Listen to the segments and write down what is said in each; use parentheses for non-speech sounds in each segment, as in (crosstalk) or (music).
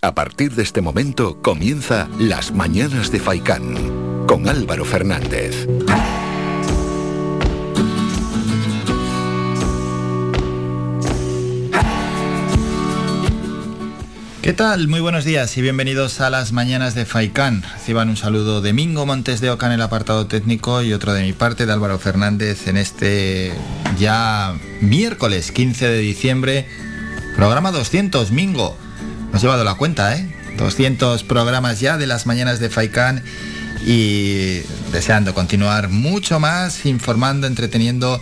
A partir de este momento comienza Las Mañanas de Faicán con Álvaro Fernández. ¿Qué tal? Muy buenos días y bienvenidos a las mañanas de Faicán. Reciban un saludo de Mingo Montes de Oca en el apartado técnico y otro de mi parte de Álvaro Fernández en este ya miércoles 15 de diciembre, programa 200, Mingo. Hemos llevado la cuenta, ¿eh? 200 programas ya de las mañanas de Faikán y deseando continuar mucho más informando, entreteniendo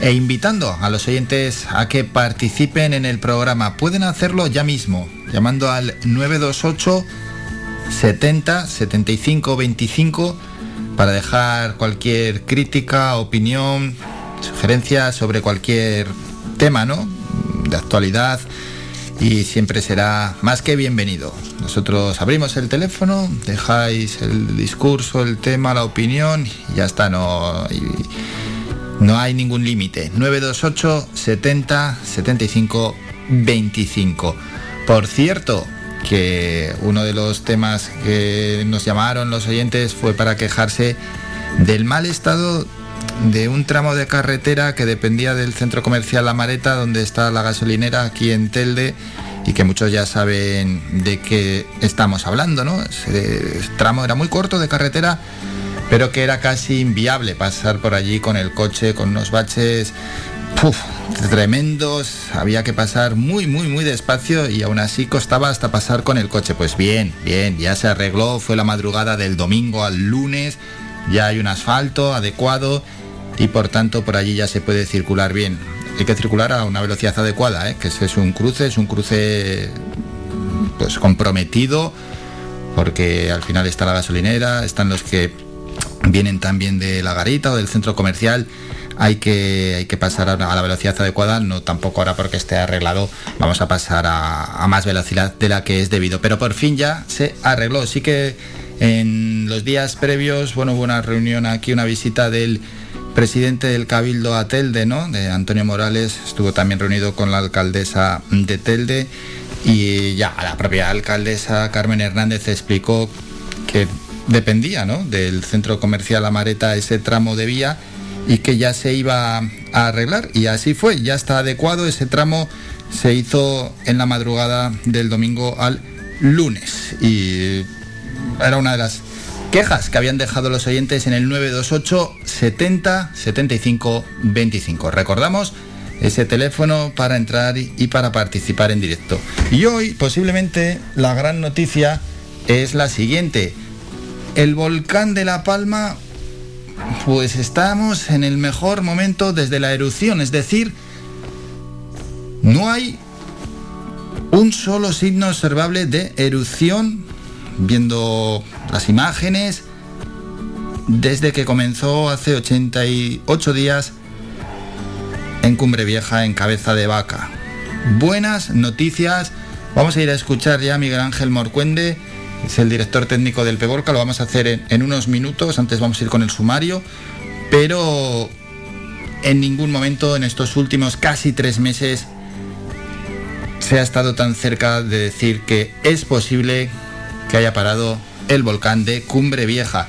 e invitando a los oyentes a que participen en el programa. Pueden hacerlo ya mismo, llamando al 928 70 75 25 para dejar cualquier crítica, opinión, sugerencia sobre cualquier tema, ¿no? De actualidad y siempre será más que bienvenido. Nosotros abrimos el teléfono, dejáis el discurso, el tema, la opinión y ya está, no, no hay ningún límite. 928 70 75 25. Por cierto, que uno de los temas que nos llamaron los oyentes fue para quejarse del mal estado de un tramo de carretera que dependía del centro comercial La Mareta, donde está la gasolinera aquí en Telde, y que muchos ya saben de qué estamos hablando, ¿no? Ese tramo era muy corto de carretera, pero que era casi inviable pasar por allí con el coche, con unos baches tremendos, había que pasar muy, muy, muy despacio y aún así costaba hasta pasar con el coche. Pues bien, bien, ya se arregló, fue la madrugada del domingo al lunes, ya hay un asfalto adecuado y por tanto por allí ya se puede circular bien. Hay que circular a una velocidad adecuada, ¿eh? que es un cruce, es un cruce pues comprometido, porque al final está la gasolinera, están los que vienen también de la garita o del centro comercial. Hay que, hay que pasar a la velocidad adecuada, no tampoco ahora porque esté arreglado, vamos a pasar a, a más velocidad de la que es debido. Pero por fin ya se arregló. Sí que en los días previos, bueno, hubo una reunión aquí, una visita del presidente del Cabildo a Telde, ¿no? De Antonio Morales, estuvo también reunido con la alcaldesa de Telde y ya la propia alcaldesa Carmen Hernández explicó que dependía, ¿no? Del centro comercial Amareta ese tramo de vía y que ya se iba a arreglar y así fue, ya está adecuado, ese tramo se hizo en la madrugada del domingo al lunes y era una de las quejas que habían dejado los oyentes en el 928 70 75 25. Recordamos ese teléfono para entrar y para participar en directo. Y hoy posiblemente la gran noticia es la siguiente. El volcán de La Palma, pues estamos en el mejor momento desde la erupción, es decir, no hay un solo signo observable de erupción viendo las imágenes desde que comenzó hace 88 días en Cumbre Vieja en Cabeza de Vaca. Buenas noticias. Vamos a ir a escuchar ya a Miguel Ángel Morcuende, es el director técnico del Peborca, lo vamos a hacer en unos minutos, antes vamos a ir con el sumario, pero en ningún momento en estos últimos casi tres meses se ha estado tan cerca de decir que es posible que haya parado el volcán de Cumbre Vieja.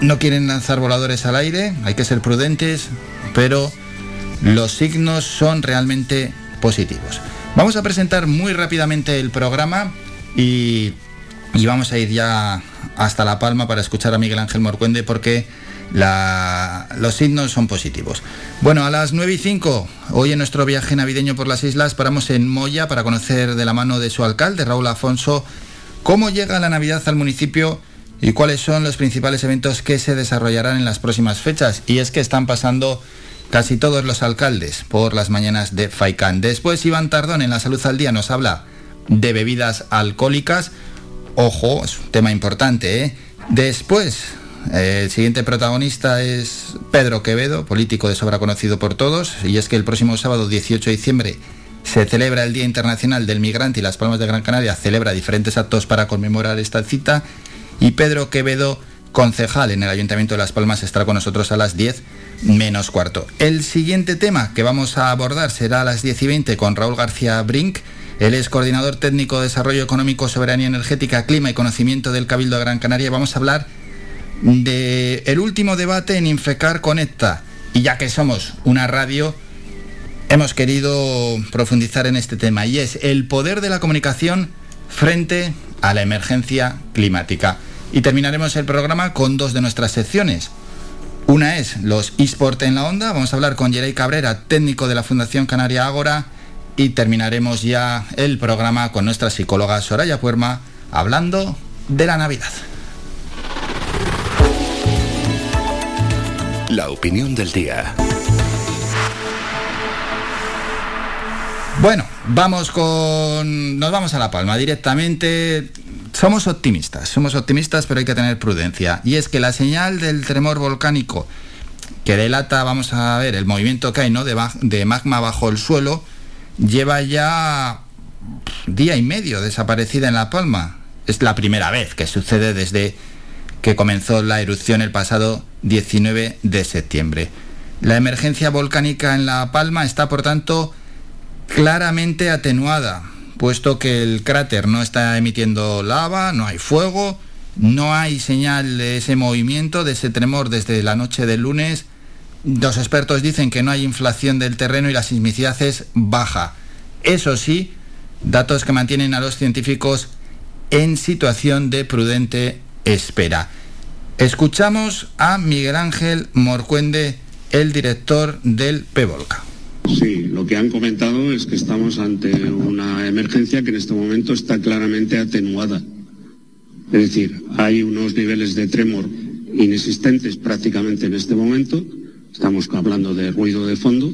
No quieren lanzar voladores al aire, hay que ser prudentes, pero los signos son realmente positivos. Vamos a presentar muy rápidamente el programa y, vamos a ir ya hasta La Palma para escuchar a Miguel Ángel Morcuende porque los signos son positivos. Bueno, a las 9 y 5, hoy en nuestro viaje navideño por las islas, paramos en Moya para conocer de la mano de su alcalde, Raúl Afonso, cómo llega la Navidad al municipio y cuáles son los principales eventos que se desarrollarán en las próximas fechas. Y es que están pasando casi todos los alcaldes por las mañanas de Faicán. Después Iván Tardón en La Salud al Día nos habla de bebidas alcohólicas. Ojo, es un tema importante. ¿eh? Después, el siguiente protagonista es Pedro Quevedo, político de sobra conocido por todos. Y es que el próximo sábado 18 de diciembre se celebra el Día Internacional del Migrante y Las Palmas de Gran Canaria celebra diferentes actos para conmemorar esta cita. Y Pedro Quevedo, concejal en el Ayuntamiento de Las Palmas, estará con nosotros a las 10 menos cuarto. El siguiente tema que vamos a abordar será a las 10 y 20 con Raúl García Brink, Él es coordinador técnico de Desarrollo Económico, Soberanía Energética, Clima y Conocimiento del Cabildo de Gran Canaria. Vamos a hablar de el último debate en Infecar Conecta. Y ya que somos una radio, hemos querido profundizar en este tema y es el poder de la comunicación frente a la emergencia climática. Y terminaremos el programa con dos de nuestras secciones. Una es los eSport en la onda. Vamos a hablar con Jerey Cabrera, técnico de la Fundación Canaria Ágora y terminaremos ya el programa con nuestra psicóloga Soraya Puerma hablando de la Navidad. La opinión del día. Bueno, vamos con. Nos vamos a La Palma directamente. Somos optimistas, somos optimistas, pero hay que tener prudencia. Y es que la señal del tremor volcánico que delata, vamos a ver, el movimiento que hay, ¿no? de magma bajo el suelo, lleva ya día y medio desaparecida en La Palma. Es la primera vez que sucede desde que comenzó la erupción el pasado 19 de septiembre. La emergencia volcánica en La Palma está, por tanto, claramente atenuada, puesto que el cráter no está emitiendo lava, no hay fuego, no hay señal de ese movimiento, de ese tremor desde la noche del lunes los expertos dicen que no hay inflación del terreno y la sismicidad es baja. Eso sí, datos que mantienen a los científicos en situación de prudente espera. Escuchamos a Miguel Ángel Morcuende, el director del PEVOLCA. Sí, lo que han comentado es que estamos ante una emergencia que en este momento está claramente atenuada. Es decir, hay unos niveles de tremor inexistentes prácticamente en este momento estamos hablando de ruido de fondo,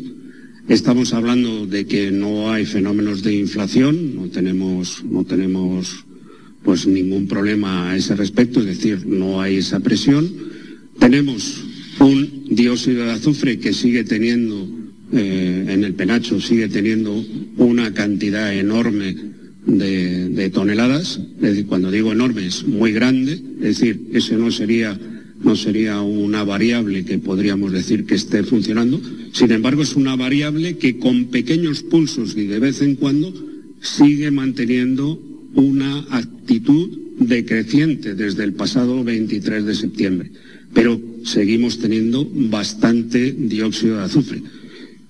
estamos hablando de que no hay fenómenos de inflación, no tenemos, no tenemos pues ningún problema a ese respecto, es decir, no hay esa presión. Tenemos un dióxido de azufre que sigue teniendo eh, en el penacho, sigue teniendo una cantidad enorme de, toneladas, es decir, cuando digo enorme es muy grande, es decir, eso no sería no sería una variable que podríamos decir que esté funcionando. Sin embargo, es una variable que con pequeños pulsos y de vez en cuando sigue manteniendo una actitud decreciente desde el pasado 23 de septiembre. Pero seguimos teniendo bastante dióxido de azufre.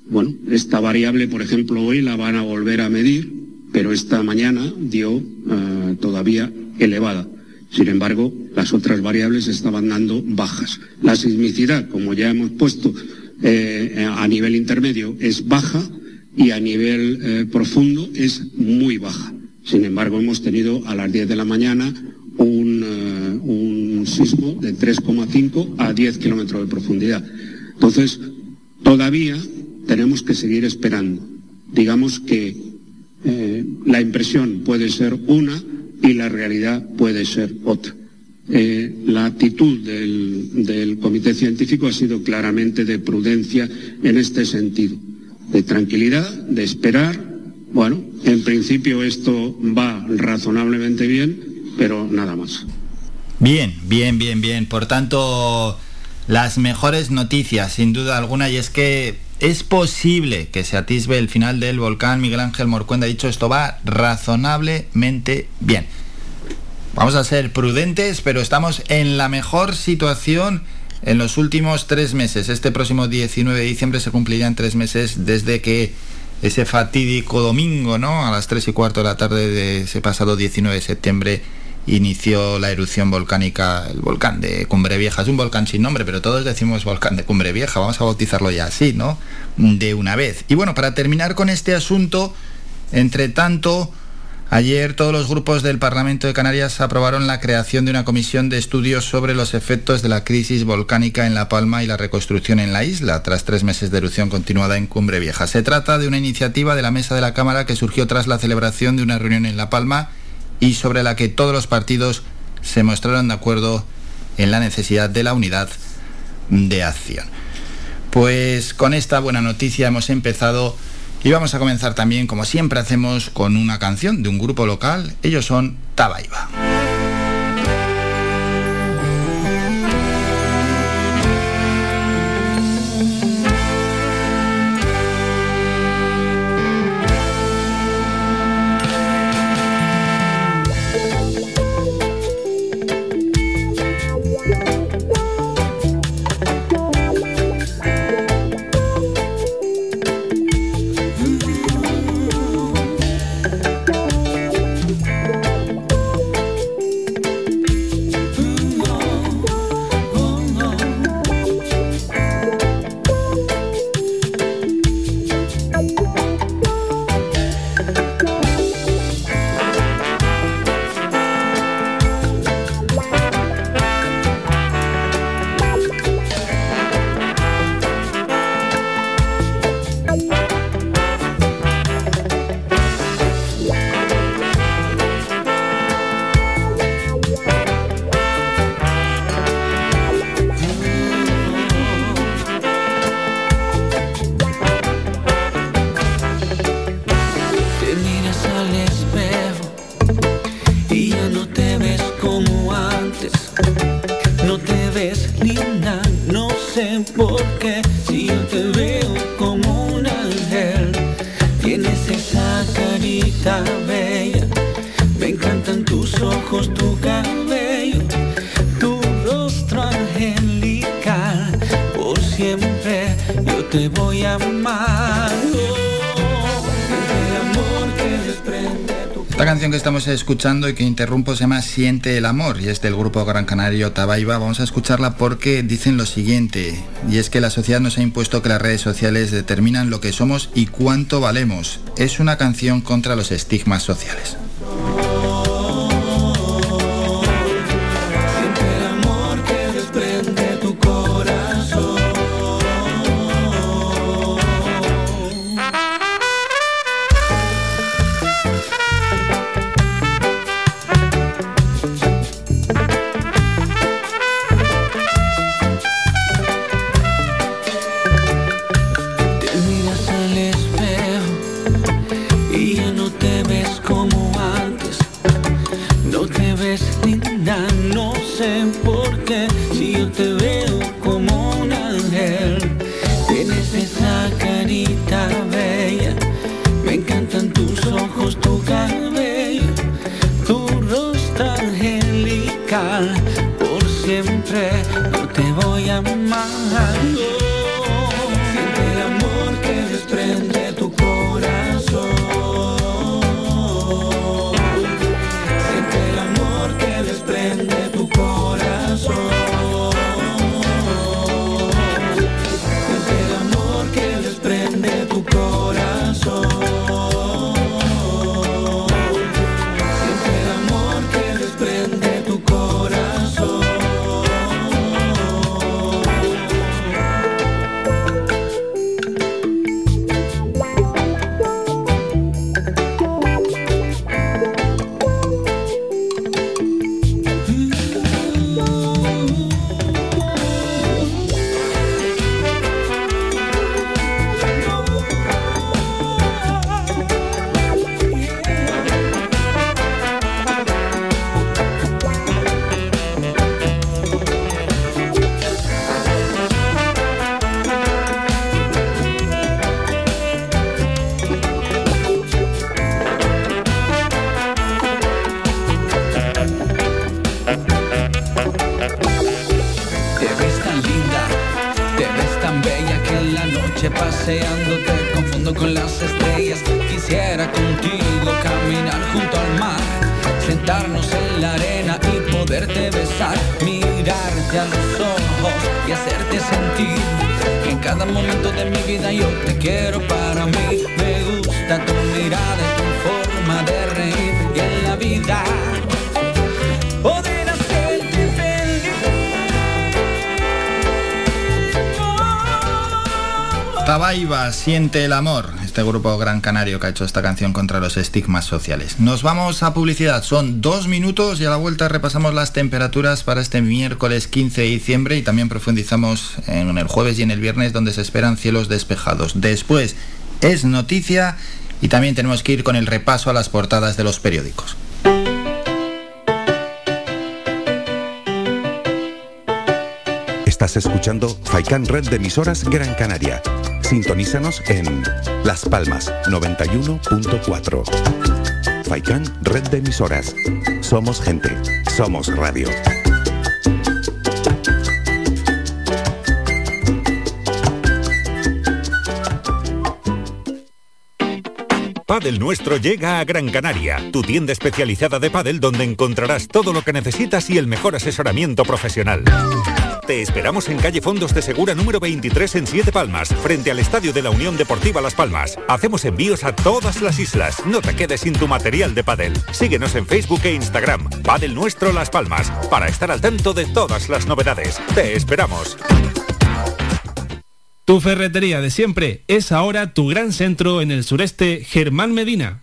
Bueno, esta variable, por ejemplo, hoy la van a volver a medir, pero esta mañana dio uh, todavía elevada. Sin embargo, las otras variables estaban dando bajas. La sismicidad, como ya hemos puesto eh, a nivel intermedio, es baja y a nivel eh, profundo es muy baja. Sin embargo, hemos tenido a las 10 de la mañana un, un sismo de 3,5 a 10 kilómetros de profundidad. Entonces, todavía tenemos que seguir esperando. Digamos que eh, la impresión puede ser una, y la realidad puede ser otra. Eh, la actitud del, comité científico ha sido claramente de prudencia en este sentido, de tranquilidad, de esperar. Bueno, en principio esto va razonablemente bien, pero nada más. Bien, bien, bien, bien. Por tanto, las mejores noticias, sin duda alguna, y es que es posible que se atisbe el final del volcán. Miguel Ángel Morcuenda ha dicho esto va razonablemente bien. Vamos a ser prudentes, pero estamos en la mejor situación en los últimos tres meses. Este próximo 19 de diciembre se cumplirán tres meses desde que ese fatídico domingo, ¿no? A las 3 y cuarto de la tarde de ese pasado 19 de septiembre inició la erupción volcánica, el volcán de Cumbre Vieja. Es un volcán sin nombre, pero todos decimos volcán de Cumbre Vieja. Vamos a bautizarlo ya así, ¿no? De una vez. Y bueno, para terminar con este asunto, entre tanto, ayer todos los grupos del Parlamento de Canarias aprobaron la creación de una comisión de estudios sobre los efectos de la crisis volcánica en La Palma y la reconstrucción en la isla, tras tres meses de erupción continuada en Cumbre Vieja. Se trata de una iniciativa de la Mesa de la Cámara que surgió tras la celebración de una reunión en La Palma y sobre la que todos los partidos se mostraron de acuerdo en la necesidad de la unidad de acción. Pues con esta buena noticia hemos empezado y vamos a comenzar también, como siempre hacemos, con una canción de un grupo local. Ellos son Tabaiba. vida canción que estamos escuchando y que interrumpo se llama Siente el amor y es del grupo Gran Canario Tabaiba. Vamos a escucharla porque dicen lo siguiente, y es que la sociedad nos ha impuesto que las redes sociales determinan lo que somos y cuánto valemos. Es una canción contra los estigmas sociales. El amor, este grupo gran canario que ha hecho esta canción contra los estigmas sociales. Nos vamos a publicidad, son dos minutos y a la vuelta repasamos las temperaturas para este miércoles 15 de diciembre y también profundizamos en el jueves y en el viernes donde se esperan cielos despejados. Después es noticia y también tenemos que ir con el repaso a las portadas de los periódicos. Estás escuchando Faikan Red de emisoras Gran Canaria Sintonízanos en Las Palmas 91.4. Faikán, red de emisoras. Somos gente, somos radio. Padel Nuestro llega a Gran Canaria, tu tienda especializada de pádel donde encontrarás todo lo que necesitas y el mejor asesoramiento profesional. Te esperamos en calle Fondos de Segura número 23 en Siete Palmas, frente al Estadio de la Unión Deportiva Las Palmas. Hacemos envíos a todas las islas. No te quedes sin tu material de pádel. Síguenos en Facebook e Instagram. Padel Nuestro Las Palmas, para estar al tanto de todas las novedades. Te esperamos. Tu ferretería de siempre es ahora tu gran centro en el sureste Germán Medina.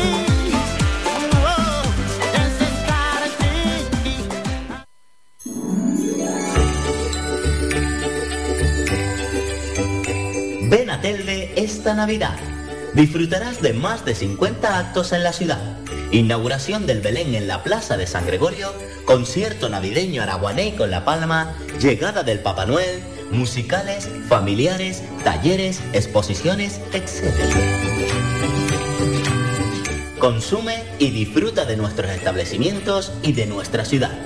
Ven a Telde esta Navidad. Disfrutarás de más de 50 actos en la ciudad. Inauguración del Belén en la Plaza de San Gregorio, concierto navideño araguané con La Palma, llegada del Papá Noel, musicales, familiares, talleres, exposiciones, etc. Consume y disfruta de nuestros establecimientos y de nuestra ciudad.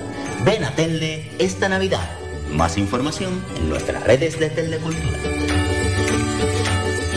Ven a Telde esta Navidad. Más información en nuestras redes de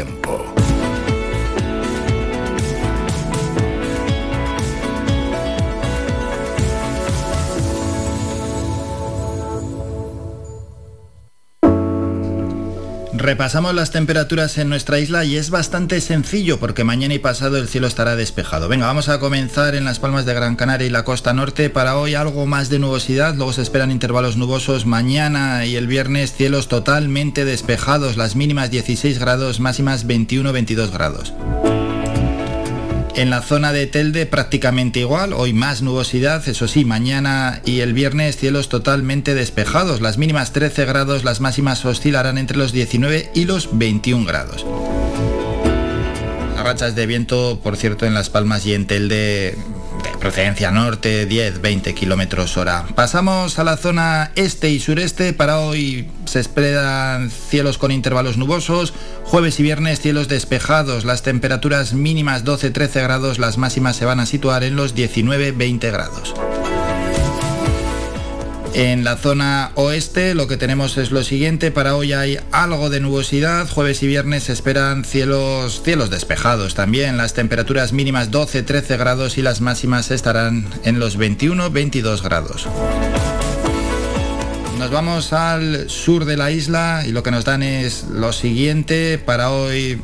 El Repasamos las temperaturas en nuestra isla y es bastante sencillo porque mañana y pasado el cielo estará despejado. Venga, vamos a comenzar en las palmas de Gran Canaria y la costa norte. Para hoy algo más de nubosidad, luego se esperan intervalos nubosos. Mañana y el viernes cielos totalmente despejados, las mínimas 16 grados, máximas 21-22 grados. En la zona de Telde prácticamente igual, hoy más nubosidad, eso sí, mañana y el viernes cielos totalmente despejados, las mínimas 13 grados, las máximas oscilarán entre los 19 y los 21 grados. Rachas de viento, por cierto, en Las Palmas y en Telde de procedencia norte, 10-20 kilómetros hora. Pasamos a la zona este y sureste. Para hoy se esperan cielos con intervalos nubosos. Jueves y viernes cielos despejados. Las temperaturas mínimas 12-13 grados. Las máximas se van a situar en los 19-20 grados. En la zona oeste. Lo que tenemos es lo siguiente, para hoy hay algo de nubosidad, jueves y viernes se esperan cielos, cielos despejados también, las temperaturas mínimas 12-13 grados y las máximas estarán en los 21-22 grados. Nos vamos al sur de la isla y lo que nos dan es lo siguiente, para hoy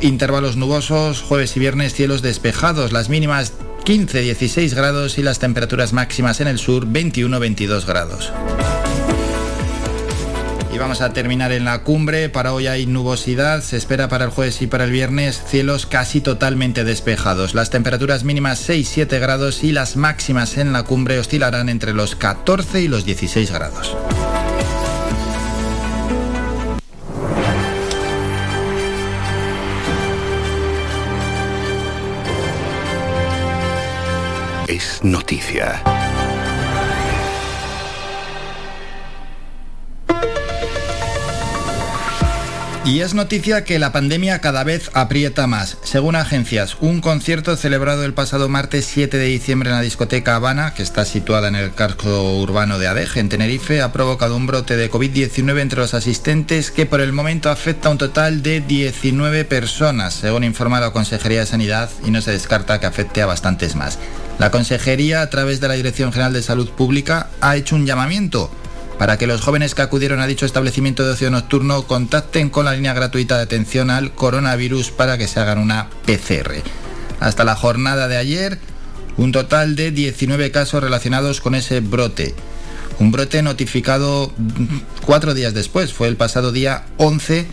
intervalos nubosos, jueves y viernes cielos despejados, las mínimas 15-16 grados y las temperaturas máximas en el sur 21-22 grados. Y vamos a terminar en la cumbre. Para hoy hay nubosidad. Se espera para el jueves y para el viernes cielos casi totalmente despejados. Las temperaturas mínimas 6-7 grados y las máximas en la cumbre oscilarán entre los 14 y los 16 grados. es noticia. Y es noticia que la pandemia cada vez aprieta más. Según agencias, un concierto celebrado el pasado martes 7 de diciembre en la discoteca Habana, que está situada en el casco urbano de Adeje, en Tenerife, ha provocado un brote de COVID-19 entre los asistentes que por el momento afecta a un total de 19 personas, según informa la Consejería de Sanidad, y no se descarta que afecte a bastantes más. La Consejería, a través de la Dirección General de Salud Pública, ha hecho un llamamiento para que los jóvenes que acudieron a dicho establecimiento de ocio nocturno contacten con la línea gratuita de atención al coronavirus para que se hagan una PCR. Hasta la jornada de ayer, un total de 19 casos relacionados con ese brote. Un brote notificado cuatro días después, fue el pasado día 11,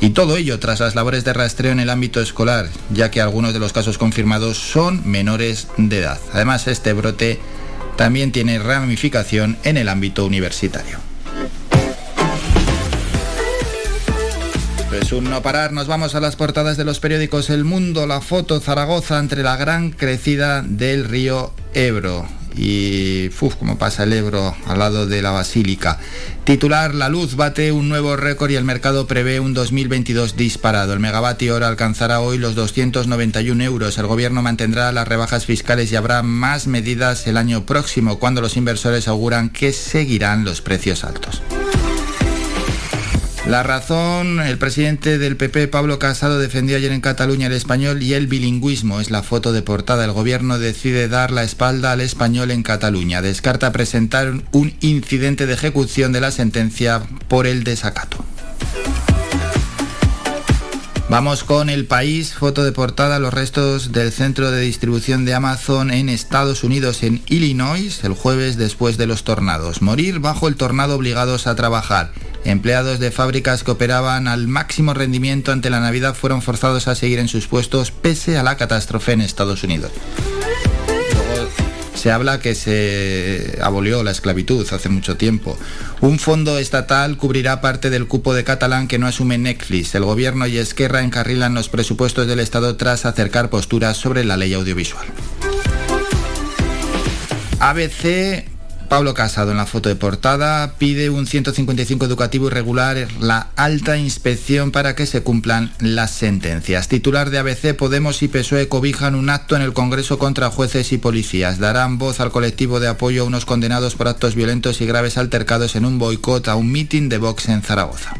y todo ello tras las labores de rastreo en el ámbito escolar, ya que algunos de los casos confirmados son menores de edad. Además, este brote también tiene ramificación en el ámbito universitario. Pues un no parar, nos vamos a las portadas de los periódicos El Mundo, La Foto, Zaragoza, entre la gran crecida del río Ebro y como pasa el Ebro al lado de la Basílica. Titular, la luz bate un nuevo récord y el mercado prevé un 2022 disparado. El megavatio hora alcanzará hoy los 291 euros. El gobierno mantendrá las rebajas fiscales y habrá más medidas el año próximo, cuando los inversores auguran que seguirán los precios altos. La razón, el presidente del PP, Pablo Casado, defendió ayer en Cataluña el español y el bilingüismo. Es la foto de portada. El gobierno decide dar la espalda al español en Cataluña. Descarta presentar un incidente de ejecución de la sentencia por el desacato. Vamos con el país, foto de portada, los restos del centro de distribución de Amazon en Estados Unidos, en Illinois, el jueves después de los tornados. Morir bajo el tornado obligados a trabajar. Empleados de fábricas que operaban al máximo rendimiento ante la Navidad fueron forzados a seguir en sus puestos pese a la catástrofe en Estados Unidos. se habla que se abolió la esclavitud hace mucho tiempo. Un fondo estatal cubrirá parte del cupo de catalán que no asume Netflix. El gobierno y Esquerra encarrilan los presupuestos del Estado tras acercar posturas sobre la ley audiovisual. ABC Pablo Casado en la foto de portada pide un 155 educativo irregular, la alta inspección para que se cumplan las sentencias. Titular de ABC, Podemos y PSOE cobijan un acto en el Congreso contra jueces y policías. Darán voz al colectivo de apoyo a unos condenados por actos violentos y graves altercados en un boicot a un mitin de Vox en Zaragoza.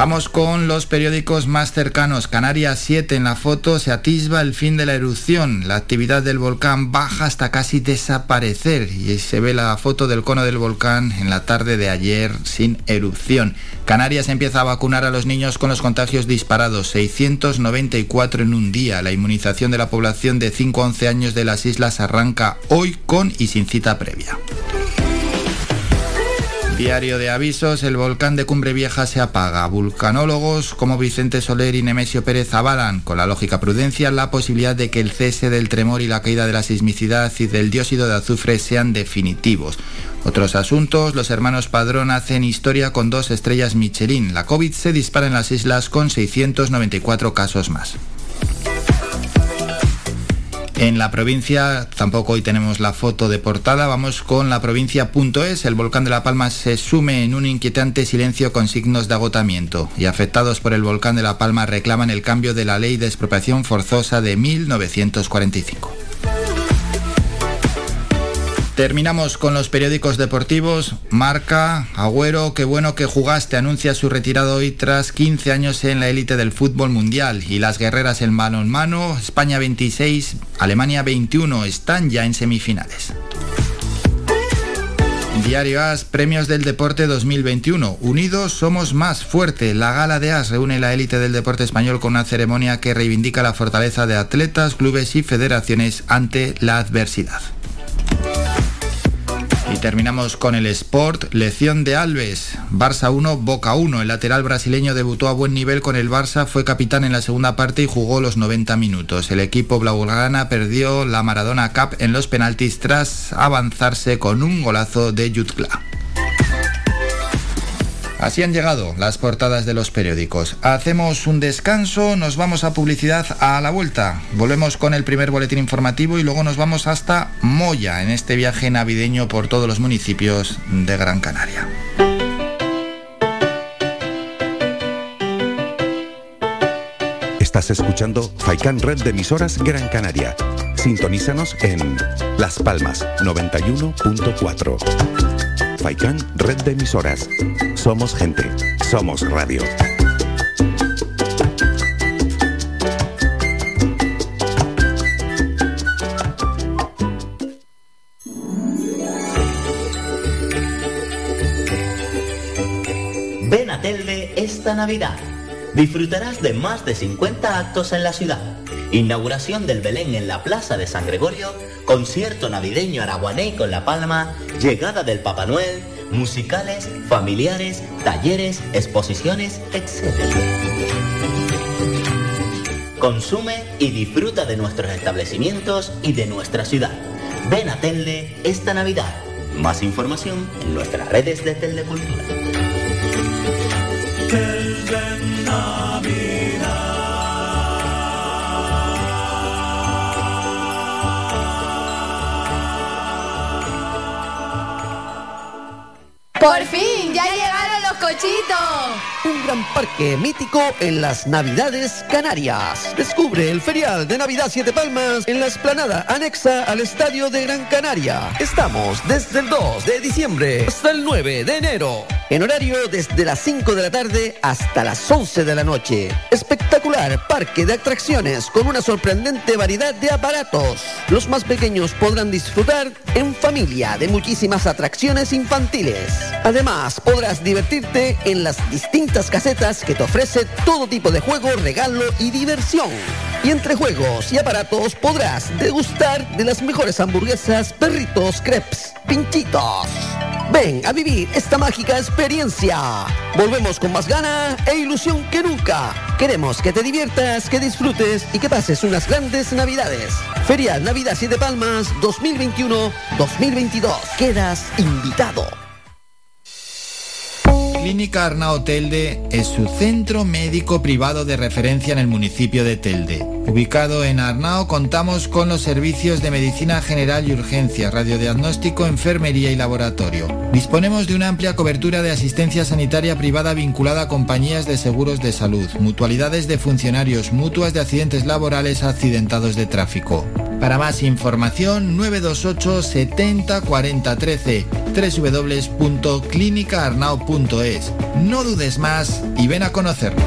Vamos con los periódicos más cercanos. Canarias 7 en la foto se atisba el fin de la erupción. La actividad del volcán baja hasta casi desaparecer y se ve la foto del cono del volcán en la tarde de ayer sin erupción. Canarias empieza a vacunar a los niños con los contagios disparados, 694 en un día. La inmunización de la población de 5 a 11 años de las islas arranca hoy con y sin cita previa. Diario de avisos, el volcán de Cumbre Vieja se apaga. Vulcanólogos como Vicente Soler y Nemesio Pérez avalan, con la lógica prudencia, la posibilidad de que el cese del tremor y la caída de la sismicidad y del dióxido de azufre sean definitivos. Otros asuntos, los hermanos Padrón hacen historia con dos estrellas Michelin. La COVID se dispara en las islas con 694 casos más. En la provincia, tampoco hoy tenemos la foto de portada, vamos con la provincia.es. El volcán de La Palma se sume en un inquietante silencio con signos de agotamiento y afectados por el volcán de La Palma reclaman el cambio de la ley de expropiación forzosa de 1945. Terminamos con los periódicos deportivos. Marca, Agüero, qué bueno que jugaste, anuncia su retirada hoy tras 15 años en la élite del fútbol mundial. Y las guerreras en mano en mano, España 26, Alemania 21, están ya en semifinales. Diario AS, Premios del Deporte 2021. Unidos somos más fuerte. La gala de AS reúne la élite del deporte español con una ceremonia que reivindica la fortaleza de atletas, clubes y federaciones ante la adversidad. Y terminamos con el Sport, lección de Alves, Barça 1, Boca 1. El lateral brasileño debutó a buen nivel con el Barça, fue capitán en la segunda parte y jugó los 90 minutos. El equipo blaugrana perdió la Maradona Cup en los penaltis tras avanzarse con un golazo de Jutgla. Así han llegado las portadas de los periódicos. Hacemos un descanso, nos vamos a publicidad a la vuelta. Volvemos con el primer boletín informativo y luego nos vamos hasta Moya en este viaje navideño por todos los municipios de Gran Canaria. Estás escuchando Faikan Red de emisoras Gran Canaria. Sintonízanos en Las Palmas 91.4. Faikan Red de emisoras. Somos gente. Somos radio. Ven a Telde esta Navidad. Disfrutarás de más de 50 actos en la ciudad. Inauguración del Belén en la Plaza de San Gregorio, concierto navideño araguané con La Palma, llegada del Papá Noel, musicales, familiares, talleres, exposiciones, etc. Consume y disfruta de nuestros establecimientos y de nuestra ciudad. Ven a Telde esta Navidad. Más información en nuestras redes de Telecultura. ¡Por fin! ¡Ya llegaron los cochitos! Un gran parque mítico en las Navidades Canarias. Descubre el ferial de Navidad Siete Palmas en la esplanada anexa al Estadio de Gran Canaria. Estamos desde el 2 de diciembre hasta el 9 de enero. En horario desde las 5 de la tarde hasta las 11 de la noche. Espectacular parque de atracciones con una sorprendente variedad de aparatos. Los más pequeños podrán disfrutar en familia de muchísimas atracciones infantiles. Además, podrás divertirte en las distintas casetas que te ofrece todo tipo de juego, regalo y diversión. Y entre juegos y aparatos podrás degustar de las mejores hamburguesas, perritos, crepes, pinchitos. Ven a vivir esta mágica experiencia. Volvemos con más gana e ilusión que nunca. Queremos que te diviertas, que disfrutes y que pases unas grandes navidades. Ferial Navidad Siete Palmas 2021-2022. Quedas invitado. Clínica Arnao Telde es su centro médico privado de referencia en el municipio de Telde. Ubicado en Arnao contamos con los servicios de medicina general y urgencia, radiodiagnóstico, enfermería y laboratorio. Disponemos de una amplia cobertura de asistencia sanitaria privada vinculada a compañías de seguros de salud, mutualidades de funcionarios, mutuas de accidentes laborales accidentados de tráfico. Para más información 928 70 40 13 www.clinicaarnao.es. No dudes más y ven a conocernos.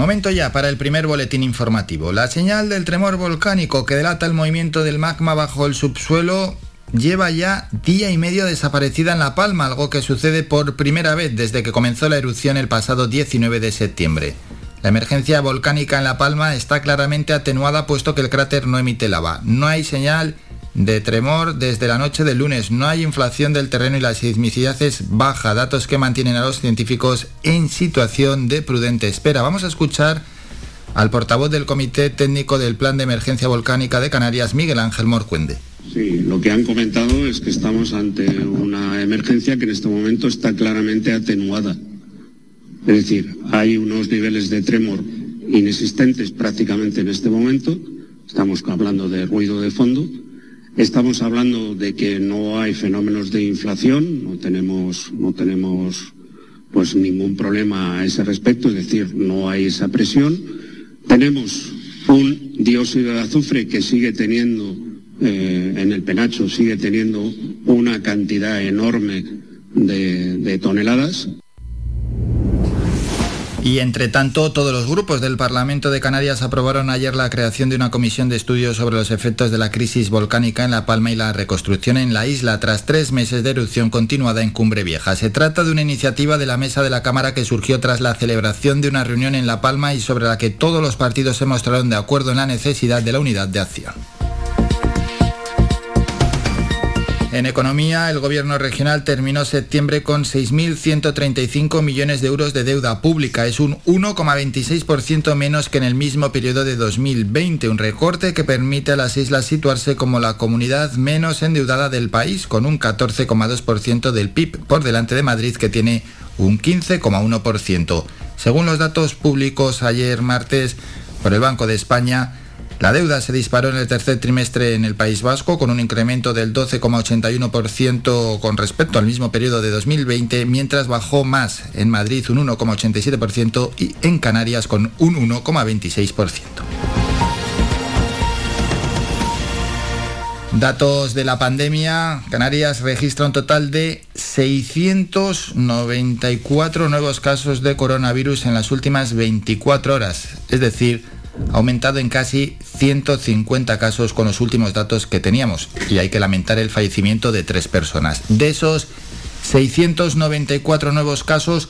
Momento ya para el primer boletín informativo. La señal del tremor volcánico que delata el movimiento del magma bajo el subsuelo lleva ya día y medio desaparecida en La Palma, algo que sucede por primera vez desde que comenzó la erupción el pasado 19 de septiembre. La emergencia volcánica en La Palma está claramente atenuada puesto que el cráter no emite lava. No hay señal de tremor desde la noche del lunes. No hay inflación del terreno y la sismicidad es baja, datos que mantienen a los científicos en situación de prudente espera. Vamos a escuchar al portavoz del Comité Técnico del Plan de Emergencia Volcánica de Canarias, Miguel Ángel Morcuende. Sí, lo que han comentado es que estamos ante una emergencia que en este momento está claramente atenuada. Es decir, hay unos niveles de tremor inexistentes prácticamente en este momento. Estamos hablando de ruido de fondo. Estamos hablando de que no hay fenómenos de inflación, no tenemos, no tenemos pues ningún problema a ese respecto, es decir, no hay esa presión. Tenemos un dióxido de azufre que sigue teniendo eh, en el penacho, sigue teniendo una cantidad enorme de, de toneladas. Y entre tanto, todos los grupos del Parlamento de Canarias aprobaron ayer la creación de una comisión de estudios sobre los efectos de la crisis volcánica en La Palma y la reconstrucción en la isla tras tres meses de erupción continuada en Cumbre Vieja. Se trata de una iniciativa de la mesa de la Cámara que surgió tras la celebración de una reunión en La Palma y sobre la que todos los partidos se mostraron de acuerdo en la necesidad de la unidad de acción. En economía, el gobierno regional terminó septiembre con 6.135 millones de euros de deuda pública. Es un 1,26% menos que en el mismo periodo de 2020, un recorte que permite a las islas situarse como la comunidad menos endeudada del país, con un 14,2% del PIB por delante de Madrid, que tiene un 15,1%. Según los datos públicos ayer martes por el Banco de España, la deuda se disparó en el tercer trimestre en el País Vasco con un incremento del 12,81% con respecto al mismo periodo de 2020, mientras bajó más en Madrid un 1,87% y en Canarias con un 1,26%. Datos de la pandemia, Canarias registra un total de 694 nuevos casos de coronavirus en las últimas 24 horas, es decir, ha aumentado en casi 150 casos con los últimos datos que teníamos y hay que lamentar el fallecimiento de tres personas. De esos 694 nuevos casos,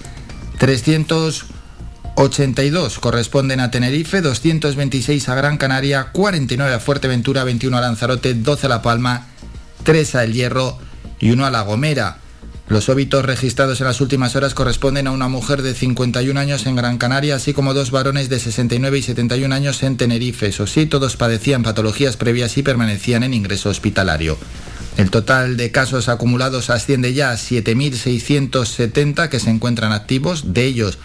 382 corresponden a Tenerife, 226 a Gran Canaria, 49 a Fuerteventura, 21 a Lanzarote, 12 a La Palma, 3 a El Hierro y 1 a La Gomera. Los óbitos registrados en las últimas horas corresponden a una mujer de 51 años en Gran Canaria, así como dos varones de 69 y 71 años en Tenerife. Eso sí, todos padecían patologías previas y permanecían en ingreso hospitalario. El total de casos acumulados asciende ya a 7.670 que se encuentran activos, de ellos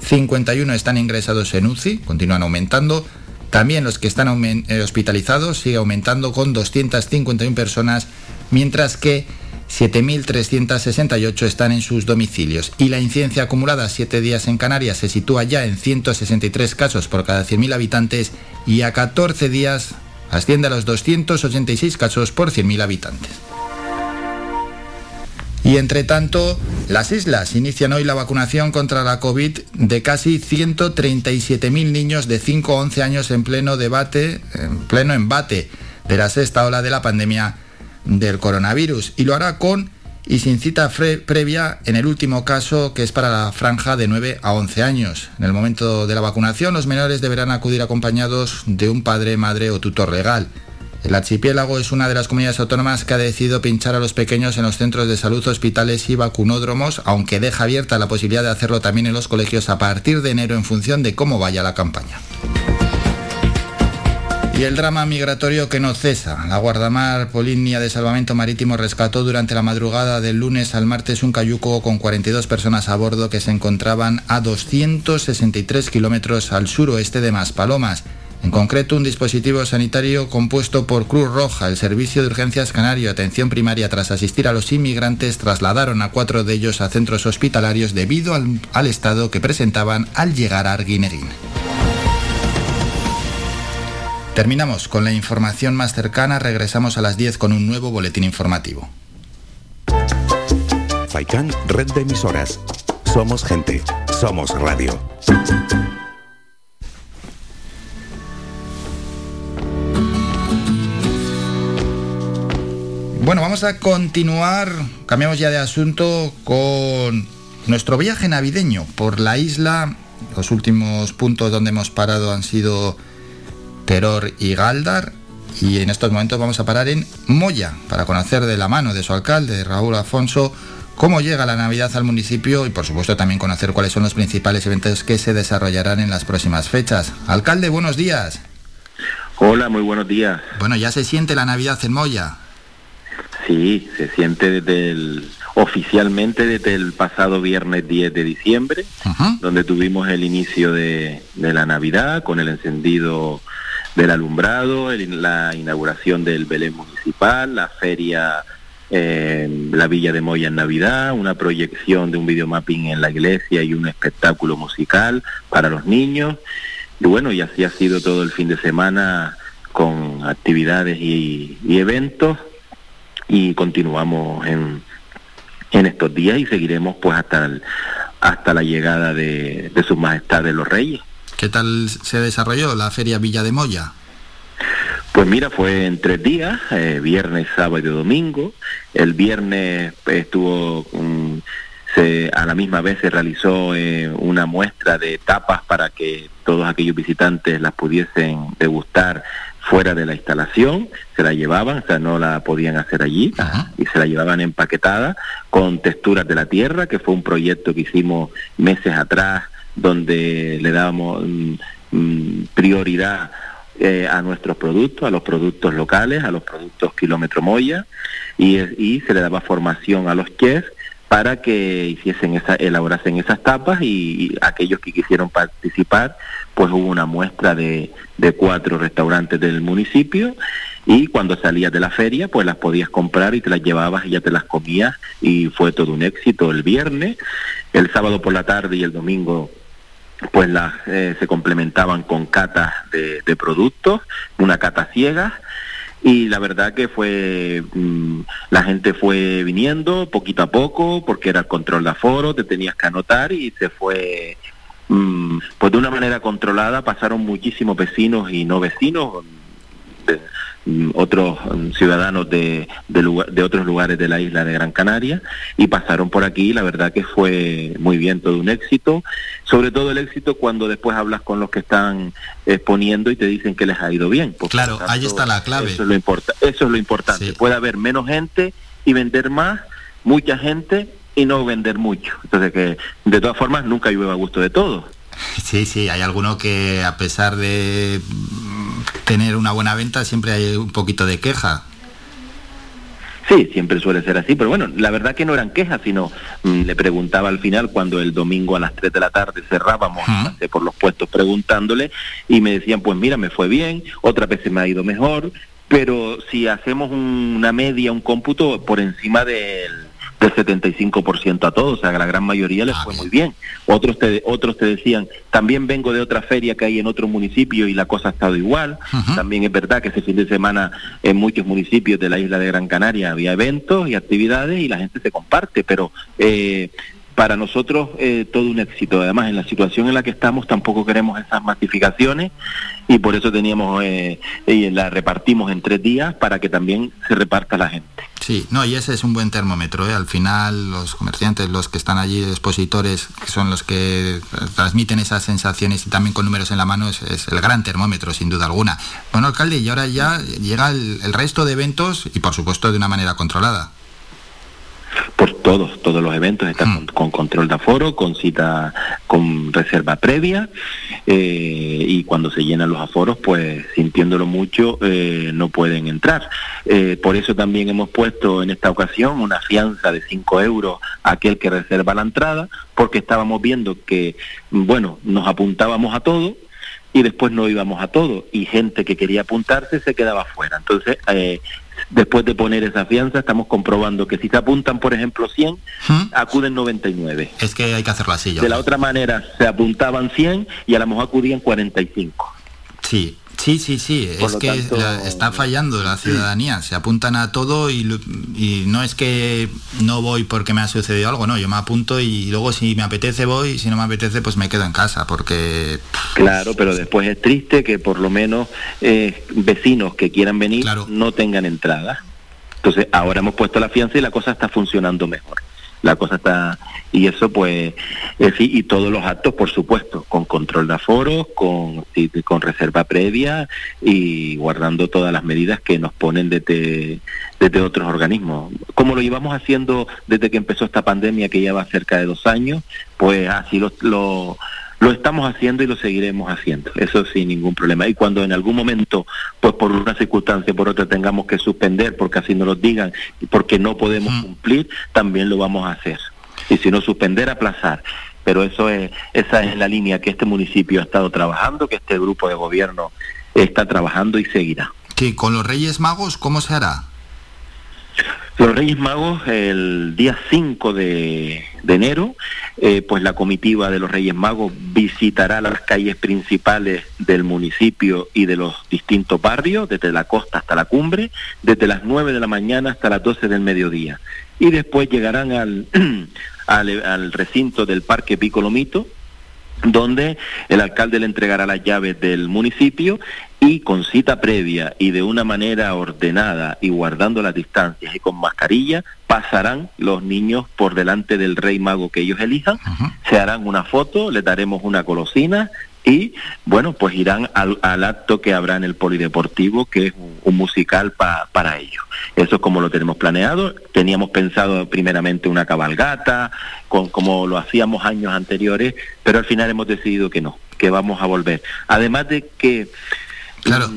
51 están ingresados en UCI, continúan aumentando. También los que están eh, hospitalizados sigue aumentando con 251 personas, mientras que 7.368 están en sus domicilios y la incidencia acumulada a 7 días en Canarias se sitúa ya en 163 casos por cada 100.000 habitantes y a 14 días asciende a los 286 casos por 100.000 habitantes. Y entre tanto, las islas inician hoy la vacunación contra la COVID de casi 137.000 niños de 5 a 11 años en pleno debate, en pleno embate de la sexta ola de la pandemia del coronavirus y lo hará con y sin cita previa en el último caso que es para la franja de 9 a 11 años. En el momento de la vacunación los menores deberán acudir acompañados de un padre, madre o tutor legal. El archipiélago es una de las comunidades autónomas que ha decidido pinchar a los pequeños en los centros de salud, hospitales y vacunódromos, aunque deja abierta la posibilidad de hacerlo también en los colegios a partir de enero en función de cómo vaya la campaña. Y el drama migratorio que no cesa. La guardamar Polinia de Salvamento Marítimo rescató durante la madrugada del lunes al martes un cayuco con 42 personas a bordo que se encontraban a 263 kilómetros al suroeste de Maspalomas. En concreto, un dispositivo sanitario compuesto por Cruz Roja, el Servicio de Urgencias Canario Atención Primaria, tras asistir a los inmigrantes, trasladaron a cuatro de ellos a centros hospitalarios debido al, al estado que presentaban al llegar a Arguineguín. Terminamos con la información más cercana, regresamos a las 10 con un nuevo boletín informativo. Faikan, red de emisoras. Somos gente, somos radio. Bueno, vamos a continuar, cambiamos ya de asunto con nuestro viaje navideño por la isla. Los últimos puntos donde hemos parado han sido Teror y Galdar. Y en estos momentos vamos a parar en Moya para conocer de la mano de su alcalde, Raúl Afonso, cómo llega la Navidad al municipio y por supuesto también conocer cuáles son los principales eventos que se desarrollarán en las próximas fechas. Alcalde, buenos días. Hola, muy buenos días. Bueno, ¿ya se siente la Navidad en Moya? Sí, se siente desde el, oficialmente desde el pasado viernes 10 de diciembre, donde tuvimos el inicio de, de la Navidad con el encendido del alumbrado, la inauguración del Belén Municipal, la feria en la Villa de Moya en Navidad, una proyección de un videomapping en la iglesia y un espectáculo musical para los niños. Y bueno, y así ha sido todo el fin de semana con actividades y, eventos y continuamos en, en estos días y seguiremos pues hasta hasta la llegada de, de sus majestades los reyes. ¿Qué tal se desarrolló la Feria Villa de Moya? Pues mira, fue en tres días, eh, viernes, sábado y domingo. El viernes estuvo, se, a la misma vez se realizó eh, una muestra de tapas para que todos aquellos visitantes las pudiesen degustar fuera de la instalación, se la llevaban, o sea, no la podían hacer allí, y se la llevaban empaquetada con texturas de la tierra, que fue un proyecto que hicimos meses atrás, donde le dábamos mm, mm, prioridad eh, a nuestros productos, a los productos locales, a los productos kilómetro moya, y, se le daba formación a los chefs para que hiciesen esa, elaborasen esas tapas y, aquellos que quisieron participar, pues hubo una muestra de, de, cuatro restaurantes del municipio y cuando salías de la feria, pues las podías comprar y te las llevabas y ya te las comías y fue todo un éxito el viernes, el sábado por la tarde y el domingo pues las eh, se complementaban con catas de, de productos, una cata ciega y la verdad que fue mm, la gente fue viniendo poquito a poco porque era el control de aforo te tenías que anotar y se fue mm, pues de una manera controlada pasaron muchísimos vecinos y no vecinos otros mm, ciudadanos de, de, otros lugares de la isla de Gran Canaria y pasaron por aquí. La verdad que fue muy bien, todo un éxito. Sobre todo el éxito cuando después hablas con los que están exponiendo y te dicen que les ha ido bien. claro, ahí está la clave. Eso es lo, importa, eso es lo importante. Puede haber menos gente y vender más, mucha gente y no vender mucho. Entonces que de todas formas nunca llueve a gusto de todos. Sí, sí, hay alguno que a pesar de tener una buena venta siempre hay un poquito de queja. Sí, siempre suele ser así, pero bueno, la verdad que no eran quejas, sino mm, le preguntaba al final cuando el domingo a las 3 de la tarde cerrábamos por los puestos preguntándole y me decían, pues mira, me fue bien, otra vez se me ha ido mejor, pero si hacemos una media, un cómputo por encima del del 75% a todos, o sea, que la gran mayoría les ah, fue muy bien. Otros te, otros te decían, también vengo de otra feria que hay en otro municipio y la cosa ha estado igual. También es verdad que ese fin de semana en muchos municipios de la isla de Gran Canaria había eventos y actividades y la gente se comparte, pero eh, para nosotros eh, todo un éxito. Además, en la situación en la que estamos tampoco queremos esas masificaciones y por eso teníamos eh, y la repartimos en tres días para que también se reparta la gente. Sí, no, y ese es un buen termómetro. ¿eh? Al final, los comerciantes, los que están allí, expositores, que son los que transmiten esas sensaciones y también con números en la mano, es, el gran termómetro, sin duda alguna. Bueno, alcalde, y ahora ya llega el resto de eventos y, por supuesto, de una manera controlada. Pues todos, todos los eventos están con, control de aforo, con cita, con reserva previa eh, y cuando se llenan los aforos, pues sintiéndolo mucho, eh, no pueden entrar. Eh, por eso también hemos puesto en esta ocasión una fianza de 5 euros a aquel que reserva la entrada, porque estábamos viendo que, bueno, nos apuntábamos a todo, y después no íbamos a todo y gente que quería apuntarse se quedaba fuera. Entonces, eh, después de poner esa fianza, estamos comprobando que si se apuntan, por ejemplo, 100, ¿Mm? acuden 99. Es que hay que hacerlo así. de la otra manera, se apuntaban 100 y a lo mejor acudían 45. Sí, Sí, sí, sí, es que está fallando la ciudadanía, se apuntan a todo y, no es que no voy porque me ha sucedido algo, no, yo me apunto y luego si me apetece voy y si no me apetece pues me quedo en casa porque... Claro, pero después es triste que por lo menos eh, vecinos que quieran venir no tengan entrada. Entonces ahora hemos puesto la fianza y la cosa está funcionando mejor la cosa está y eso pues y todos los actos por supuesto con control de aforos con con reserva previa y guardando todas las medidas que nos ponen desde desde otros organismos. Como lo llevamos haciendo desde que empezó esta pandemia que ya va cerca de dos años pues así lo, lo lo estamos haciendo y lo seguiremos haciendo, eso sin ningún problema. Y cuando en algún momento, pues por una circunstancia o por otra tengamos que suspender, porque así nos lo digan, y porque no podemos mm. cumplir, también lo vamos a hacer. Y si no suspender, aplazar. Pero eso es, esa es la línea que este municipio ha estado trabajando, que este grupo de gobierno está trabajando y seguirá. Sí, con los Reyes Magos, ¿cómo se hará? Los Reyes Magos, el día 5 de, enero, eh, pues la comitiva de los Reyes Magos visitará las calles principales del municipio y de los distintos barrios, desde la costa hasta la cumbre, desde las 9 de la mañana hasta las 12 del mediodía. Y después llegarán al, (clears throat) al, al recinto del Parque Picolomito, donde el alcalde le entregará las llaves del municipio y con cita previa y de una manera ordenada y guardando las distancias y con mascarilla pasarán los niños por delante del rey mago que ellos elijan, se harán una foto, les daremos una golosina y bueno, pues irán al, acto que habrá en el Polideportivo, que es un, musical para ellos. Eso es como lo tenemos planeado. Teníamos pensado primeramente una cabalgata, con, como lo hacíamos años anteriores, pero al final hemos decidido que no, que vamos a volver. Además de que Claro,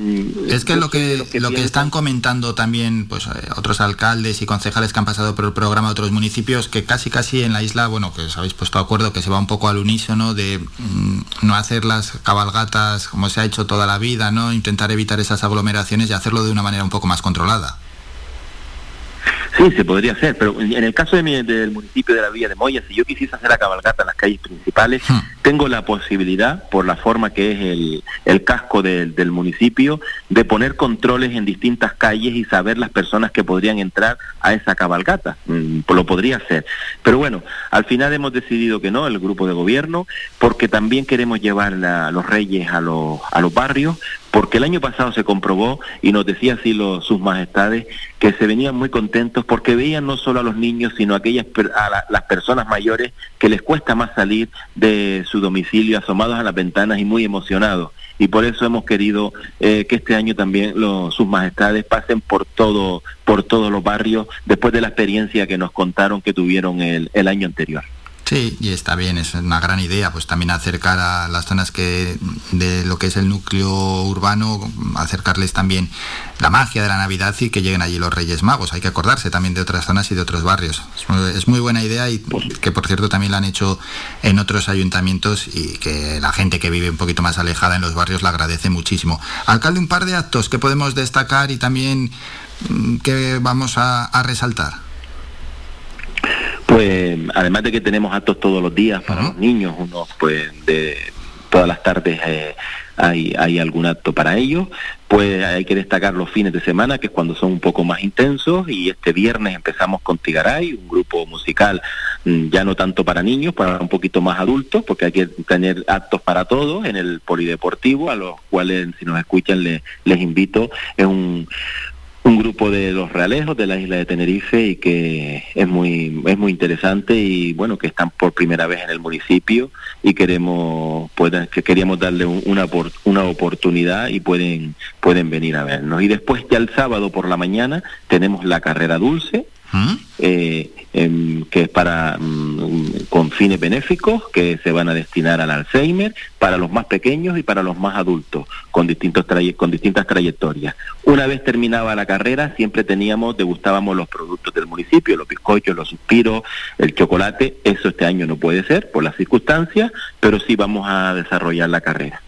es que lo que, lo que, están comentando también pues eh, otros alcaldes y concejales que han pasado por el programa de otros municipios, que casi casi en la isla, bueno, que os habéis puesto de acuerdo, que se va un poco al unísono de mm, no hacer las cabalgatas como se ha hecho toda la vida, ¿no? Intentar evitar esas aglomeraciones y hacerlo de una manera un poco más controlada. Sí, se podría hacer, pero en el caso de mi, del municipio de la Villa de Moya, si yo quisiese hacer la cabalgata en las calles principales, hmm. tengo la posibilidad, por la forma que es el, el casco del municipio, de poner controles en distintas calles y saber las personas que podrían entrar a esa cabalgata. Mm, lo podría hacer. Pero bueno, al final hemos decidido que no, el grupo de gobierno, porque también queremos llevar a los reyes a los, a los barrios, porque el año pasado se comprobó, y nos decía así los, sus majestades, que se venían muy contentos porque veían no solo a los niños, sino a aquellas a las personas mayores que les cuesta más salir de su domicilio, asomados a las ventanas y muy emocionados. Y por eso hemos querido eh, que este año también los, sus majestades pasen por todo, por todos los barrios, después de la experiencia que nos contaron que tuvieron el, el año anterior. Sí, y está bien, es una gran idea, pues también acercar a las zonas que de lo que es el núcleo urbano, acercarles también la magia de la Navidad y que lleguen allí los Reyes Magos. Hay que acordarse también de otras zonas y de otros barrios. Es muy, buena idea y que por cierto también la han hecho en otros ayuntamientos y que la gente que vive un poquito más alejada en los barrios la agradece muchísimo. Alcalde, un par de actos que podemos destacar y también mm, que vamos a resaltar. Pues además de que tenemos actos todos los días para los niños, unos pues de todas las tardes eh, hay, hay algún acto para ellos, pues hay que destacar los fines de semana, que es cuando son un poco más intensos, y este viernes empezamos con Tigaray, un grupo musical mm, ya no tanto para niños, para un poquito más adultos, porque hay que tener actos para todos en el polideportivo, a los cuales si nos escuchan les, les invito, es un un grupo de los realejos de la isla de Tenerife y que es muy es muy interesante y bueno que están por primera vez en el municipio y queremos que queríamos darle una una oportunidad y pueden pueden venir a vernos. Y después ya el sábado por la mañana tenemos la carrera dulce ¿Mm? eh, em, que es para mm, con fines benéficos que se van a destinar al Alzheimer para los más pequeños y para los más adultos con distintos con distintas trayectorias. Una vez terminaba la carrera siempre teníamos degustábamos los productos del municipio, los bizcochos, los suspiros, el chocolate. Eso este año no puede ser por las circunstancias, pero sí vamos a desarrollar la carrera.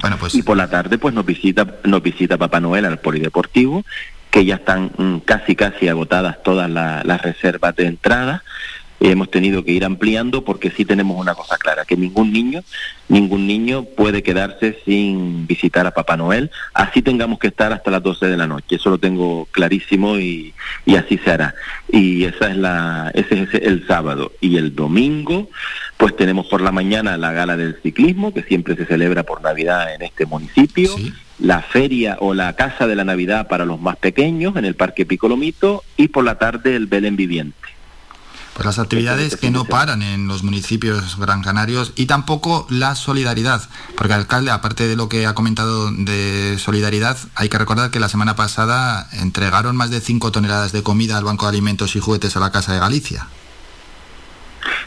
Bueno, pues... Y por la tarde pues nos visita nos visita Papá Noel al polideportivo que ya están mm, casi casi agotadas todas las reservas de entrada. Hemos tenido que ir ampliando porque sí tenemos una cosa clara, que ningún niño, ningún niño puede quedarse sin visitar a Papá Noel, así tengamos que estar hasta las 12 de la noche, eso lo tengo clarísimo y, y así se hará. Y esa es la, ese es el sábado. Y el domingo, pues tenemos por la mañana la gala del ciclismo, que siempre se celebra por Navidad en este municipio la feria o la casa de la Navidad para los más pequeños en el Parque Picolomito y por la tarde el Belén Viviente. Pues las actividades que no paran en los municipios gran canarios y tampoco la solidaridad, porque alcalde, aparte de lo que ha comentado de solidaridad, hay que recordar que la semana pasada entregaron más de 5 toneladas de comida al Banco de Alimentos y Juguetes a la Casa de Galicia.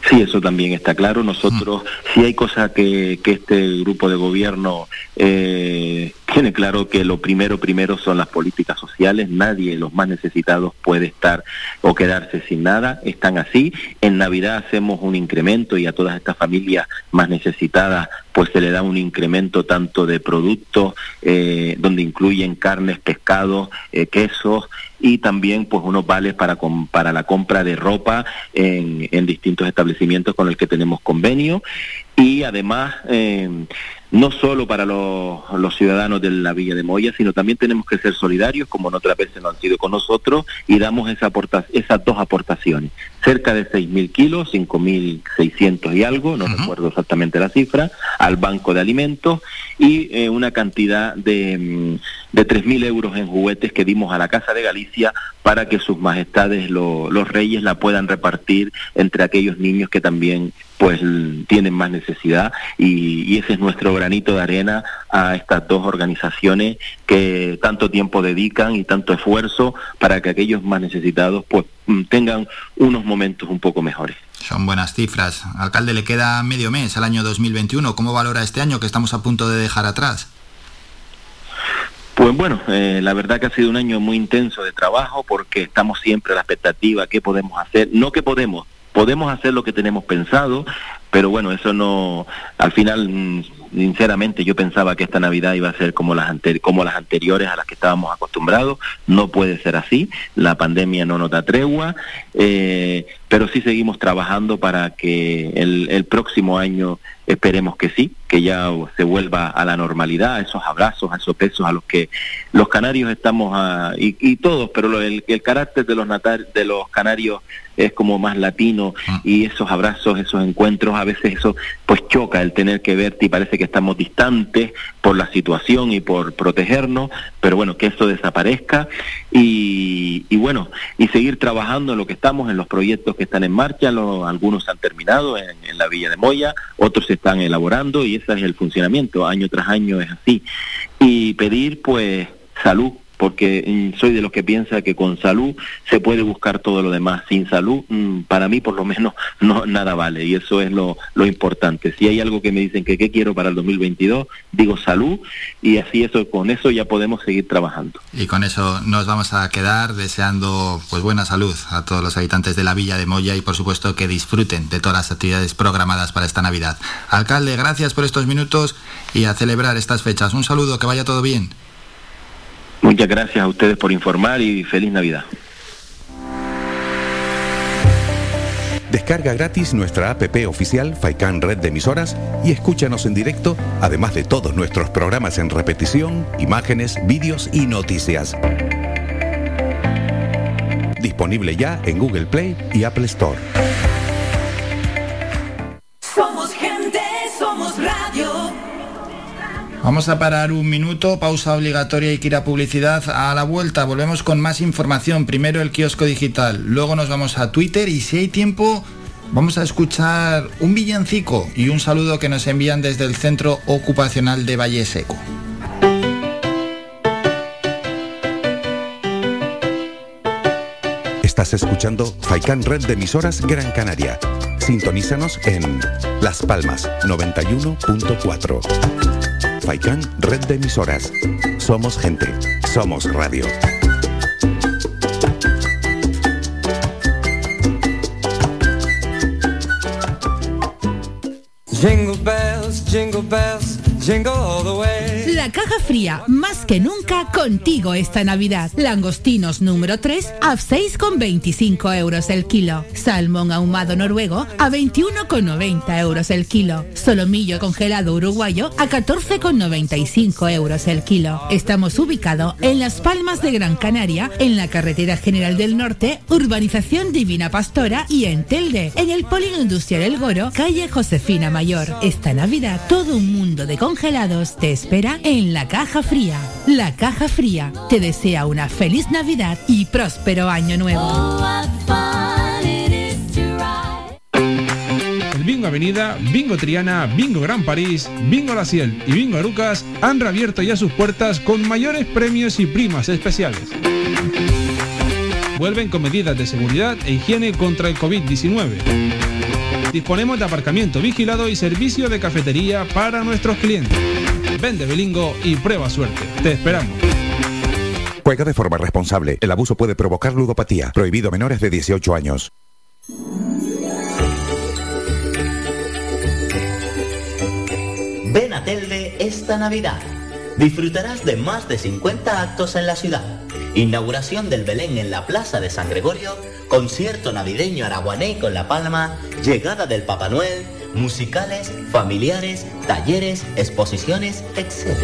Sí, eso también está claro. Nosotros, mm. si hay cosas que, que este grupo de gobierno eh, tiene claro que lo primero, primero son las políticas sociales. Nadie, los más necesitados, puede estar o quedarse sin nada. Están así. En Navidad hacemos un incremento y a todas estas familias más necesitadas pues se le da un incremento tanto de productos eh, donde incluyen carnes, pescados, eh, quesos y también pues unos vales para, para la compra de ropa en, en distintos establecimientos con el que tenemos convenio y además eh, no solo para los, ciudadanos de la Villa de Moya, sino también tenemos que ser solidarios, como en otras veces lo han sido con nosotros, y damos esa esas dos aportaciones. Cerca de 6.000 kilos, 5.600 y algo, no recuerdo exactamente la cifra, al Banco de Alimentos, y eh, una cantidad de, mm, de 3.000 euros en juguetes que dimos a la Casa de Galicia para que sus majestades los reyes la puedan repartir entre aquellos niños que también pues tienen más necesidad y, ese es nuestro granito de arena a estas dos organizaciones que tanto tiempo dedican y tanto esfuerzo para que aquellos más necesitados pues mm, tengan unos momentos un poco mejores. Son buenas cifras. Alcalde, le queda medio mes al año 2021. ¿Cómo valora este año que estamos a punto de dejar atrás? Pues bueno, eh, la verdad que ha sido un año muy intenso de trabajo porque estamos siempre a la expectativa, ¿qué podemos hacer? No que podemos, podemos hacer lo que tenemos pensado, pero bueno, eso no, al final, mm, sinceramente, yo pensaba que esta Navidad iba a ser como las, como las anteriores a las que estábamos acostumbrados, no puede ser así, la pandemia no nos da tregua, eh, pero sí seguimos trabajando para que el, el próximo año esperemos que sí, que ya se vuelva a la normalidad, a esos abrazos, a esos besos a los que los canarios estamos, a, y, todos, pero el, el, carácter de los, de los canarios es como más latino ah. y esos abrazos, esos encuentros, a veces eso pues choca el tener que verte y parece que estamos distantes por la situación y por protegernos, pero bueno, que eso desaparezca y, y bueno, y seguir trabajando en lo que estamos, en los proyectos que están en marcha, algunos han terminado en, en la Villa de Moya, otros se están elaborando y ese es el funcionamiento, año tras año es así. Y pedir pues salud porque mm, soy de los que piensa que con salud se puede buscar todo lo demás. Sin salud, mm, para mí por lo menos (laughs) no nada vale y eso es lo, importante. Si hay algo que me dicen que qué quiero para el 2022, digo salud y así eso con eso ya podemos seguir trabajando. Y con eso nos vamos a quedar deseando pues buena salud a todos los habitantes de la Villa de Moya y por supuesto que disfruten de todas las actividades programadas para esta Navidad. Alcalde, gracias por estos minutos y a celebrar estas fechas. Un saludo, que vaya todo bien. Muchas gracias a ustedes por informar y feliz Navidad. Descarga gratis nuestra app oficial Faikan Red de Emisoras y escúchanos en directo, además de todos nuestros programas en repetición, imágenes, vídeos y noticias. Disponible ya en Google Play y Apple Store. Vamos a parar un minuto, pausa obligatoria y que ir a publicidad. A la vuelta volvemos con más información. Primero el kiosco digital, luego nos vamos a Twitter y si hay tiempo vamos a escuchar un villancico y un saludo que nos envían desde el Centro Ocupacional de Valle Seco. Estás escuchando Faikan Red de Emisoras Gran Canaria. Sintonízanos en Las Palmas 91.4. Faikán, red de emisoras. Somos gente, somos radio. Jingle bells, jingle bells. La caja fría, más que nunca contigo esta Navidad. Langostinos número 3 a 6,25 euros el kilo. Salmón ahumado noruego a 21,90 euros el kilo. Solomillo congelado uruguayo a 14,95 euros el kilo. Estamos ubicados en Las Palmas de Gran Canaria, en la Carretera General del Norte, Urbanización Divina Pastora y en Telde, en el Polino Industrial El Goro, calle Josefina Mayor. Esta Navidad, todo un mundo de congelados te espera en la caja fría. La caja fría te desea una feliz Navidad y próspero año nuevo. El Bingo Avenida, Bingo Triana, Bingo Gran París, Bingo La Ciel y Bingo Arucas han reabierto ya sus puertas con mayores premios y primas especiales. Vuelven con medidas de seguridad e higiene contra el COVID-19 Disponemos de aparcamiento vigilado y servicio de cafetería para nuestros clientes. Vende Bilingo y prueba suerte. Te esperamos. Juega de forma responsable. El abuso puede provocar ludopatía. Prohibido menores de 18 años. Ven a Telde esta Navidad. Disfrutarás de más de 50 actos en la ciudad. Inauguración del Belén en la Plaza de San Gregorio concierto navideño araguané con La Palma, llegada del Papá Noel, musicales, familiares, talleres, exposiciones, etc.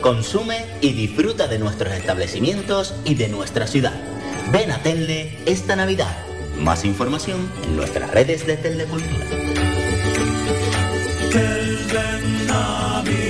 Consume y disfruta de nuestros establecimientos y de nuestra ciudad. Ven a Telde esta Navidad. Más información en nuestras redes de Telecultura. Navidad.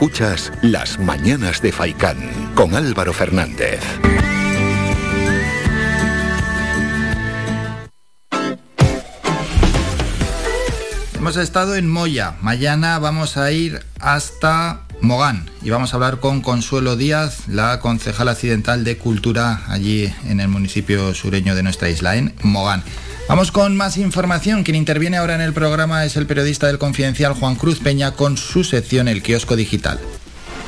Escuchas Las Mañanas de Faicán con Álvaro Fernández. Hemos estado en Moya. Mañana vamos a ir hasta Mogán y vamos a hablar con Consuelo Díaz, la concejal accidental de Cultura allí en el municipio sureño de nuestra isla, en Mogán. Vamos con más información. Quien interviene ahora en el programa es el periodista del Confidencial Juan Cruz Peña con su sección El Kiosco Digital.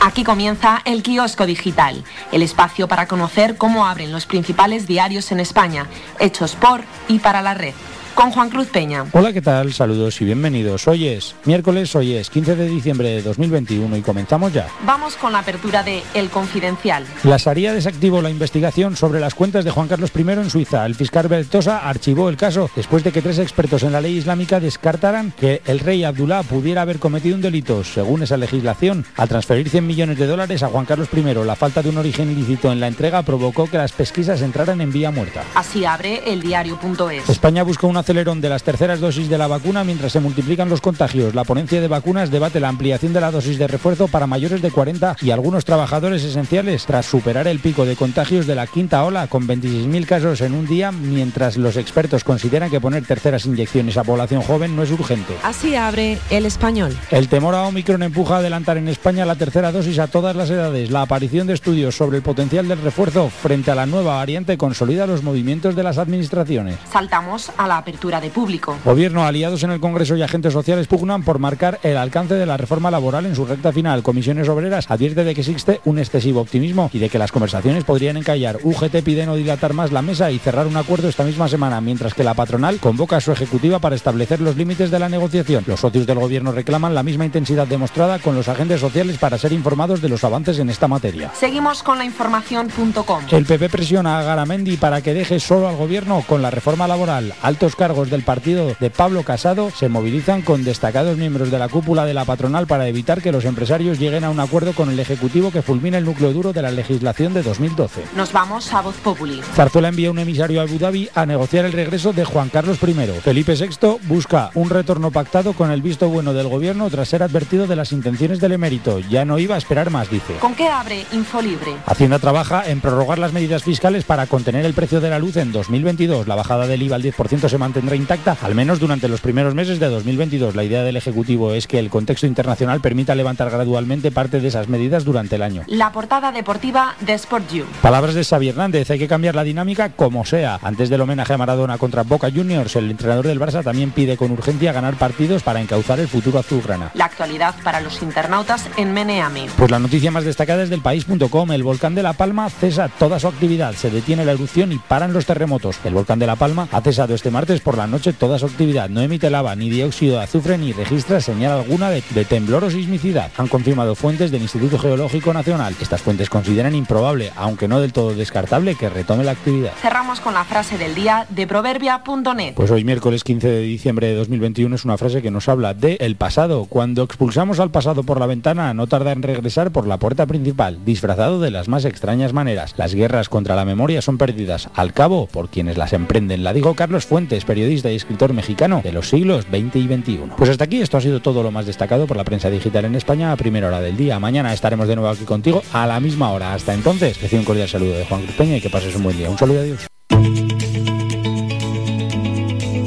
Aquí comienza el kiosco digital, el espacio para conocer cómo abren los principales diarios en España, hechos por y para la red con Juan Cruz Peña. Hola, ¿qué tal? Saludos y bienvenidos. Hoy es miércoles, hoy es 15 de diciembre de 2021 y comenzamos ya. Vamos con la apertura de El Confidencial. La Saría desactivó la investigación sobre las cuentas de Juan Carlos I en Suiza. El fiscal Bertosa archivó el caso después de que tres expertos en la ley islámica descartaran que el rey Abdullah pudiera haber cometido un delito. Según esa legislación, al transferir 100 millones de dólares a Juan Carlos I, la falta de un origen ilícito en la entrega provocó que las pesquisas entraran en vía muerta. Así abre el diario.es. España busca una acelerón de las terceras dosis de la vacuna mientras se multiplican los contagios. La ponencia de vacunas debate la ampliación de la dosis de refuerzo para mayores de 40 y algunos trabajadores esenciales tras superar el pico de contagios de la quinta ola con 26.000 casos en un día, mientras los expertos consideran que poner terceras inyecciones a población joven no es urgente. Así abre el español. El temor a Omicron empuja a adelantar en España la tercera dosis a todas las edades. La aparición de estudios sobre el potencial del refuerzo frente a la nueva variante consolida los movimientos de las administraciones. Saltamos a la apertura de público. Gobierno, aliados en el Congreso y agentes sociales pugnan por marcar el alcance de la reforma laboral en su recta final. Comisiones Obreras advierte de que existe un excesivo optimismo y de que las conversaciones podrían encallar. UGT pide no dilatar más la mesa y cerrar un acuerdo esta misma semana, mientras que la patronal convoca a su ejecutiva para establecer los límites de la negociación. Los socios del Gobierno reclaman la misma intensidad demostrada con los agentes sociales para ser informados de los avances en esta materia. Seguimos con la información.com. El PP presiona a Garamendi para que deje solo al Gobierno con la reforma laboral. Altos cargos del partido de Pablo Casado se movilizan con destacados miembros de la cúpula de la patronal para evitar que los empresarios lleguen a un acuerdo con el Ejecutivo que fulmine el núcleo duro de la legislación de 2012. Nos vamos a Voz Populi. Zarzuela envía un emisario a Abu Dhabi a negociar el regreso de Juan Carlos I. Felipe VI busca un retorno pactado con el visto bueno del gobierno tras ser advertido de las intenciones del emérito. Ya no iba a esperar más, dice. ¿Con qué abre Infolibre? Hacienda trabaja en prorrogar las medidas fiscales para contener el precio de la luz en 2022. La bajada del IVA al 10% se mantendrá intacta al menos durante los primeros meses de 2022. La idea del Ejecutivo es que el contexto internacional permita levantar gradualmente parte de esas medidas durante el año. La portada deportiva de Sport You. Palabras de Xavi Hernández, hay que cambiar la dinámica como sea. Antes del homenaje a Maradona contra Boca Juniors, el entrenador del Barça también pide con urgencia ganar partidos para encauzar el futuro azulgrana. La actualidad para los internautas en Meneami. Pues la noticia más destacada es del país.com. El volcán de La Palma cesa toda su actividad, se detiene la erupción y paran los terremotos. El volcán de La Palma ha cesado este martes por la noche toda su actividad. No emite lava ni dióxido de azufre ni registra señal alguna de, de, temblor o sismicidad. Han confirmado fuentes del Instituto Geológico Nacional. Estas fuentes consideran improbable, aunque no del todo descartable, que retome la actividad. Cerramos con la frase del día de proverbia.net. Pues hoy miércoles 15 de diciembre de 2021 es una frase que nos habla de el pasado. Cuando expulsamos al pasado por la ventana, no tarda en regresar por la puerta principal, disfrazado de las más extrañas maneras. Las guerras contra la memoria son perdidas, al cabo, por quienes las emprenden. La dijo Carlos Fuentes, periodista y escritor mexicano de los siglos XX y XXI. Pues hasta aquí esto ha sido todo lo más destacado por la prensa digital en España a primera hora del día. Mañana estaremos de nuevo aquí contigo a la misma hora. Hasta entonces, recibo un cordial saludo de Juan Cruz Peña y que pases un buen día. Un saludo y adiós.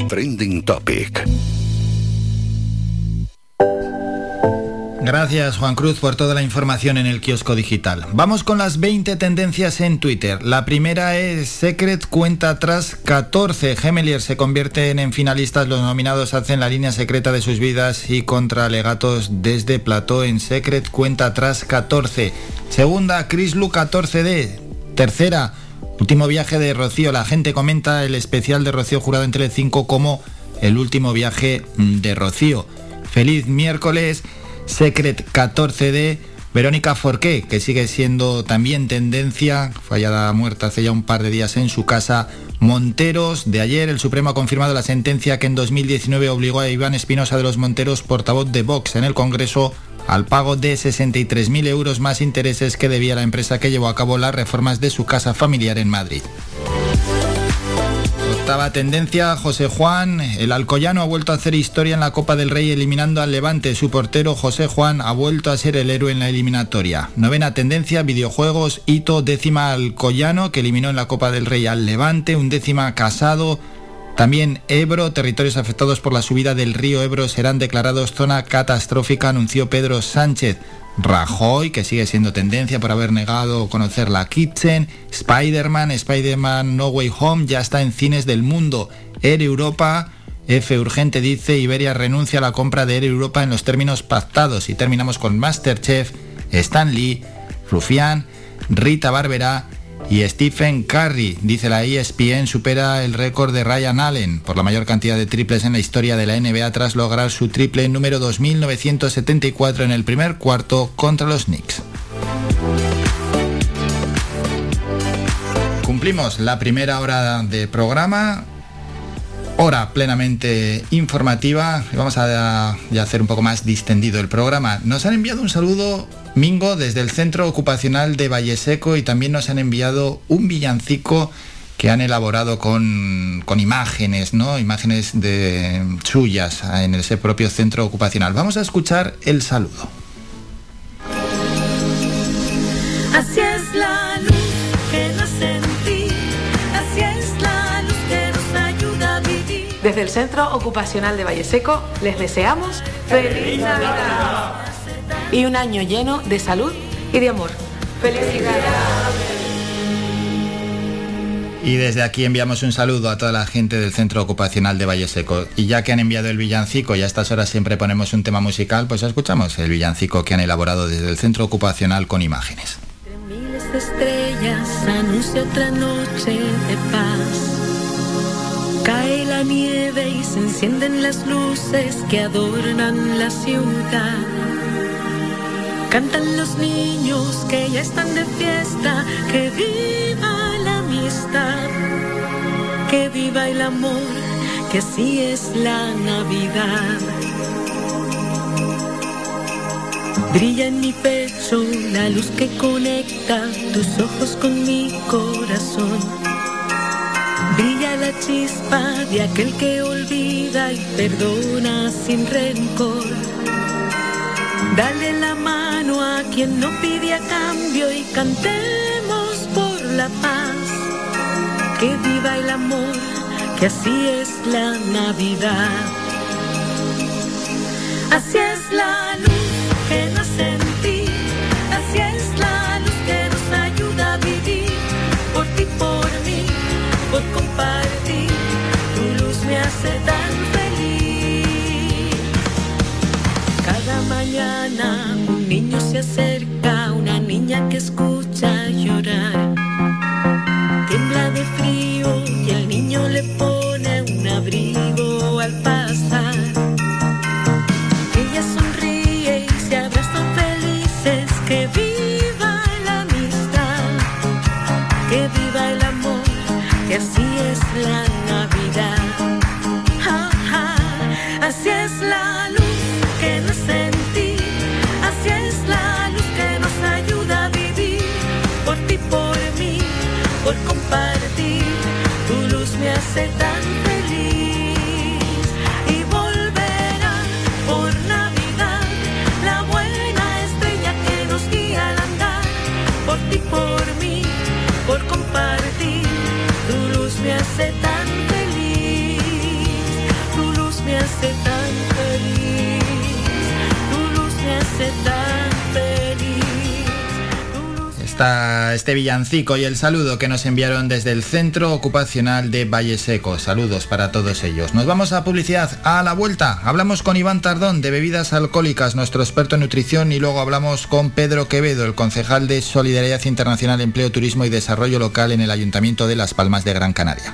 Trending Topic. Gracias Juan Cruz por toda la información en el kiosco digital. Vamos con las 20 tendencias en Twitter. La primera es Secret cuenta atrás 14. Gemelier se convierten en finalistas. Los nominados hacen la línea secreta de sus vidas y contra legatos desde Plató en Secret cuenta atrás 14. Segunda, Chris Lu 14D. Tercera, último viaje de Rocío. La gente comenta el especial de Rocío Jurado en Telecinco como el último viaje de Rocío. Feliz miércoles. Secret 14D, Verónica Forqué, que sigue siendo también tendencia, fallada muerta hace ya un par de días en su casa. Monteros, de ayer el Supremo ha confirmado la sentencia que en 2019 obligó a Iván Espinosa de los Monteros, portavoz de Vox en el Congreso, al pago de 63.000 euros más intereses que debía la empresa que llevó a cabo las reformas de su casa familiar en Madrid. Octava tendencia, José Juan, el alcoyano ha vuelto a hacer historia en la Copa del Rey eliminando al Levante. Su portero José Juan ha vuelto a ser el héroe en la eliminatoria. Novena tendencia, videojuegos, hito, décima alcoyano que eliminó en la Copa del Rey al Levante, un décima casado. También Ebro, territorios afectados por la subida del río Ebro serán declarados zona catastrófica, anunció Pedro Sánchez. Rajoy, que sigue siendo tendencia por haber negado conocer la Kitchen, Spider-Man, Spider-Man No Way Home ya está en cines del mundo, Air Europa, F urgente dice, Iberia renuncia a la compra de Air Europa en los términos pactados y terminamos con Masterchef, Stan Lee, Rufián, Rita Barberá y Stephen Curry, dice la ESPN, supera el récord de Ryan Allen por la mayor cantidad de triples en la historia de la NBA tras lograr su triple número 2974 en el primer cuarto contra los Knicks. Cumplimos la primera hora de programa, hora plenamente informativa. Vamos a, hacer un poco más distendido el programa. Nos han enviado un saludo Mingo desde el Centro Ocupacional de Valleseco y también nos han enviado un villancico que han elaborado con, imágenes, ¿no? Imágenes de suyas en ese propio centro ocupacional. Vamos a escuchar el saludo. Así es la luz que nos sentí, así es la luz que nos ayuda a vivir. Desde el Centro Ocupacional de Valleseco les deseamos feliz Navidad y un año lleno de salud y de amor. ¡Felicidades! Y desde aquí enviamos un saludo a toda la gente del Centro Ocupacional de Valle Seco. Y ya que han enviado el villancico y a estas horas siempre ponemos un tema musical, pues escuchamos el villancico que han elaborado desde el Centro Ocupacional con imágenes. miles de estrellas anuncia otra noche de paz. Cae la nieve y se encienden las luces que adornan la ciudad. Cantan los niños que ya están de fiesta, que viva la amistad, que viva el amor, que así es la Navidad. Brilla en mi pecho la luz que conecta tus ojos con mi corazón. Brilla la chispa de aquel que olvida y perdona sin rencor. Dale la mano a quien no pide a cambio y cantemos por la paz. Que viva el amor, que así es la Navidad. Así es la luz que nace en ti, así es la luz que nos ayuda a vivir. Por ti, por mí, por compartir, tu luz me hace tan mañana un niño se acerca, una niña que escucha llorar. Tiembla de frío y el niño le pone un abrigo al pasar. Ella sonríe y se abrazan felices. Que viva la amistad, que viva el amor, que así es la Por ti, por mí, por compartir, tu luz me hace tan Este villancico y el saludo que nos enviaron desde el Centro Ocupacional de Valle Seco. Saludos para todos ellos. Nos vamos a publicidad. A la vuelta hablamos con Iván Tardón de bebidas alcohólicas, nuestro experto en nutrición, y luego hablamos con Pedro Quevedo, el concejal de Solidaridad Internacional, Empleo, Turismo y Desarrollo Local en el Ayuntamiento de Las Palmas de Gran Canaria.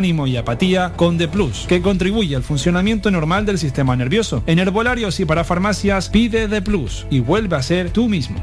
ánimo y apatía con The Plus, que contribuye al funcionamiento normal del sistema nervioso. En herbolarios y para farmacias pide The Plus y vuelve a ser tú mismo.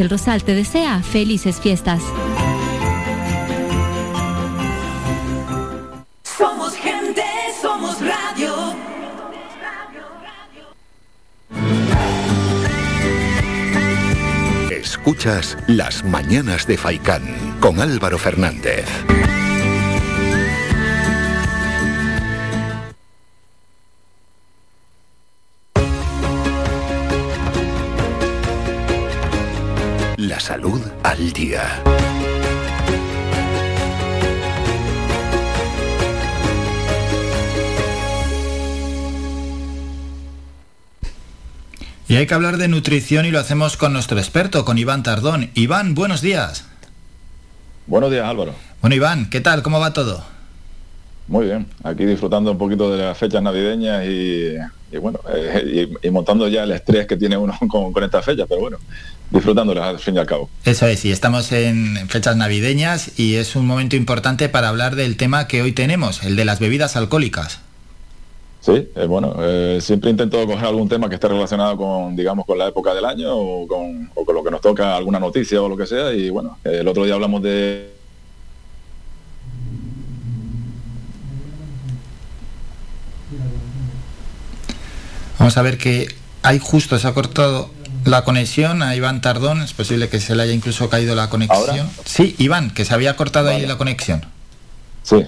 el Rosal te desea felices fiestas. Somos gente, somos radio. Escuchas Las Mañanas de Faicán con Álvaro Fernández. Salud al día. Y hay que hablar de nutrición y lo hacemos con nuestro experto, con Iván Tardón. Iván, buenos días. Buenos días, Álvaro. Bueno, Iván, ¿qué tal? ¿Cómo va todo? Muy bien, aquí disfrutando un poquito de las fechas navideñas y, y bueno, eh, y, y montando ya el estrés que tiene uno (laughs) con, con estas fechas, pero bueno, disfrutándolas al fin y al cabo. Eso es, y estamos en fechas navideñas y es un momento importante para hablar del tema que hoy tenemos, el de las bebidas alcohólicas. Sí, eh, bueno, eh, siempre intento coger algún tema que esté relacionado con, digamos, con la época del año o con, o con lo que nos toca, alguna noticia o lo que sea, y bueno, el otro día hablamos de Vamos a ver que hay justo, se ha cortado la conexión a Iván Tardón, es posible que se le haya incluso caído la conexión. ¿Ahora? Sí, Iván, que se había cortado ahí la conexión. Sí.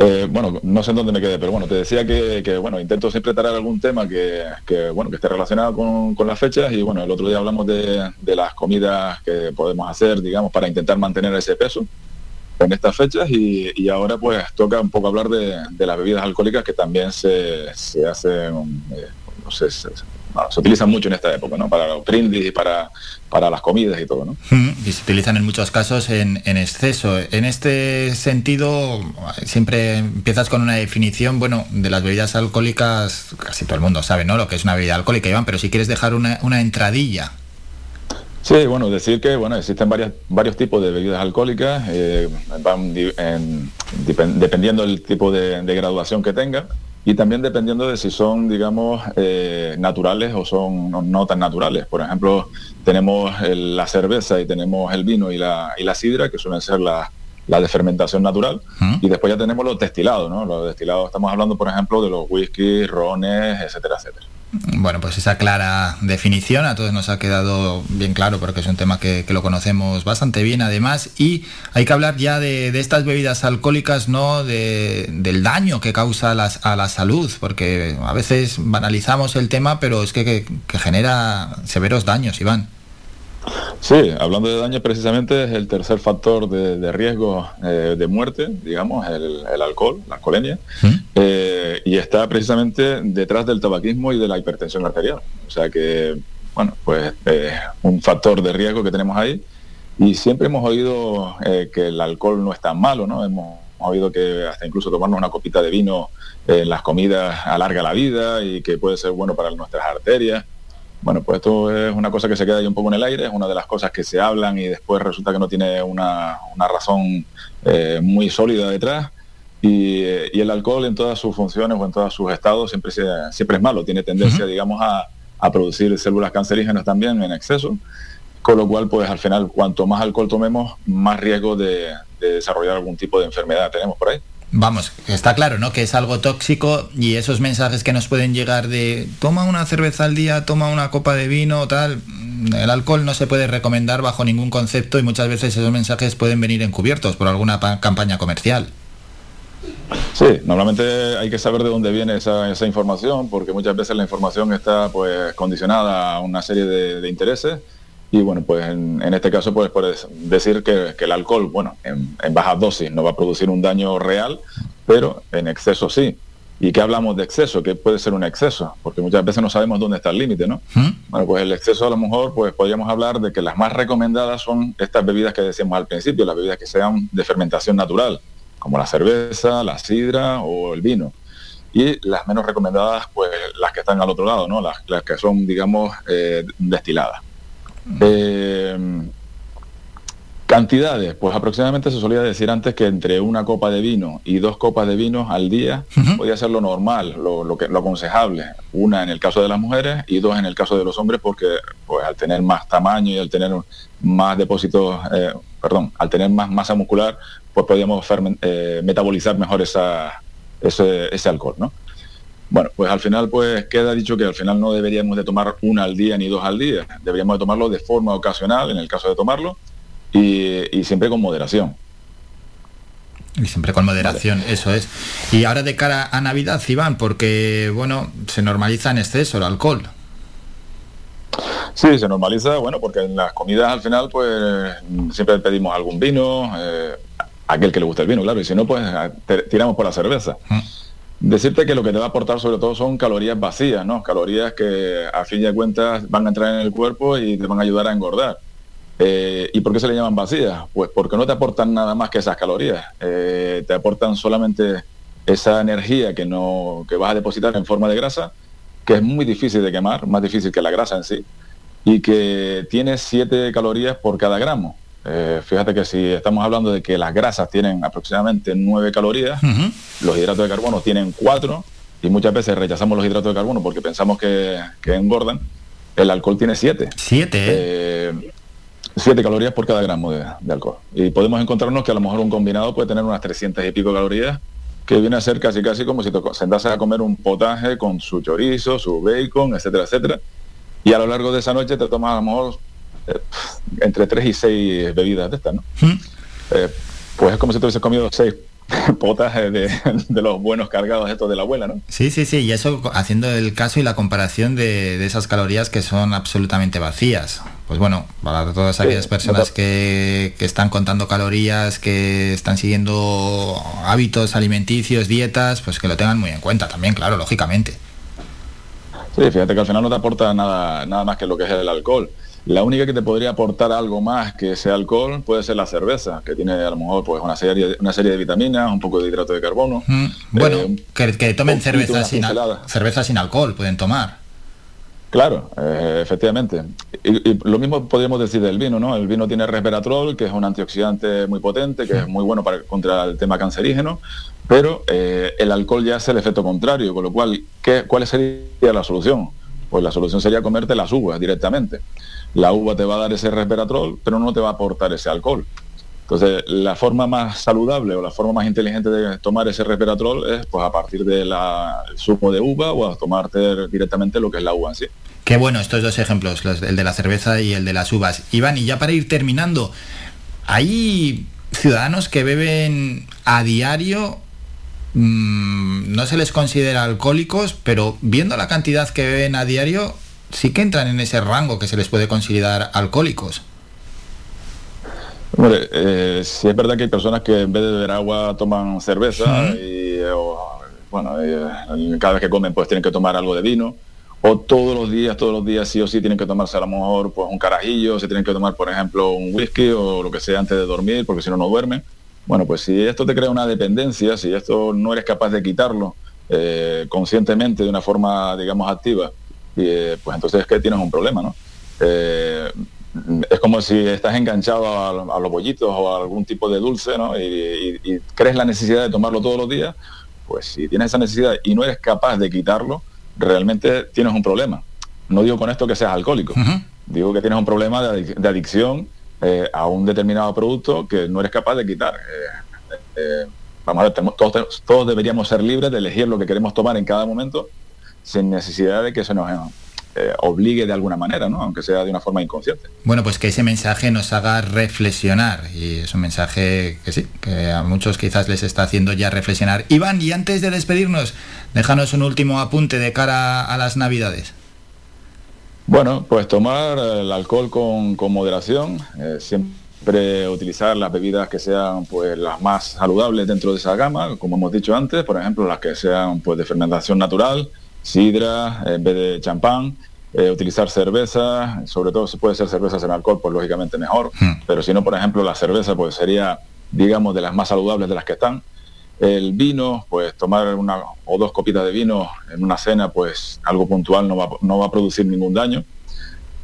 Eh, bueno, no sé en dónde me quedé, pero bueno, te decía que, que, bueno, intento siempre traer algún tema que, que, bueno, que esté relacionado con, con las fechas y bueno, el otro día hablamos de, de las comidas que podemos hacer, digamos, para intentar mantener ese peso en estas fechas y, y ahora pues toca un poco hablar de, de las bebidas alcohólicas que también se, se hacen, eh, se, utilizan mucho en esta época, ¿no? Para los brindis y para, para las comidas y todo, ¿no? Mm, Y se utilizan en muchos casos en, en exceso. En este sentido, siempre empiezas con una definición, bueno, de las bebidas alcohólicas, casi todo el mundo sabe, ¿no? Lo que es una bebida alcohólica, Iván, pero si quieres dejar una, una entradilla. Sí, bueno, decir que bueno existen varias, varios tipos de bebidas alcohólicas, eh, van di- en- dipen- dependiendo del tipo de, de graduación que tenga y también dependiendo de si son, digamos, eh, naturales o son no, no tan naturales. Por ejemplo, tenemos el- la cerveza y tenemos el vino y la, y la sidra, que suelen ser la, la de fermentación natural. Y después ya tenemos los destilados, ¿no? Los destilados, estamos hablando, por ejemplo, de los whisky, rones, etcétera, etcétera. Bueno, pues esa clara definición a todos nos ha quedado bien claro porque es un tema que, lo conocemos bastante bien además y hay que hablar ya de, estas bebidas alcohólicas, no del daño que causa a la salud, porque a veces banalizamos el tema, pero es que, genera severos daños, Iván. Sí, hablando de daño precisamente es el tercer factor de, riesgo eh, de muerte, digamos, el, alcohol, la alcoholemia, eh, y está precisamente detrás del tabaquismo y de la hipertensión arterial. O sea que, bueno, pues es un factor de riesgo que tenemos ahí. Y siempre hemos oído eh, que el alcohol no es tan malo, ¿no? Hemos, oído que hasta incluso tomarnos una copita de vino en las comidas alarga la vida y que puede ser bueno para nuestras arterias. Bueno, pues esto es una cosa que se queda ahí un poco en el aire, es una de las cosas que se hablan y después resulta que no tiene una, razón eh, muy sólida detrás. Eh, y, el alcohol en todas sus funciones o en todos sus estados siempre, siempre es malo, tiene tendencia, digamos, a, producir células cancerígenas también en exceso, con lo cual, pues al final, cuanto más alcohol tomemos, más riesgo de desarrollar algún tipo de enfermedad tenemos por ahí. Vamos, está claro, ¿no? Que es algo tóxico y esos mensajes que nos pueden llegar de toma una cerveza al día, toma una copa de vino, tal, el alcohol no se puede recomendar bajo ningún concepto y muchas veces esos mensajes pueden venir encubiertos por alguna campaña comercial. Sí, normalmente hay que saber de dónde viene esa, información, porque muchas veces la información está pues condicionada a una serie de intereses y bueno, pues en, este caso pues puedes decir que, el alcohol, bueno, en, bajas dosis no va a producir un daño real, pero en exceso sí. ¿Y qué hablamos de exceso? ¿Qué puede ser un exceso? Porque muchas veces no sabemos dónde está el límite, ¿no? ¿Mm? Bueno, pues el exceso a lo mejor, pues podríamos hablar de que las más recomendadas son estas bebidas que decíamos al principio, las bebidas que sean de fermentación natural, como la cerveza, la sidra o el vino. Y las menos recomendadas, pues las que están al otro lado, ¿no? Las, que son, digamos, eh, destiladas. Eh, cantidades, pues aproximadamente se solía decir antes que entre una copa de vino y dos copas de vino al día podía ser lo normal, lo, que, lo aconsejable. Una en el caso de las mujeres y dos en el caso de los hombres, porque pues al tener más tamaño y al tener más depósitos, eh, perdón, al tener más masa muscular, pues podíamos eh, metabolizar mejor esa, ese, ese alcohol, ¿no? Bueno, pues al final pues queda dicho que al final no deberíamos de tomar una al día ni dos al día, deberíamos de tomarlo de forma ocasional en el caso de tomarlo y, siempre con moderación. Y siempre con moderación, eso es. Y ahora de cara a Navidad, Iván, porque bueno, se normaliza en exceso el alcohol. Sí, se normaliza, bueno, porque en las comidas al final pues siempre pedimos algún vino, eh, aquel que le gusta el vino, claro, y si no pues tiramos por la cerveza. Mm. Decirte que lo que te va a aportar sobre todo son calorías vacías, ¿no? Calorías que a fin de cuentas van a entrar en el cuerpo y te van a ayudar a engordar. Eh, ¿Y por qué se le llaman vacías? Pues porque no te aportan nada más que esas calorías. Eh, te aportan solamente esa energía que, no, que vas a depositar en forma de grasa, que es muy difícil de quemar, más difícil que la grasa en sí, y que tiene 7 calorías por cada gramo. Eh, fíjate que si estamos hablando de que las grasas tienen aproximadamente 9 calorías, los hidratos de carbono tienen 4 y muchas veces rechazamos los hidratos de carbono porque pensamos que, engordan, el alcohol tiene 7. 7. 7 calorías por cada gramo de, alcohol. Y podemos encontrarnos que a lo mejor un combinado puede tener unas 300 y pico calorías, que viene a ser casi casi como si te sentases a comer un potaje con su chorizo, su bacon, etcétera, etcétera. Y a lo largo de esa noche te tomas a lo mejor entre 3 y 6 bebidas de estas, ¿no? Eh, pues es como si te hubiese comido 6 (laughs) potas (laughs) de, los buenos cargados estos de la abuela, ¿no? Sí, sí, sí, y eso haciendo el caso y la comparación de, esas calorías que son absolutamente vacías. Pues bueno, para todas aquellas personas que, que, están contando calorías, que están siguiendo hábitos alimenticios, dietas, pues que lo tengan muy en cuenta también, claro, lógicamente. Sí, fíjate que al final no te aporta nada, nada más que lo que es el alcohol. La única que te podría aportar algo más que ese alcohol puede ser la cerveza, que tiene a lo mejor pues una serie, una serie de vitaminas, un poco de hidrato de carbono. Mm, bueno, eh, que, tomen cerveza sin, cerveza sin alcohol, pueden tomar. Claro, eh, efectivamente. Y, lo mismo podríamos decir del vino, ¿no? El vino tiene resveratrol, que es un antioxidante muy potente, que es muy bueno para contra el tema cancerígeno, pero eh, el alcohol ya hace el efecto contrario, con lo cual, ¿qué, ¿cuál sería la solución? Pues la solución sería comerte las uvas directamente. La uva te va a dar ese resveratrol, pero no te va a aportar ese alcohol. Entonces, la forma más saludable o la forma más inteligente de tomar ese resveratrol es pues a partir del zumo de uva o a tomarte directamente lo que es la uva en sí. Qué bueno estos dos ejemplos, el de la cerveza y el de las uvas. Iván, y ya para ir terminando, hay ciudadanos que beben a diario, mm, no se les considera alcohólicos, pero viendo la cantidad que beben a diario, sí que entran en ese rango que se les puede considerar alcohólicos. Hombre, eh, sí es verdad que hay personas que en vez de beber agua toman cerveza y bueno, eh, cada vez que comen pues tienen que tomar algo de vino o todos los días, todos los días sí o sí tienen que tomarse a lo mejor pues un carajillo, se tienen que tomar por ejemplo un whisky o lo que sea antes de dormir porque si no no duermen. Bueno, pues si esto te crea una dependencia, si esto no eres capaz de quitarlo eh, conscientemente de una forma digamos activa, pues entonces es que tienes un problema, ¿no? es como si estás enganchado a, los bollitos o a algún tipo de dulce, ¿no? Y, crees la necesidad de tomarlo todos los días, pues si tienes esa necesidad y no eres capaz de quitarlo, realmente tienes un problema. No digo con esto que seas alcohólico, digo que tienes un problema de, adicción eh, a un determinado producto que no eres capaz de quitar. Eh, eh, vamos a ver, todos, todos deberíamos ser libres de elegir lo que queremos tomar en cada momento sin necesidad de que se nos eh, obligue de alguna manera, ¿no? aunque sea de una forma inconsciente. Bueno, pues que ese mensaje nos haga reflexionar y es un mensaje que sí, que a muchos quizás les está haciendo ya reflexionar. Iván, y antes de despedirnos, déjanos un último apunte de cara a las Navidades. Bueno, pues tomar el alcohol con, moderación, eh, siempre utilizar las bebidas que sean pues las más saludables dentro de esa gama, como hemos dicho antes, por ejemplo las que sean pues de fermentación natural, sidra en vez de champán, eh, utilizar cerveza, sobre todo si puede ser cerveza sin alcohol, pues lógicamente mejor, hmm. pero si no, por ejemplo, la cerveza pues sería, digamos, de las más saludables de las que están. El vino, pues tomar una o dos copitas de vino en una cena, pues algo puntual no va, no va a producir ningún daño.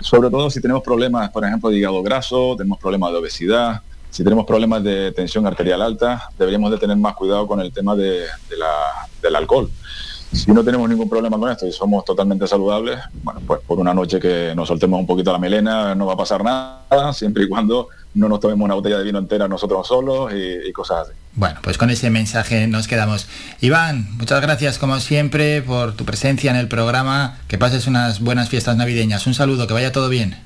Sobre todo si tenemos problemas, por ejemplo, de hígado graso, tenemos problemas de obesidad, si tenemos problemas de tensión arterial alta, deberíamos de tener más cuidado con el tema de, la, del alcohol. Si no tenemos ningún problema con esto y somos totalmente saludables, bueno, pues por una noche que nos soltemos un poquito la melena no va a pasar nada, siempre y cuando no nos tomemos una botella de vino entera nosotros solos y, cosas así. Bueno, pues con ese mensaje nos quedamos. Iván, muchas gracias como siempre por tu presencia en el programa. Que pases unas buenas fiestas navideñas. Un saludo, que vaya todo bien.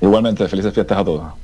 Igualmente, felices fiestas a todos.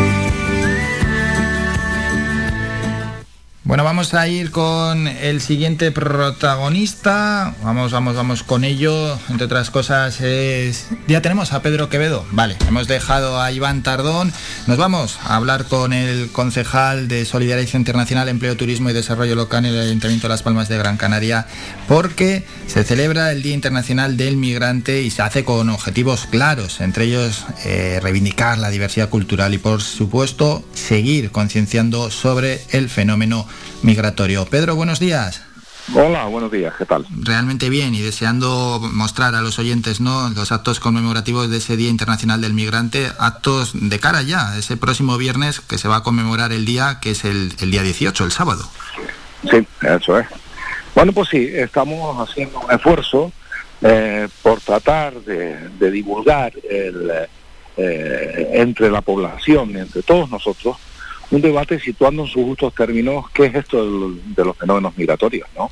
Bueno, vamos a ir con el siguiente protagonista. Vamos, vamos, vamos con ello. Entre otras cosas es... Ya tenemos a Pedro Quevedo. Vale, hemos dejado a Iván Tardón. Nos vamos a hablar con el concejal de Solidaridad Internacional, Empleo, Turismo y Desarrollo Local en el Ayuntamiento de Las Palmas de Gran Canaria, porque se celebra el Día Internacional del Migrante y se hace con objetivos claros, entre ellos eh, reivindicar la diversidad cultural y, por supuesto, seguir concienciando sobre el fenómeno migratorio. Pedro, buenos días. Hola, buenos días, ¿qué tal? Realmente bien y deseando mostrar a los oyentes ¿no? los actos conmemorativos de ese Día Internacional del Migrante, actos de cara ya, ese próximo viernes que se va a conmemorar el día, que es el, día 18, el sábado. Sí, eso es. Bueno, pues sí, estamos haciendo un esfuerzo eh, por tratar de, divulgar el, eh, entre la población, entre todos nosotros, un debate situando en sus justos términos qué es esto de los fenómenos migratorios, ¿no?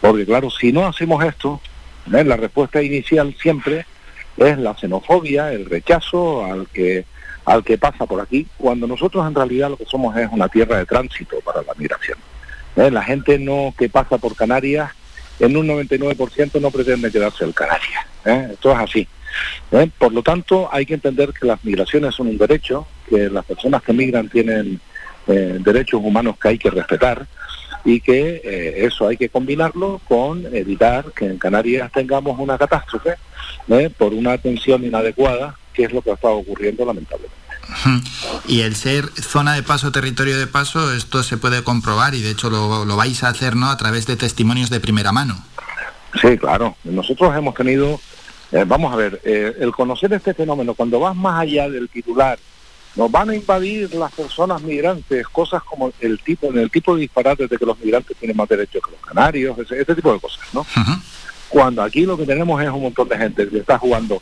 Porque claro, si no hacemos esto, ¿eh? la respuesta inicial siempre es la xenofobia, el rechazo al que al que pasa por aquí, cuando nosotros en realidad lo que somos es una tierra de tránsito para la migración. ¿eh? La gente no que pasa por Canarias en un 99% no pretende quedarse en Canarias. ¿eh? Esto es así. Por lo tanto, hay que entender que las migraciones son un derecho, que las personas que migran tienen eh, derechos humanos que hay que respetar y que eh, eso hay que combinarlo con evitar que en Canarias tengamos una catástrofe ¿eh? por una atención inadecuada, que es lo que estado ocurriendo lamentablemente. Y el ser zona de paso, territorio de paso, esto se puede comprobar y de hecho lo, lo vais a hacer ¿no? a través de testimonios de primera mano. Sí, claro. Nosotros hemos tenido, vamos a ver, el conocer este fenómeno, cuando vas más allá del titular nos van a invadir las personas migrantes, cosas como el tipo, en el tipo de disparates de que los migrantes tienen más derechos que los canarios, ese, tipo de cosas, ¿no? Cuando aquí lo que tenemos es un montón de gente que está jugando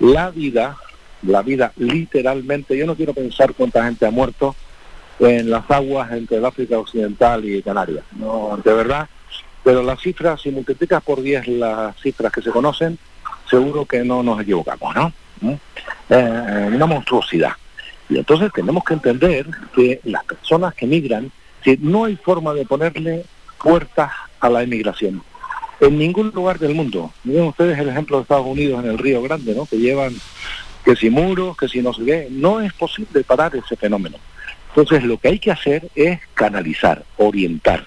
la vida, la vida literalmente, yo no quiero pensar cuánta gente ha muerto en las aguas entre el África Occidental y Canarias, no, de verdad, pero las cifras, si multiplicas por 10 las cifras que se conocen, seguro que no nos equivocamos, ¿no? ¿Mm? Eh, una monstruosidad. Y entonces tenemos que entender que las personas que migran, que no hay forma de ponerle puertas a la emigración. En ningún lugar del mundo. Miren ustedes el ejemplo de Estados Unidos en el Río Grande, ¿no? Que llevan que si muros, que si no se ve. No es posible parar ese fenómeno. Entonces lo que hay que hacer es canalizar, orientar.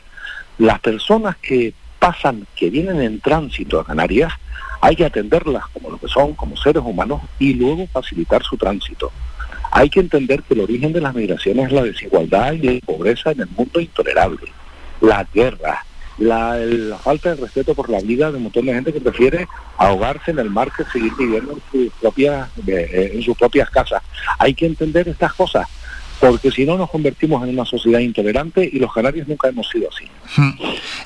Las personas que pasan, que vienen en tránsito a Canarias, hay que atenderlas como lo que son, como seres humanos, y luego facilitar su tránsito. Hay que entender que el origen de las migraciones es la desigualdad y la pobreza en el mundo intolerable, la guerra, la, la, falta de respeto por la vida de un montón de gente que prefiere ahogarse en el mar que seguir viviendo en sus propias, eh, en sus propias casas. Hay que entender estas cosas porque si no nos convertimos en una sociedad intolerante y los canarios nunca hemos sido así. Hmm.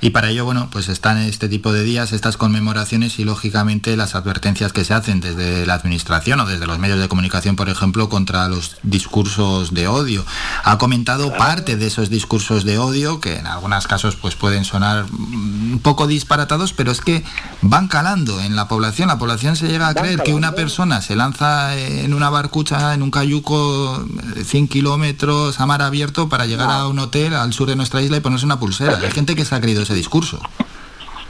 Y para ello, bueno, pues están este tipo de días, estas conmemoraciones y lógicamente las advertencias que se hacen desde la administración o desde los medios de comunicación, por ejemplo, contra los discursos de odio. Ha comentado parte de esos discursos de odio que en algunos casos pues pueden sonar un poco disparatados, pero es que van calando en la población. La población se llega a creer que una persona se lanza en una barcucha, en un cayuco, 100 kilómetros a mar abierto para llegar a un hotel al sur de nuestra isla y ponerse una pulsera. Hay gente que se ha creído ese discurso.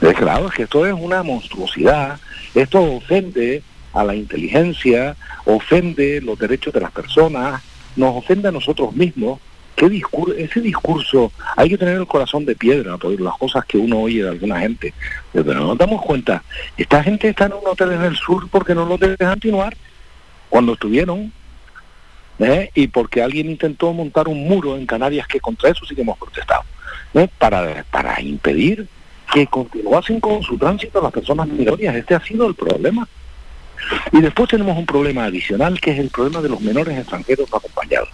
Es claro, es que esto es una monstruosidad. Esto ofende a la inteligencia, ofende los derechos de las personas, nos ofende a nosotros mismos. ¿Qué discurso, ese discurso, hay que tener el corazón de piedra por las cosas que uno oye de alguna gente. Pero no nos damos cuenta, esta gente está en un hotel en el sur porque no lo dejan continuar. Cuando estuvieron ¿eh? y porque alguien intentó montar un muro en Canarias que contra eso sí que hemos protestado, ¿eh? para, para impedir que continuasen con su tránsito las personas migratorias. Este ha sido el problema. Y después tenemos un problema adicional que es el problema de los menores extranjeros no acompañados.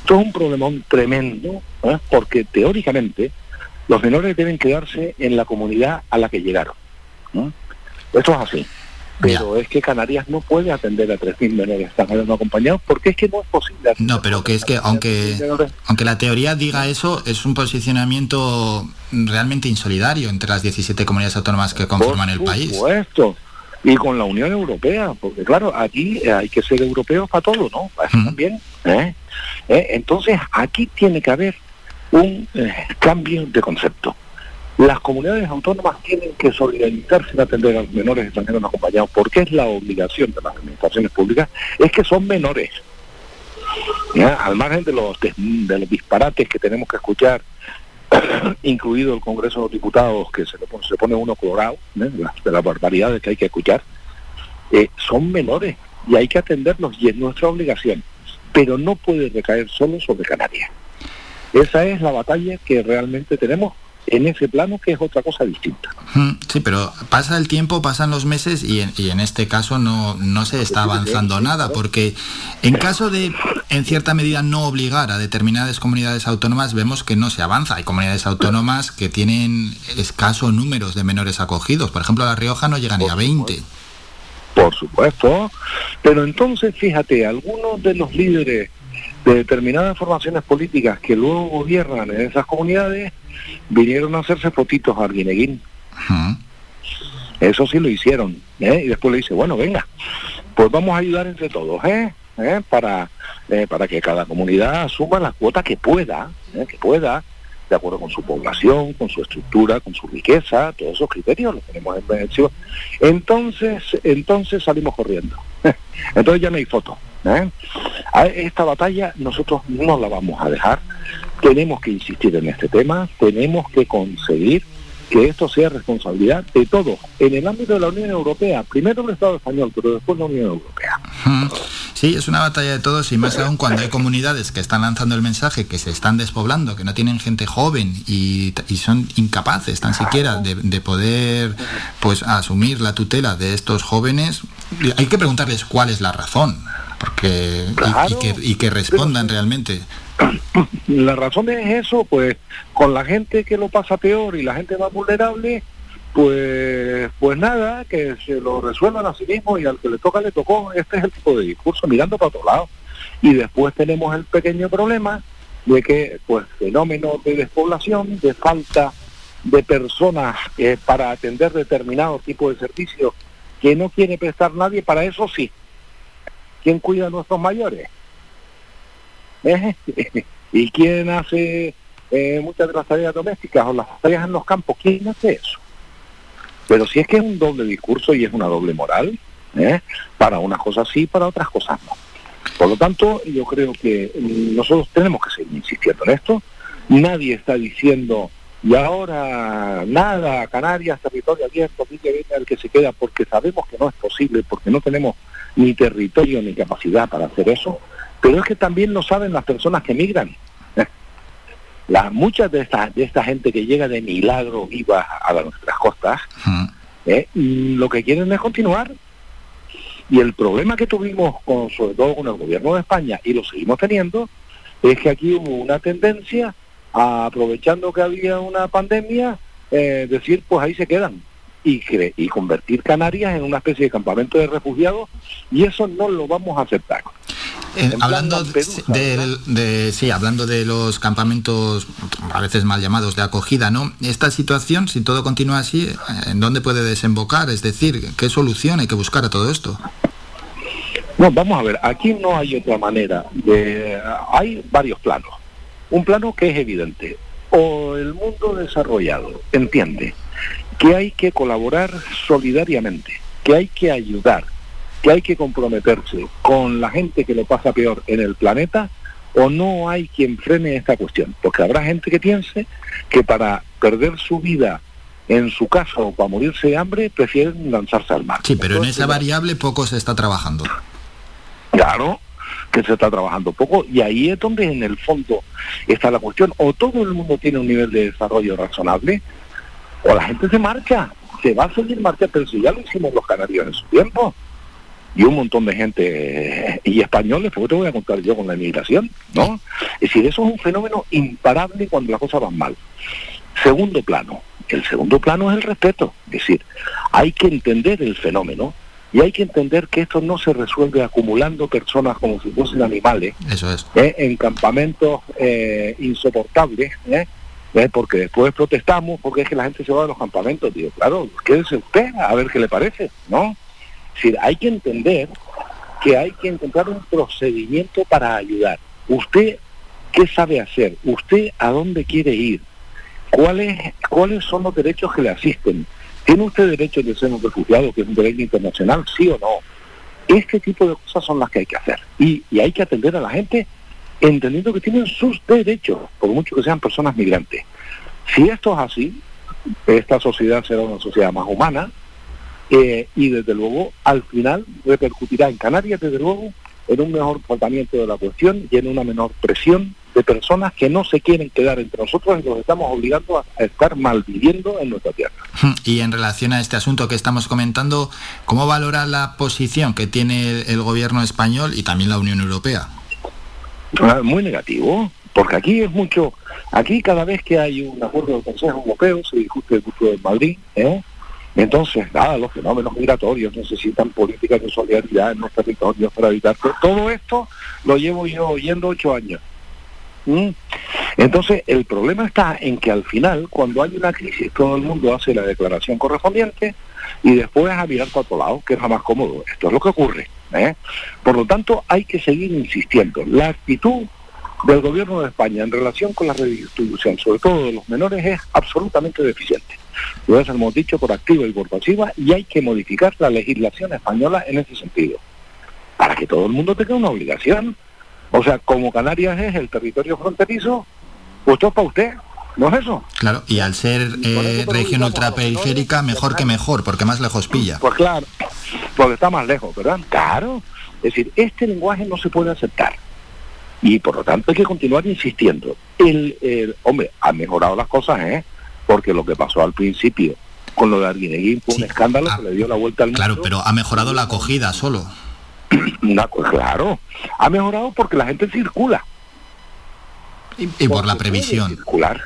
Esto es un problemón tremendo ¿eh? porque teóricamente los menores deben quedarse en la comunidad a la que llegaron. Esto es así pero es que Canarias no puede atender a 3.000 menores no acompañados porque es que no es posible. No, pero que es que aunque, aunque la teoría diga eso, es un posicionamiento realmente insolidario entre las 17 comunidades autónomas que conforman el país. Por supuesto, y con la Unión Europea, porque claro, aquí hay que ser europeos para todo, ¿no? también. ¿eh? ¿Eh? Entonces, aquí tiene que haber un eh, cambio de concepto las comunidades autónomas tienen que solidarizarse en atender a los menores extranjeros no acompañados, porque es la obligación de las administraciones públicas, es que son menores. Al margen de los, de, disparates que tenemos que escuchar, (coughs) incluido el Congreso de los Diputados, que se, pone, se pone uno colorado, de, las, barbaridades que hay que escuchar, eh, son menores y hay que atenderlos y es nuestra obligación, pero no puede recaer solo sobre Canarias. Esa es la batalla que realmente tenemos en ese plano que es otra cosa distinta. Sí, pero pasa el tiempo, pasan los meses y en, y en este caso no, no se está avanzando nada, porque en caso de, en cierta medida, no obligar a determinadas comunidades autónomas, vemos que no se avanza. Hay comunidades autónomas que tienen escasos números de menores acogidos. Por ejemplo, La Rioja no llega ni a 20. Por supuesto, pero entonces fíjate, algunos de los líderes de determinadas formaciones políticas que luego gobiernan en esas comunidades vinieron a hacerse fotitos a Arguineguín. Eso sí lo hicieron. ¿eh? Y después le dice, bueno, venga, pues vamos a ayudar entre todos, ¿eh? ¿Eh? Para, para que cada comunidad asuma la cuota que pueda, que pueda, de acuerdo con su población, con su estructura, con su riqueza, todos esos criterios los tenemos en Entonces, entonces salimos corriendo. (laughs) Entonces ya no hay foto. Esta batalla nosotros no la vamos a dejar. Tenemos que insistir en este tema, tenemos que conseguir que esto sea responsabilidad de todos, en el ámbito de la Unión Europea, primero el Estado español, pero después la Unión Europea. Sí, es una batalla de todos y más aún cuando hay comunidades que están lanzando el mensaje, que se están despoblando, que no tienen gente joven y, son incapaces tan siquiera de, de, poder pues asumir la tutela de estos jóvenes, hay que preguntarles cuál es la razón Porque, y- Claro. y, que, y que respondan realmente. (clears throat) La razón es eso, pues con la gente que lo pasa peor y la gente más vulnerable, pues pues nada, que se lo resuelvan a sí mismo y al que le toca le tocó. Este es el tipo de discurso, mirando para otro lado. Y después tenemos el pequeño problema de que, pues, fenómenos de despoblación, de falta de personas eh, para atender determinado tipo de servicios que no quiere prestar nadie, para eso sí. ¿Quién cuida a nuestros mayores? ¿Eh? (laughs) ¿Y quién hace eh, muchas de las tareas domésticas o las tareas en los campos? ¿Quién hace eso? Pero si es que es un doble discurso y es una doble moral, ¿eh? para unas cosas sí, para otras cosas no. Por lo tanto, yo creo que nosotros tenemos que seguir insistiendo en esto. Nadie está diciendo, y ahora nada, Canarias, territorio abierto, que viene el que se queda, porque sabemos que no es posible, porque no tenemos ni territorio ni capacidad para hacer eso. Pero es que también lo saben las personas que migran. (laughs) La, muchas de esta, de esta gente que llega de milagro viva a nuestras costas, ¿eh? lo que quieren es continuar. Y el problema que tuvimos, con, sobre todo con el gobierno de España, y lo seguimos teniendo, es que aquí hubo una tendencia a, aprovechando que había una pandemia, eh, decir, pues ahí se quedan. Y, cre- y convertir Canarias en una especie de campamento de refugiados, y eso no lo vamos a aceptar. Eh, hablando Lampedusa, del- de, sí, hablando de los campamentos a veces mal llamados de acogida, ¿no? Esta situación, si todo continúa así, ¿en dónde puede desembocar? Es decir, ¿qué solución hay que buscar a todo esto? No, vamos a ver, aquí no hay otra manera. De, hay varios planos. Un plano que es evidente. O el mundo desarrollado entiende que hay que colaborar solidariamente, que hay que ayudar, que hay que comprometerse con la gente que lo pasa peor en el planeta, o no hay quien frene esta cuestión. Porque habrá gente que piense que para perder su vida en su casa o para morirse de hambre prefieren lanzarse al mar. Sí, pero en esa variable poco se está trabajando. Claro, que se está trabajando poco y ahí es donde en el fondo está la cuestión. O todo el mundo tiene un nivel de desarrollo razonable, o la gente se marcha, se va a seguir marchando, pero si ya lo hicimos los canarios en su tiempo, y un montón de gente, y españoles, porque te voy a contar yo con la inmigración, ¿no? Es decir, eso es un fenómeno imparable cuando las cosas van mal. Segundo plano, el segundo plano es el respeto, es decir, hay que entender el fenómeno y hay que entender que esto no se resuelve acumulando personas como si fuesen animales Eso es. ¿eh? en campamentos eh, insoportables, ¿eh? ¿Eh? porque después protestamos porque es que la gente se va de los campamentos. Digo, claro, quédese usted a ver qué le parece, ¿no? Es decir, hay que entender que hay que encontrar un procedimiento para ayudar. Usted, ¿qué sabe hacer? ¿Usted a dónde quiere ir? ¿Cuáles, ¿Cuáles son los derechos que le asisten? ¿Tiene usted derecho de ser un refugiado, que es un derecho internacional, sí o no? Este tipo de cosas son las que hay que hacer. Y, y hay que atender a la gente entendiendo que tienen sus derechos, por mucho que sean personas migrantes. Si esto es así, esta sociedad será una sociedad más humana eh, y desde luego al final repercutirá en Canarias, desde luego, en un mejor tratamiento de la cuestión y en una menor presión de personas que no se quieren quedar entre nosotros y nos estamos obligando a, estar malviviendo en nuestra tierra. Y en relación a este asunto que estamos comentando, ¿cómo valora la posición que tiene el gobierno español y también la Unión Europea? Muy negativo, porque aquí es mucho, aquí cada vez que hay un acuerdo del Consejo Europeo se discute el futuro de Madrid, ¿eh? entonces nada, los fenómenos migratorios necesitan políticas de solidaridad en los territorios para evitar to- todo esto lo llevo yo oyendo ocho años. Entonces el problema está en que al final cuando hay una crisis todo el mundo hace la declaración correspondiente y después a mirar para otro lado, que es más cómodo. Esto es lo que ocurre. ¿Eh? Por lo tanto, hay que seguir insistiendo. La actitud del gobierno de España en relación con la redistribución, sobre todo de los menores, es absolutamente deficiente. Lo hemos dicho por activa y por pasiva y hay que modificar la legislación española en ese sentido, para que todo el mundo tenga una obligación. O sea, como Canarias es el territorio fronterizo, pues para usted, ¿no es eso? Claro, y al ser eh, región ultraperiférica, mejor que mejor, porque más lejos pilla. Pues claro, porque está más lejos, ¿verdad? Claro. Es decir, este lenguaje no se puede aceptar. Y por lo tanto hay que continuar insistiendo. El, el- hombre, ha mejorado las cosas, ¿eh? Porque lo que pasó al principio con lo de Arguineguín fue un escándalo que le dio la vuelta al mundo. Claro, pero ha mejorado la acogida solo. (clears throat) Una, claro, ha mejorado porque la gente circula. Y, por la previsión. Circular.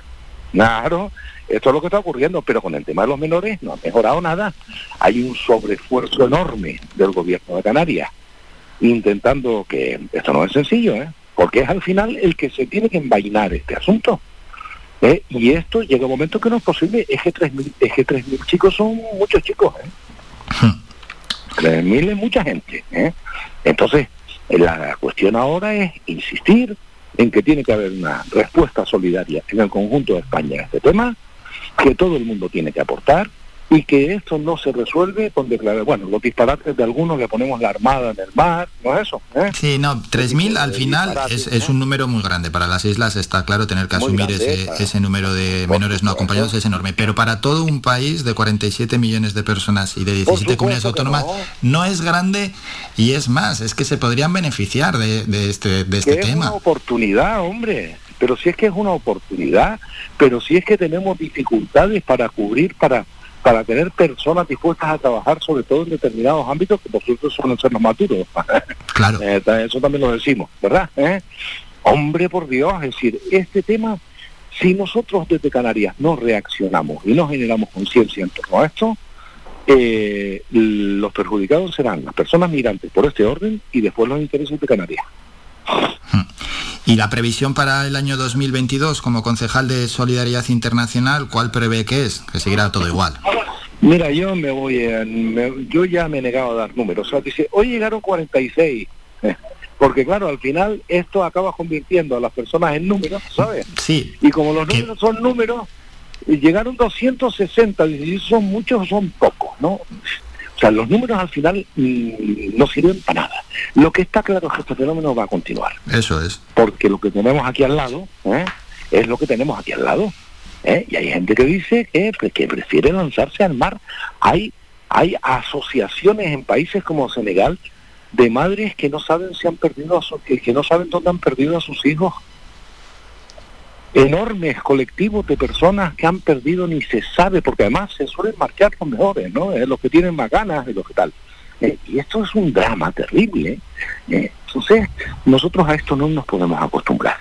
Claro, esto es lo que está ocurriendo, pero con el tema de los menores no ha mejorado nada. Hay un sobreesfuerzo enorme del gobierno de Canarias intentando que esto no es sencillo, ¿eh? porque es al final el que se tiene que envainar este asunto. ¿eh? Y esto llega un momento que no es posible. Es que 3.000 es que 3.000 chicos son muchos chicos. ¿eh? 3.000 es mucha gente. ¿eh? Entonces, la cuestión ahora es insistir en que tiene que haber una respuesta solidaria en el conjunto de España a este tema, que todo el mundo tiene que aportar, y que esto no se resuelve con declarar, bueno, los disparates de algunos le ponemos la armada en el mar, ¿no es eso? ¿eh? Sí, no, 3.000 al final es, es, un número muy grande. Para las islas está claro, tener que asumir ese, ese, número de menores no acompañados es enorme, pero para todo un país de 47 millones de personas y de 17 comunidades autónomas no. es grande y es más, es que se podrían beneficiar de, de este, de este tema. Es una oportunidad, hombre pero si es que es una oportunidad, pero si es que tenemos dificultades para cubrir, para para tener personas dispuestas a trabajar sobre todo en determinados ámbitos que por supuesto suelen ser los maturos. (laughs) Claro. Eh, eso también lo decimos, ¿verdad? ¿Eh? Hombre, por Dios, es decir, este tema, si nosotros desde Canarias no reaccionamos y no generamos conciencia en torno a esto, eh, los perjudicados serán las personas migrantes por este orden y después los intereses de Canarias. Hmm. ¿Y la previsión para el año 2022 como concejal de Solidaridad Internacional, cuál prevé que es? Que seguirá todo igual. Mira, yo me voy, yo ya me he negado a dar números. O sea, dice, hoy llegaron 46. (laughs) Porque claro, al final esto acaba convirtiendo a las personas en números, ¿sabes? Sí. Y como los números son números, llegaron 260, y son muchos o son pocos, ¿no? Sea, los números al final mm, no sirven para nada. Lo que está claro es que este fenómeno va a continuar. Eso es. Porque lo que tenemos aquí al lado ¿eh? es lo que tenemos aquí al lado. ¿eh? Y hay gente que dice que, que prefiere lanzarse al mar. Hay, hay asociaciones en países como Senegal de madres que no saben si han perdido a que, que no saben dónde han perdido a sus hijos enormes colectivos de personas que han perdido ni se sabe, porque además se suelen marchar los mejores, ¿no? los que tienen más ganas y los que tal. Eh, y esto es un drama terrible. ¿eh? entonces, nosotros a esto no nos podemos acostumbrar.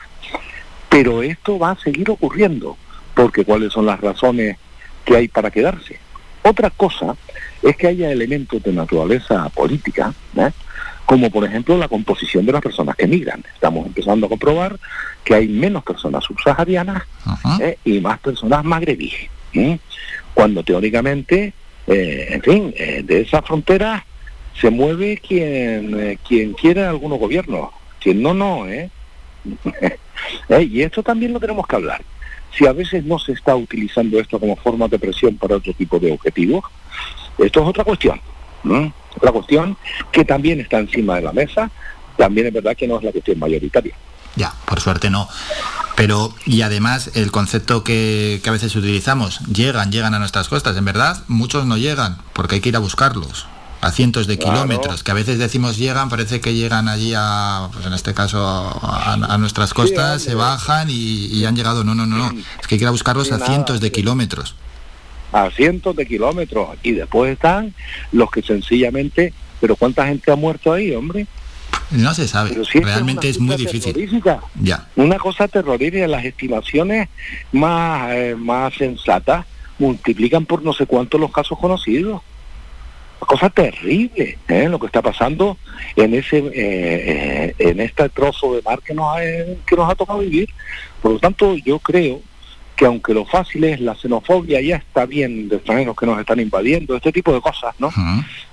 Pero esto va a seguir ocurriendo, porque cuáles son las razones que hay para quedarse. Otra cosa es que haya elementos de naturaleza política, ¿eh? Como por ejemplo la composición de las personas que migran. Estamos empezando a comprobar que hay menos personas subsaharianas ¿eh? y más personas magrebíes, cuando teóricamente, eh, en fin, eh, de esa frontera se mueve quien, quien quiere algunos gobiernos, quien no, no, (laughs) ¿eh? y esto también lo tenemos que hablar. Si a veces no se está utilizando esto como forma de presión para otro tipo de objetivos, esto es otra cuestión. ¿no? La cuestión que también está encima de la mesa, también es verdad que no es la cuestión mayoritaria. Ya, por suerte no. Pero, y además, el concepto que, que, a veces utilizamos, llegan, llegan a nuestras costas. En verdad, muchos no llegan, porque hay que ir a buscarlos, a cientos de kilómetros, que a veces decimos llegan, parece que llegan allí a, pues en este caso, a, nuestras costas, se bajan y, y, han llegado. No, no, no, no. Es que hay que ir a buscarlos a cientos de kilómetros a cientos de kilómetros y después están los que sencillamente, pero ¿cuánta gente ha muerto ahí, hombre? No se sabe, realmente es, muy difícil. Ya. Una cosa terrorífica, las estimaciones más, eh, más sensatas multiplican por no sé cuántos los casos conocidos. Cosa terrible, ¿eh? lo que está pasando en ese eh, eh, en este trozo de mar que nos, ha, que nos ha tocado vivir. Por lo tanto, yo creo que aunque lo fácil es la xenofobia, ya está bien de extranjeros que nos están invadiendo, este tipo de cosas, ¿no?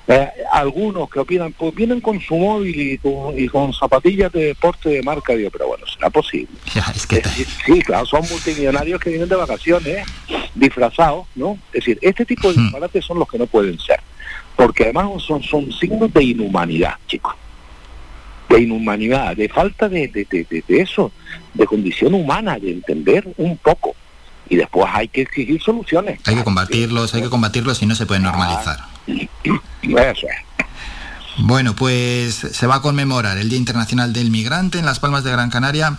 Eh, algunos que opinan, pues vienen con su móvil y con, zapatillas de deporte de marca, digo, pero bueno, será posible. (laughs) sí, claro, son multimillonarios que vienen de vacaciones, disfrazados, ¿no? Es decir, este tipo de disparates son los que no pueden ser, porque además son, son signos de inhumanidad, chicos de inhumanidad, de falta de, de, de, de, eso, de condición humana, de entender un poco y después hay que exigir soluciones. Hay que combatirlos, hay que combatirlos y no se puede normalizar. Eso es. Bueno, pues se va a conmemorar el Día Internacional del Migrante en Las Palmas de Gran Canaria.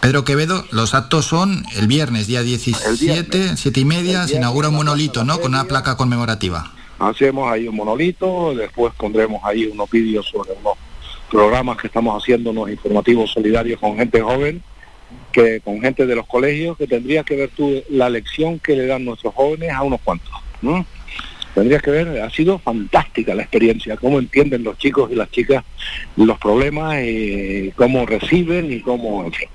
Pedro Quevedo, los actos son el viernes, día 17, siete y media, se inaugura un monolito, ¿no? Con una placa conmemorativa. Hacemos ahí un monolito, después pondremos ahí unos vídeos sobre unos programas que estamos haciendo, unos informativos solidarios con gente joven, con gente de los colegios, que tendría que ver tú la lección que le dan nuestros jóvenes a unos cuantos. ¿no? Tendrías que ver, ha sido fantástica la experiencia, cómo entienden los chicos y las chicas los problemas, y cómo reciben y cómo, en fin.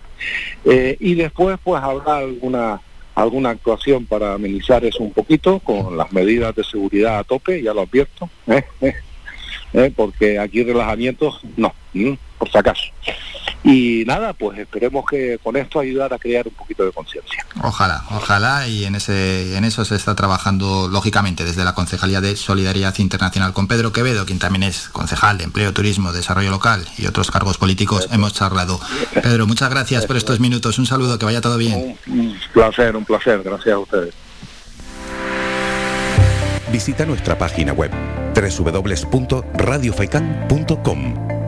Eh, y después pues habrá alguna alguna actuación para amenizar eso un poquito con las medidas de seguridad a tope, ya lo advierto, ¿eh? (laughs) ¿Eh? porque aquí relajamientos no, por si acaso. Y nada, pues esperemos que con esto ayudar a crear un poquito de conciencia. Ojalá, ojalá, y en, ese, en eso se está trabajando lógicamente desde la Concejalía de Solidaridad Internacional con Pedro Quevedo, quien también es concejal de Empleo, Turismo, Desarrollo Local y otros cargos políticos. Hemos charlado. Pedro, muchas gracias por estos minutos. Un saludo, que vaya todo bien. Un placer, un placer. Gracias a ustedes. Visita nuestra página web www.radiofaikan.com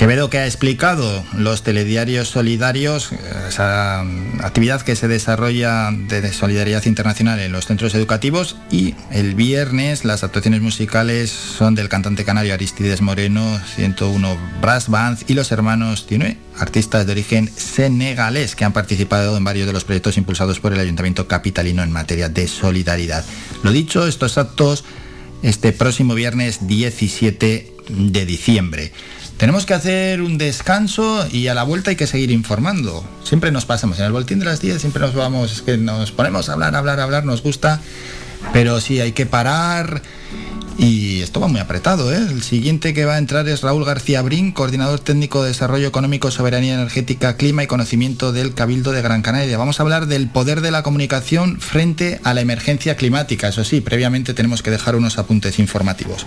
Quevedo que ha explicado los telediarios solidarios, esa actividad que se desarrolla de solidaridad internacional en los centros educativos y el viernes las actuaciones musicales son del cantante canario Aristides Moreno, 101 Brass Band y los hermanos Tinue, artistas de origen senegalés que han participado en varios de los proyectos impulsados por el Ayuntamiento Capitalino en materia de solidaridad. Lo dicho, estos actos este próximo viernes 17 de diciembre. Tenemos que hacer un descanso y a la vuelta hay que seguir informando. Siempre nos pasamos en el boletín de las 10, siempre nos vamos, es que nos ponemos a hablar, hablar, hablar, nos gusta, pero sí hay que parar y esto va muy apretado. ¿eh? El siguiente que va a entrar es Raúl García Brin, coordinador técnico de Desarrollo Económico, Soberanía Energética, Clima y Conocimiento del Cabildo de Gran Canaria. Vamos a hablar del poder de la comunicación frente a la emergencia climática. Eso sí, previamente tenemos que dejar unos apuntes informativos.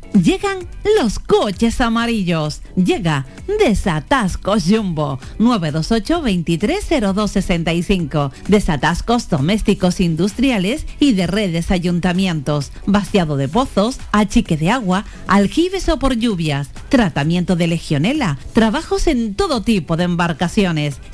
llegan los coches amarillos. Llega Desatascos Jumbo 928 230265. Desatascos domésticos industriales y de redes ayuntamientos. Vaciado de pozos, achique de agua, aljibes o por lluvias. Tratamiento de legionela. Trabajos en todo tipo de embarcaciones.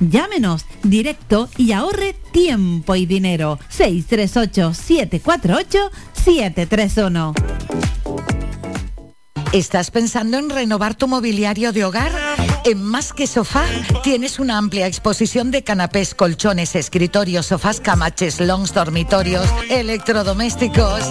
Llámenos directo y ahorre tiempo y dinero. 638 748 731. ¿Estás pensando en renovar tu mobiliario de hogar? En Más que Sofá tienes una amplia exposición de canapés, colchones, escritorios, sofás, camaches, longs, dormitorios, electrodomésticos.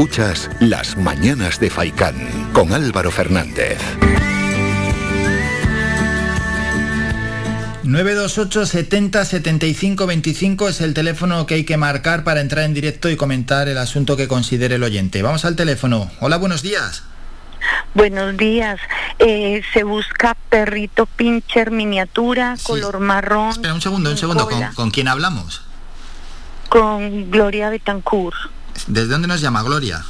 Escuchas Las Mañanas de Faicán con Álvaro Fernández. 928 70 75 25 es el teléfono que hay que marcar para entrar en directo y comentar el asunto que considere el oyente. Vamos al teléfono. Hola, buenos días. Buenos días. Eh, se busca perrito pincher miniatura, color marrón. Espera un segundo, un segundo. ¿Con, con quién hablamos? Con Gloria Betancourt, ¿Desde dónde nos llama Gloria?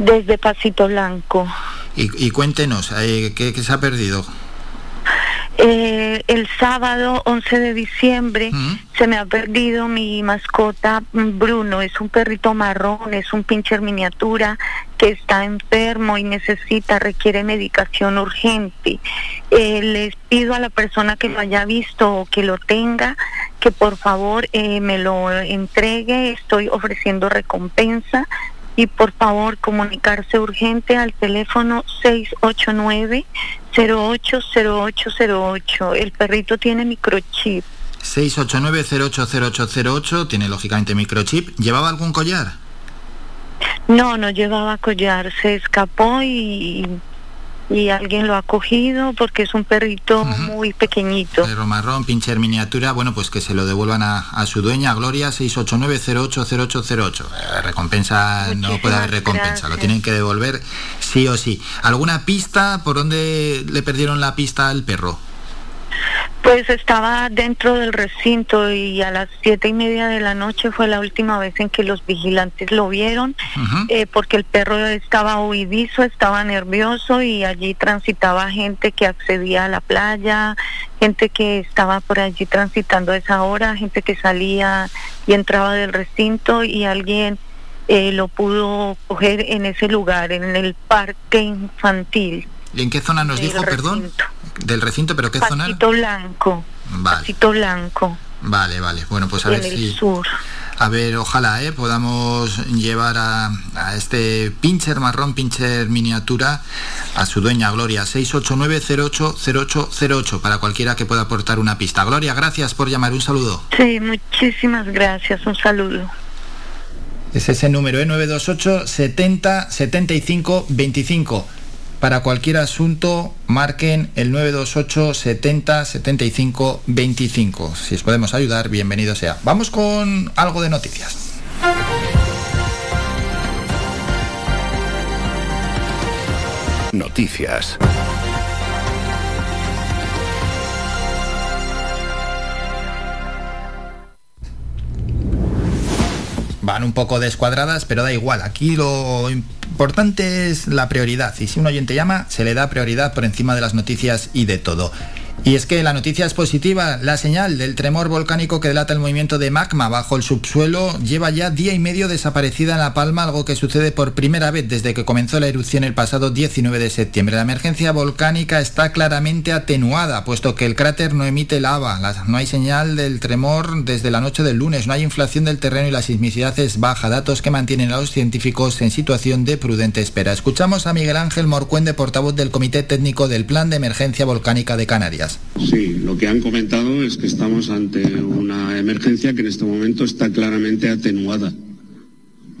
desde Pasito Blanco. Y, y cuéntenos, eh, ¿qué, qué se ha perdido? Eh, el sábado 11 de diciembre se me ha perdido mi mascota Bruno. Es un perrito marrón, es un pincher miniatura que está enfermo y necesita, requiere medicación urgente. Eh, les pido a la persona que lo haya visto o que lo tenga que por favor eh, me lo entregue. Estoy ofreciendo recompensa y por favor comunicarse urgente al teléfono 689-080808. El perrito tiene microchip. 689-080808, tiene lógicamente microchip. ¿Llevaba algún collar? No, no llevaba collar, se escapó y, y alguien lo ha cogido porque es un perrito muy pequeñito. Perro marrón, pincher miniatura, bueno, pues que se lo devuelvan a, a su dueña, Gloria, 689-080808. Eh, recompensa, no puede haber recompensa, lo tienen que devolver sí o sí. ¿Alguna pista por dónde le perdieron la pista al perro? Pues estaba dentro del recinto y a las siete y media de la noche fue la última vez en que los vigilantes lo vieron, eh, porque el perro estaba huidizo, estaba nervioso y allí transitaba gente que accedía a la playa, gente que estaba por allí transitando a esa hora, gente que salía y entraba del recinto y alguien eh, lo pudo coger en ese lugar, en el parque infantil. ¿Y en qué zona nos dijo, perdón? Del recinto, pero qué zona? Pasito Blanco. Vale. Pasito Blanco. Vale, vale. Bueno, pues a en ver el si... sur. A ver, ojalá ¿eh? podamos llevar a, a este pincher marrón, pincher miniatura, a su dueña Gloria, 689-080808, para cualquiera que pueda aportar una pista. Gloria, gracias por llamar, un saludo. Sí, muchísimas gracias. Un saludo. Es ese número, ¿eh? 928 70 75 25. Para cualquier asunto, marquen el 928 70 75 25. Si os podemos ayudar, bienvenido sea. Vamos con algo de noticias. Noticias. Van un poco descuadradas, pero da igual. Aquí lo importante es la prioridad. Y si un oyente llama, se le da prioridad por encima de las noticias y de todo. Y es que la noticia es positiva. La señal del tremor volcánico que delata el movimiento de magma bajo el subsuelo lleva ya día y medio desaparecida en La Palma, algo que sucede por primera vez desde que comenzó la erupción el pasado 19 de septiembre. La emergencia volcánica está claramente atenuada, puesto que el cráter no emite lava, no hay señal del tremor desde la noche del lunes, no hay inflación del terreno y la sismicidad es baja, datos que mantienen a los científicos en situación de prudente espera. Escuchamos a Miguel Ángel Morcuende, portavoz del Comité Técnico del Plan de Emergencia Volcánica de Canarias. Sí, lo que han comentado es que estamos ante una emergencia que en este momento está claramente atenuada.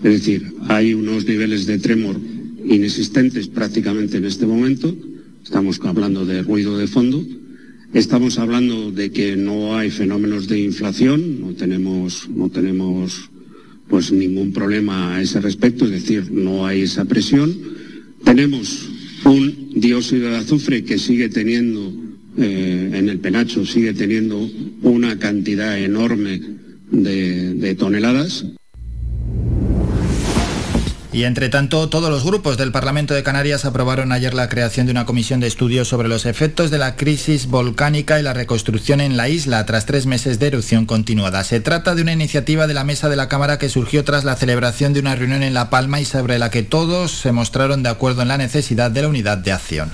Es decir, hay unos niveles de tremor inexistentes prácticamente en este momento. Estamos hablando de ruido de fondo. Estamos hablando de que no hay fenómenos de inflación, no tenemos, no tenemos pues ningún problema a ese respecto, es decir, no hay esa presión. Tenemos un dióxido de azufre que sigue teniendo eh, en el penacho sigue teniendo una cantidad enorme de, de toneladas. Y entre tanto, todos los grupos del Parlamento de Canarias aprobaron ayer la creación de una comisión de estudios sobre los efectos de la crisis volcánica y la reconstrucción en la isla tras tres meses de erupción continuada. Se trata de una iniciativa de la mesa de la Cámara que surgió tras la celebración de una reunión en La Palma y sobre la que todos se mostraron de acuerdo en la necesidad de la unidad de acción.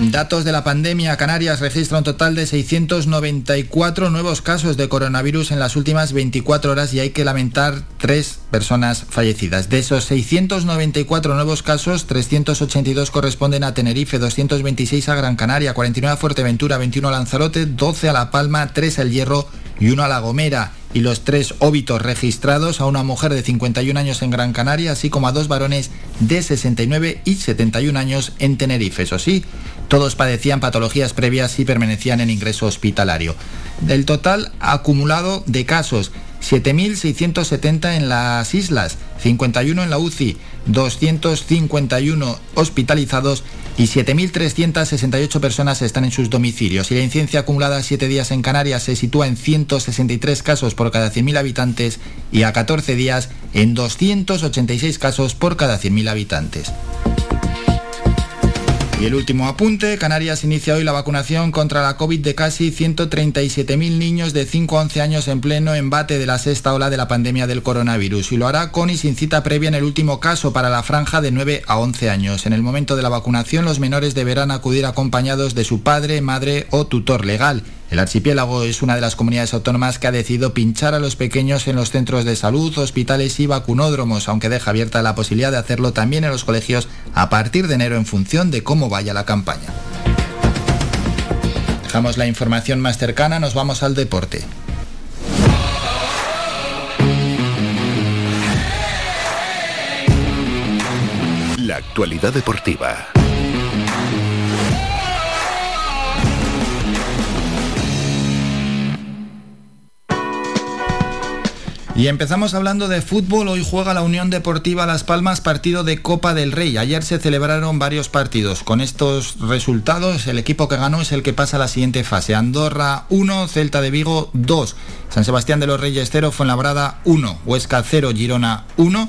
Datos de la pandemia. Canarias registra un total de 694 nuevos casos de coronavirus en las últimas 24 horas y hay que lamentar tres personas fallecidas. De esos 694 nuevos casos, 382 corresponden a Tenerife, 226 a Gran Canaria, 49 a Fuerteventura, 21 a Lanzarote, 12 a La Palma, 3 al Hierro y 1 a La Gomera y los tres óbitos registrados a una mujer de 51 años en Gran Canaria, así como a dos varones de 69 y 71 años en Tenerife. Eso sí, todos padecían patologías previas y permanecían en ingreso hospitalario. Del total acumulado de casos, 7.670 en las islas, 51 en la UCI, 251 hospitalizados y 7.368 personas están en sus domicilios. Y la incidencia acumulada a 7 días en Canarias se sitúa en 163 casos por cada 100.000 habitantes y a 14 días en 286 casos por cada 100.000 habitantes. Y el último apunte, Canarias inicia hoy la vacunación contra la COVID de casi 137.000 niños de 5 a 11 años en pleno embate de la sexta ola de la pandemia del coronavirus. Y lo hará con y sin cita previa en el último caso para la franja de 9 a 11 años. En el momento de la vacunación los menores deberán acudir acompañados de su padre, madre o tutor legal. El archipiélago es una de las comunidades autónomas que ha decidido pinchar a los pequeños en los centros de salud, hospitales y vacunódromos, aunque deja abierta la posibilidad de hacerlo también en los colegios a partir de enero en función de cómo vaya la campaña. Dejamos la información más cercana, nos vamos al deporte. La actualidad deportiva. Y empezamos hablando de fútbol. Hoy juega la Unión Deportiva Las Palmas partido de Copa del Rey. Ayer se celebraron varios partidos. Con estos resultados, el equipo que ganó es el que pasa a la siguiente fase. Andorra 1, Celta de Vigo 2, San Sebastián de los Reyes 0, Fuenlabrada 1, Huesca 0, Girona 1,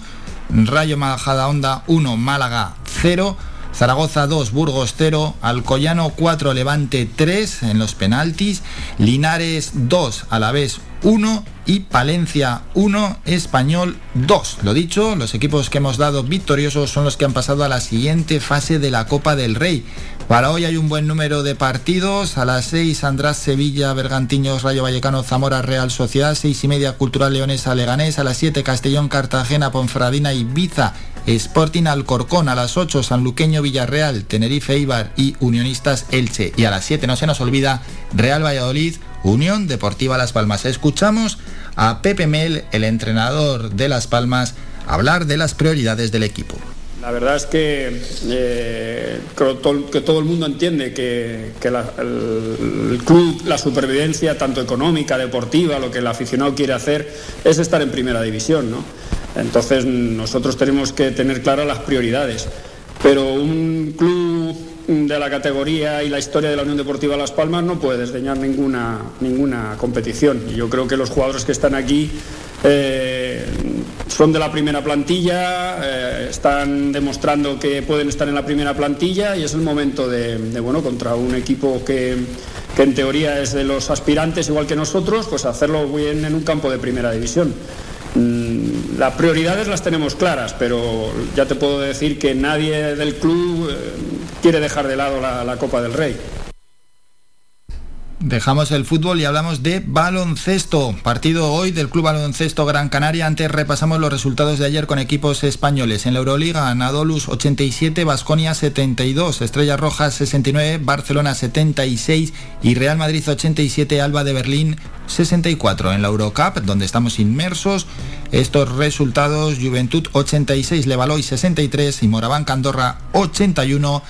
Rayo Majadahonda 1, Málaga 0. Zaragoza 2, Burgos 0, Alcoyano 4, Levante 3 en los penaltis, Linares 2, Alavés 1 y Palencia 1, Español 2. Lo dicho, los equipos que hemos dado victoriosos son los que han pasado a la siguiente fase de la Copa del Rey. Para hoy hay un buen número de partidos. A las 6 András Sevilla, Bergantiños, Rayo Vallecano, Zamora, Real Sociedad. 6 y media Cultural Leonesa, Leganés. A las 7 Castellón, Cartagena, Ponferradina, Ibiza. Sporting Alcorcón. A las 8 Sanluqueño, Villarreal, Tenerife, Ibar y Unionistas Elche. Y a las 7 no se nos olvida Real Valladolid, Unión Deportiva Las Palmas. Escuchamos a Pepe Mel, el entrenador de Las Palmas, hablar de las prioridades del equipo. La verdad es que, eh, que todo el mundo entiende que, el, club, la supervivencia, tanto económica, deportiva, lo que el aficionado quiere hacer, es estar en primera división. ¿no? Entonces nosotros tenemos que tener claras las prioridades. Pero un club de la categoría y la historia de la Unión Deportiva Las Palmas no puede desdeñar ninguna, ninguna competición. Yo creo que los jugadores que están aquí eh, son de la primera plantilla, eh, están demostrando que pueden estar en la primera plantilla y es el momento de, bueno, contra un equipo que, que, en teoría es de los aspirantes igual que nosotros, pues hacerlo bien en un campo de primera división. Mm, las prioridades las tenemos claras, pero ya te puedo decir que nadie del club eh, quiere dejar de lado la Copa del Rey. Dejamos el fútbol y hablamos de baloncesto. Partido hoy del Club Baloncesto Gran Canaria. Antes repasamos los resultados de ayer con equipos españoles. En la Euroliga, Anadolus 87, Basconia 72, Estrellas Rojas 69, Barcelona 76 y Real Madrid 87, Alba de Berlín 64. En la Eurocup, donde estamos inmersos, estos resultados, Juventud 86, Levaloy 63 y Moraván Candorra 81.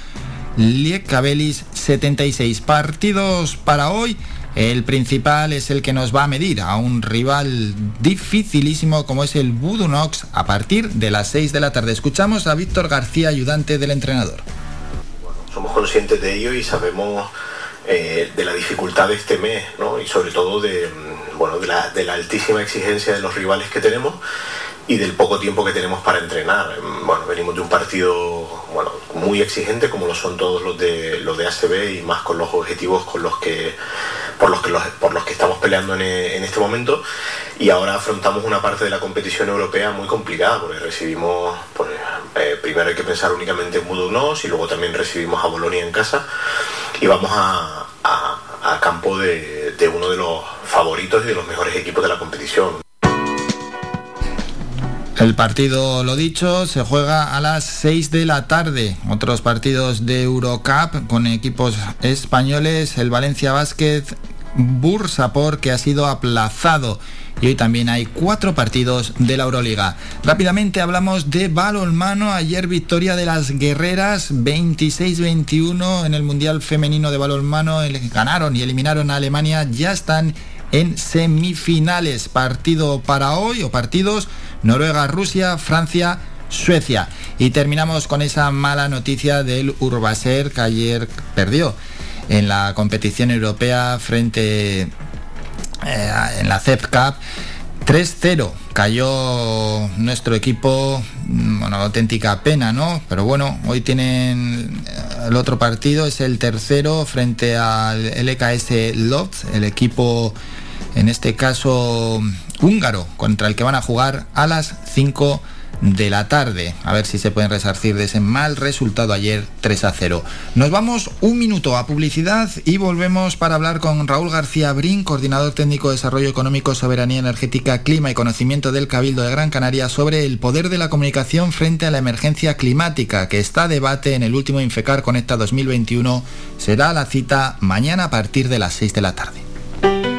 Cabelis 76 partidos para hoy. El principal es el que nos va a medir a un rival dificilísimo como es el Budunox a partir de las 6 de la tarde. Escuchamos a Víctor García, ayudante del entrenador. somos conscientes de ello y sabemos eh, de la dificultad de este mes y sobre todo de, bueno, de la, de la altísima exigencia de los rivales que tenemos y del poco tiempo que tenemos para entrenar. Bueno, venimos de un partido bueno, muy exigente como lo son todos los de los de ACB y más con los objetivos con los que por los que por los que estamos peleando en, este momento y ahora afrontamos una parte de la competición europea muy complicada porque recibimos pues, eh, primero hay que pensar únicamente en Budognos y luego también recibimos a Bolonia en casa y vamos a, campo de, de uno de los favoritos y de los mejores equipos de la competición. El partido, lo dicho, se juega a las 6 de la tarde. Otros partidos de Eurocup con equipos españoles, el Valencia Basket Bursapor que ha sido aplazado. Y hoy también hay cuatro partidos de la Euroliga. Rápidamente hablamos de balonmano. Ayer victoria de las guerreras 26-21 en el Mundial Femenino de balonmano. Ganaron y eliminaron a Alemania. Ya están en semifinales. Partido para hoy o partidos Noruega, Rusia, Francia, Suecia. Y terminamos con esa mala noticia del Urbaser que ayer perdió en la competición europea frente eh, en la CEP Cup. 3-0 cayó nuestro equipo, mm, bueno, auténtica pena, ¿no? Pero bueno, hoy tienen eh, el otro partido, es el tercero frente al LKS Lodz, el equipo en este caso húngaro, contra el que van a jugar a las 5 de la tarde. A ver si se pueden resarcir de ese mal resultado ayer 3 a 0. Nos vamos un minuto a publicidad y volvemos para hablar con Raúl García Brin, coordinador técnico de Desarrollo Económico, Soberanía Energética, Clima y Conocimiento del Cabildo de Gran Canaria sobre el poder de la comunicación frente a la emergencia climática que está a debate en el último Infecar Conecta 2021. Será la cita mañana a partir de las 6 de la tarde.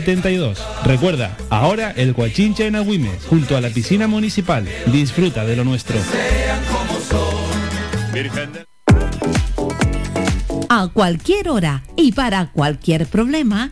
72. Recuerda, ahora el Coachincha en Agüime, junto a la piscina municipal. Disfruta de lo nuestro. A cualquier hora y para cualquier problema,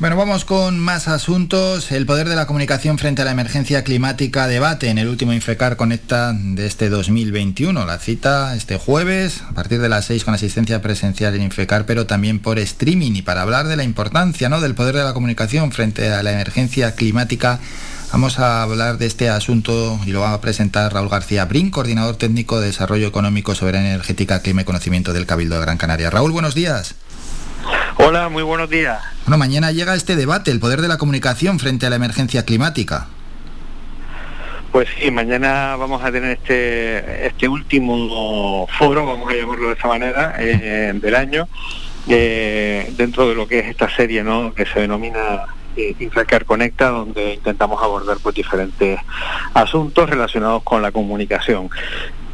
Bueno, vamos con más asuntos. El poder de la comunicación frente a la emergencia climática debate en el último Infecar Conecta de este 2021. La cita este jueves a partir de las 6 con asistencia presencial en Infecar, pero también por streaming. Y para hablar de la importancia ¿no? del poder de la comunicación frente a la emergencia climática, vamos a hablar de este asunto y lo va a presentar Raúl García Brin, coordinador técnico de Desarrollo Económico, Soberanía Energética, Clima y Conocimiento del Cabildo de Gran Canaria. Raúl, buenos días. Hola, muy buenos días. Bueno, mañana llega este debate, el poder de la comunicación frente a la emergencia climática. Pues sí, mañana vamos a tener este este último foro, vamos a llamarlo de esta manera, eh, del año, eh, dentro de lo que es esta serie ¿no? que se denomina eh, Infracar Conecta, donde intentamos abordar pues, diferentes asuntos relacionados con la comunicación.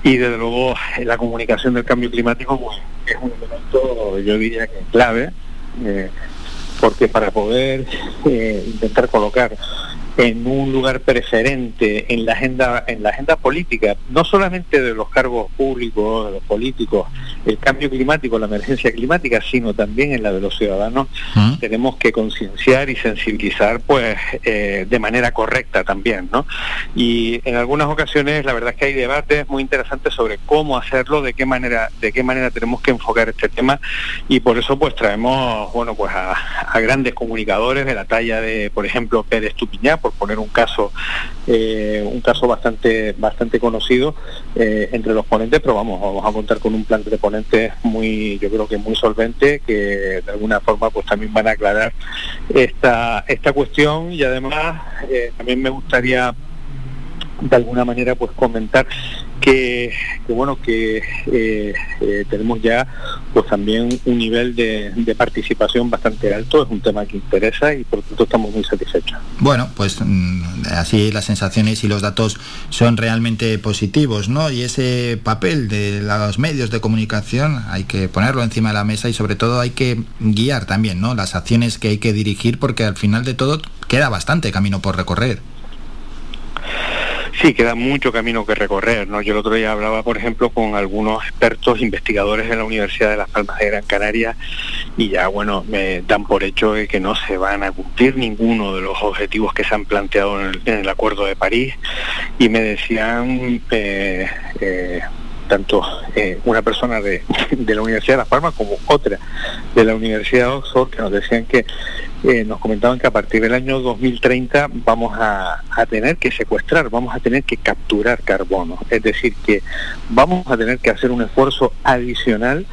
Y desde luego la comunicación del cambio climático pues, es un elemento, yo diría que clave, eh, porque para poder eh, intentar colocar en un lugar preferente en la agenda en la agenda política no solamente de los cargos públicos de los políticos el cambio climático la emergencia climática sino también en la de los ciudadanos tenemos que concienciar y sensibilizar pues eh, de manera correcta también no y en algunas ocasiones la verdad es que hay debates muy interesantes sobre cómo hacerlo de qué manera de qué manera tenemos que enfocar este tema y por eso pues traemos bueno pues a, a grandes comunicadores de la talla de por ejemplo Pérez Tupiñá por poner un caso eh, un caso bastante bastante conocido eh, entre los ponentes pero vamos vamos a contar con un plan de ponentes muy yo creo que muy solvente que de alguna forma pues también van a aclarar esta esta cuestión. Y además eh, también me gustaría de alguna manera pues comentar que, que bueno que eh, eh, tenemos ya pues también un nivel de, de participación bastante alto es un tema que interesa y por tanto estamos muy satisfechos Bueno, pues mm, así las sensaciones y los datos son realmente positivos, ¿no? Y ese papel de los medios de comunicación hay que ponerlo encima de la mesa y sobre todo hay que guiar también, ¿no? Las acciones que hay que dirigir porque al final de todo queda bastante camino por recorrer. Sí, queda mucho camino que recorrer, ¿no? Yo el otro día hablaba, por ejemplo, con algunos expertos investigadores de la Universidad de Las Palmas de Gran Canaria y ya, bueno, me dan por hecho de que no se van a cumplir ninguno de los objetivos que se han planteado en el, en el Acuerdo de París y me decían eh, eh, tanto eh, una persona de, la Universidad de Las Palmas como otra de la Universidad de Oxford, que nos decían que eh, nos comentaban que a partir del año 2030 vamos a, a, tener que secuestrar, vamos a tener que capturar carbono, es decir, que vamos a tener que hacer un esfuerzo adicional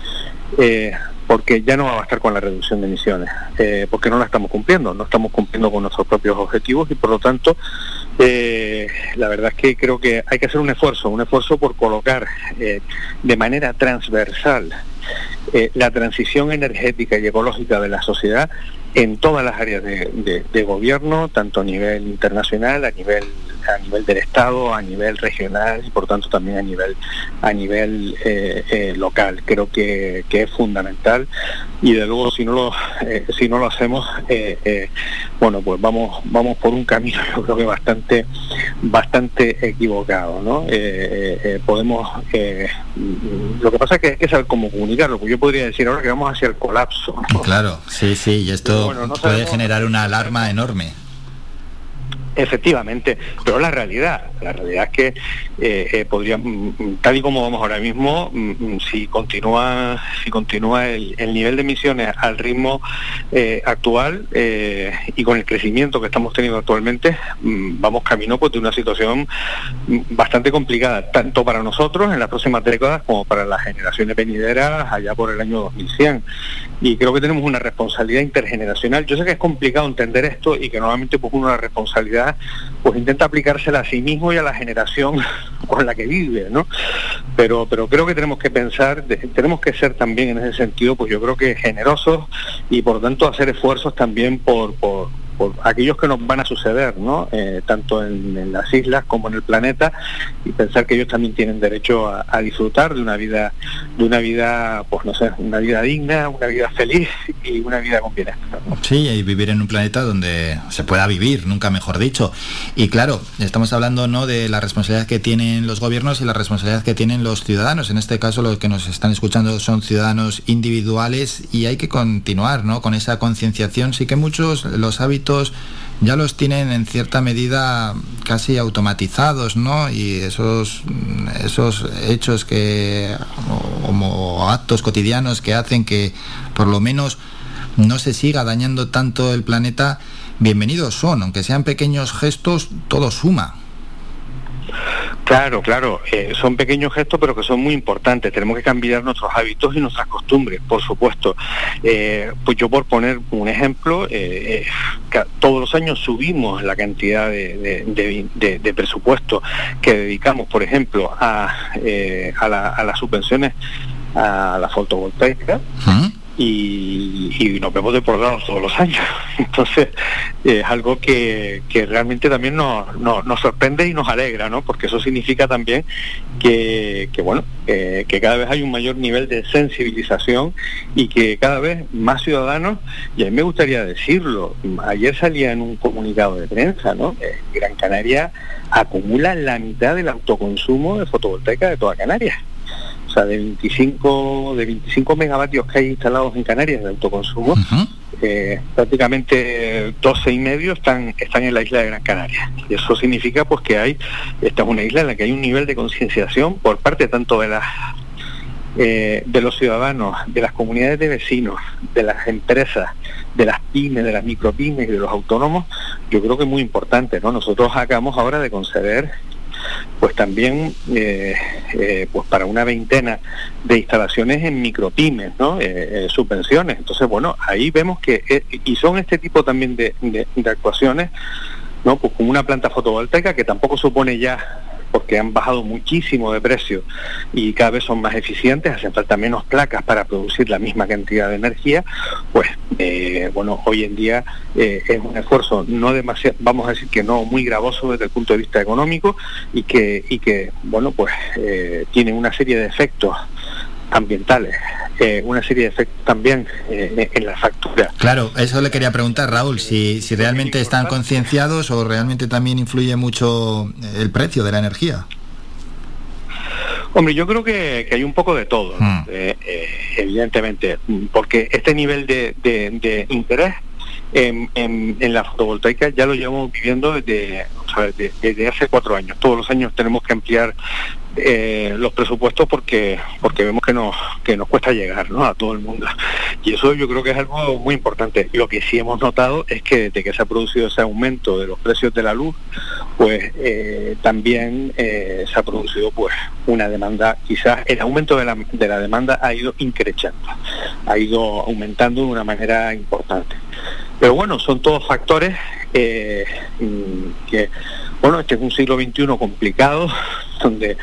eh, porque ya no va a bastar con la reducción de emisiones, eh, porque no la estamos cumpliendo, no estamos cumpliendo con nuestros propios objetivos y por lo tanto eh, la verdad es que creo que hay que hacer un esfuerzo, un esfuerzo por colocar eh, de manera transversal eh, la transición energética y ecológica de la sociedad en todas las áreas de, de, de gobierno, tanto a nivel internacional, a nivel a nivel del Estado, a nivel regional y por tanto también a nivel a nivel eh, eh, local. Creo que, que, es fundamental y de luego si no lo eh, si no lo hacemos, eh, bueno pues vamos vamos por un camino (laughs) yo creo que bastante bastante equivocado, ¿no? podemos lo que pasa es que hay que saber cómo comunicarlo, porque yo podría decir ahora que vamos hacia el colapso. ¿no? Claro, sí, sí, y esto bueno, no puede generar una alarma enorme. Efectivamente, pero la realidad, la realidad es que eh, eh, podría, tal y como vamos ahora mismo, mm, si continúa, si continúa el, el, nivel de emisiones al ritmo eh, actual eh, y con el crecimiento que estamos teniendo actualmente, mm, vamos camino pues, de una situación mm, bastante complicada, tanto para nosotros en las próximas décadas como para las generaciones venideras allá por el año 2100. Y creo que tenemos una responsabilidad intergeneracional. Yo sé que es complicado entender esto y que normalmente pues, una responsabilidad pues intenta aplicársela a sí mismo y a la generación (laughs) con la que vive, ¿no? Pero, pero creo que tenemos que pensar, tenemos que ser también en ese sentido, pues yo creo que generosos y por tanto hacer esfuerzos también por, por por aquellos que nos van a suceder, ¿no? Eh, tanto en, las islas como en el planeta, y pensar que ellos también tienen derecho a, disfrutar de una vida, de una vida, pues no sé, una vida digna, una vida feliz y una vida con bienestar. Sí, y vivir en un planeta donde se pueda vivir, nunca mejor dicho. Y claro, estamos hablando no de la responsabilidad que tienen los gobiernos y la responsabilidad que tienen los ciudadanos. En este caso, los que nos están escuchando son ciudadanos individuales y hay que continuar, ¿no? Con esa concienciación. Sí que muchos los hábitos ya los tienen en cierta medida casi automatizados, ¿no? Y esos, esos hechos que, como actos cotidianos que hacen que por lo menos no se siga dañando tanto el planeta, bienvenidos son, aunque sean pequeños gestos, todo suma. Claro, claro, eh, son pequeños gestos pero que son muy importantes. Tenemos que cambiar nuestros hábitos y nuestras costumbres, por supuesto. Eh, pues yo por poner un ejemplo, eh, todos los años subimos la cantidad de, de, presupuesto que dedicamos, por ejemplo, a, a, la, a las subvenciones a la fotovoltaica. ¿Mm? Y, nos vemos deportados todos los años. (laughs) Entonces, eh, es algo que, que, realmente también nos, nos, nos, sorprende y nos alegra, ¿no? Porque eso significa también que, que bueno, que cada vez hay un mayor nivel de sensibilización y que cada vez más ciudadanos, y a mí me gustaría decirlo, ayer salía en un comunicado de prensa, ¿no? Gran Canaria acumula la mitad del autoconsumo de fotovoltaica de toda Canarias o sea, de 25, de 25 megavatios que hay instalados en Canarias de autoconsumo, uh -huh. eh, prácticamente 12 y medio están, están en la isla de Gran Canaria. Y eso significa pues que hay, esta es una isla en la que hay un nivel de concienciación por parte tanto de las eh, de los ciudadanos, de las comunidades de vecinos, de las empresas, de las pymes, de las micropymes y de los autónomos, yo creo que es muy importante, ¿no? Nosotros acabamos ahora de conceder pues también eh, eh, pues para una veintena de instalaciones en micropymes, ¿no? Eh, subvenciones. Entonces, bueno, ahí vemos que, y son este tipo también de, de, actuaciones, ¿no? Pues como una planta fotovoltaica que tampoco supone ya porque han bajado muchísimo de precio y cada vez son más eficientes, hacen falta menos placas para producir la misma cantidad de energía, pues eh, bueno, hoy en día eh, es un esfuerzo no demasiado, vamos a decir que no muy gravoso desde el punto de vista económico y que, y que bueno, pues eh, tiene una serie de efectos ambientales, eh, una serie de efectos también eh, en la factura. Claro, eso le quería preguntar, Raúl, si, si realmente están concienciados o realmente también influye mucho el precio de la energía. Hombre, yo creo que, que hay un poco de todo, ¿no? hmm. eh, evidentemente, porque este nivel de, de, de interés en, en, en, la fotovoltaica ya lo llevamos viviendo desde, o sea, desde, desde, hace cuatro años. Todos los años tenemos que ampliar eh, los presupuestos porque porque vemos que nos que nos cuesta llegar ¿no? a todo el mundo. Y eso yo creo que es algo muy importante. Lo que sí hemos notado es que desde que se ha producido ese aumento de los precios de la luz pues eh, también eh, se ha producido pues una demanda. Quizás el aumento de la, de la demanda ha ido increciendo ha ido aumentando de una manera importante. Pero bueno son todos factores eh, mm, que bueno, este es un siglo XXI complicado, donde,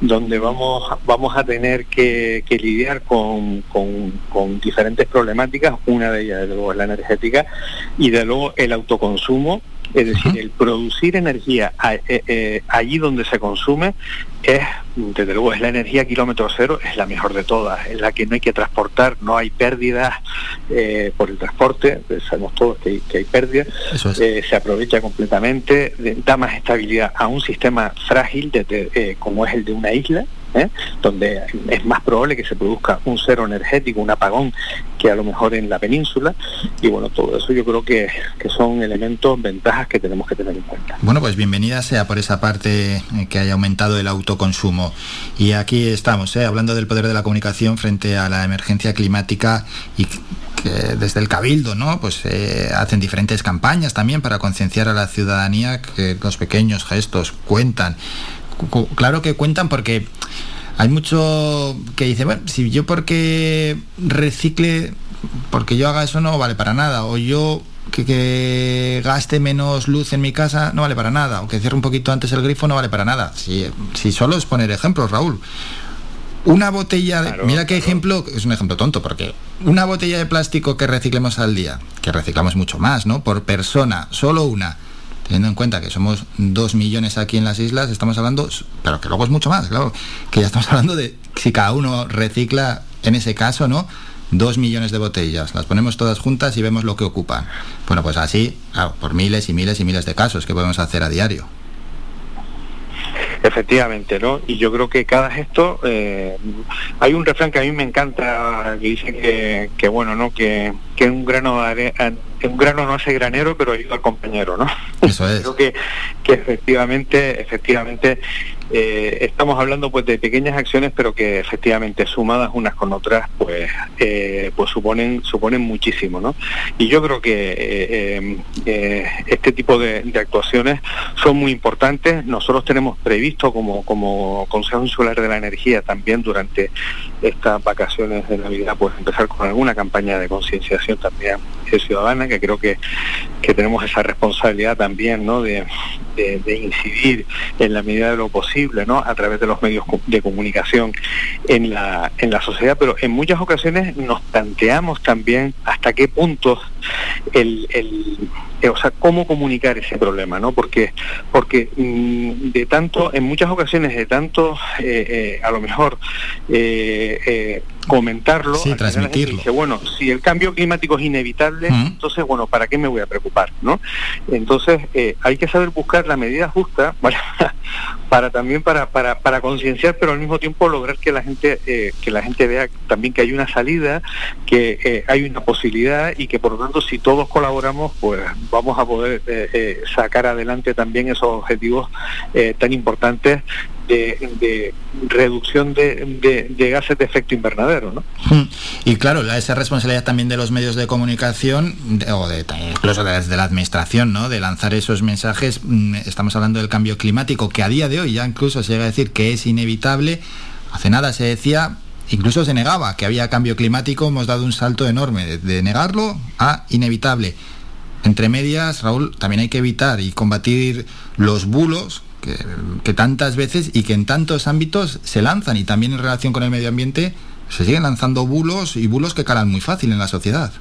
donde vamos, vamos a tener que, que lidiar con, con, con diferentes problemáticas, una de ellas, desde luego, es la energética, y de luego el autoconsumo, es decir, el producir energía a- eh, eh, allí donde se consume es, desde luego, es la energía kilómetro cero, es la mejor de todas, es la que no hay que transportar, no hay pérdidas eh, por el transporte, eh, sabemos todos que hay, que hay pérdidas, eh, se aprovecha completamente, da más estabilidad a un sistema frágil de- de, eh, como es el de una isla, ¿eh? donde es más probable que se produzca un cero energético, un apagón, que a lo mejor en la península. Y bueno, todo eso yo creo que, que son elementos, ventajas que tenemos que tener en cuenta. Bueno, pues bienvenida sea por esa parte eh, que haya aumentado el autoconsumo. Y aquí estamos, eh, hablando del poder de la comunicación frente a la emergencia climática y que desde el Cabildo, ¿no? Pues eh, hacen diferentes campañas también para concienciar a la ciudadanía que los pequeños gestos cuentan. Cu- cu- Claro que cuentan porque hay mucho que dice, bueno, si yo porque recicle, porque yo haga eso no vale para nada, o yo que, que gaste menos luz en mi casa no vale para nada, o que cierre un poquito antes el grifo no vale para nada. Si, si solo es poner ejemplos, Raúl. Una botella, de- mira qué ejemplo, es un ejemplo tonto, porque una botella de plástico que reciclemos al día, que reciclamos mucho más, ¿no? Por persona, solo una, teniendo en cuenta que somos dos millones aquí en las islas, estamos hablando, pero que luego es mucho más, claro, que ya estamos (laughs) hablando de si cada uno recicla, en ese caso, ¿no? Dos millones de botellas, las ponemos todas juntas y vemos lo que ocupan. Bueno, pues así, claro, por miles y miles y miles de casos que podemos hacer a diario. Efectivamente, ¿no? Y yo creo que cada gesto, eh, hay un refrán que a mí me encanta que dice que, que bueno, ¿no? Que, que un grano de un grano no hace granero, pero ayuda al compañero, ¿no? Eso es. (laughs) Creo que, que efectivamente, efectivamente, eh, estamos hablando pues de pequeñas acciones, pero que efectivamente sumadas unas con otras, pues, eh, pues suponen, suponen muchísimo, ¿no? Y yo creo que eh, eh, eh, este tipo de, de actuaciones son muy importantes. Nosotros tenemos previsto como, como Consejo Insular de la Energía también durante estas vacaciones de Navidad, pues empezar con alguna campaña de concienciación también eh, ciudadana, que creo que, que tenemos esa responsabilidad también, ¿no? De, incidir en la medida de lo posible, ¿no? A través de los medios de comunicación en la, en la sociedad, pero en muchas ocasiones nos planteamos también hasta qué punto el, el- o sea, cómo comunicar ese problema, ¿no? Porque, porque mm, de tanto, en muchas ocasiones de tanto, eh, eh, a lo mejor eh, eh, comentarlo, Sí, transmitirlo. dice, bueno, si el cambio climático es inevitable, entonces, bueno, ¿para qué me voy a preocupar, no? Entonces, eh, hay que saber buscar la medida justa (laughs) para, para también para, para, para concienciar, pero al mismo tiempo lograr que la gente eh, que la gente vea también que hay una salida, que eh, hay una posibilidad y que por lo tanto si todos colaboramos, pues vamos a poder eh, eh, sacar adelante también esos objetivos eh, tan importantes de, reducción de, gases de efecto invernadero, ¿no? Mm. Y claro, la- esa responsabilidad también de los medios de comunicación, o de, incluso desde la administración, ¿no? De lanzar esos mensajes. Mm, Estamos hablando del cambio climático, que a día de hoy ya incluso se llega a decir que es inevitable. Hace nada se decía, incluso se negaba que había cambio climático. Hemos dado un salto enorme de negarlo a inevitable. Entre medias, Raúl, también hay que evitar y combatir los bulos que, tantas veces y que en tantos ámbitos se lanzan y también en relación con el medio ambiente se siguen lanzando bulos y bulos que calan muy fácil en la sociedad.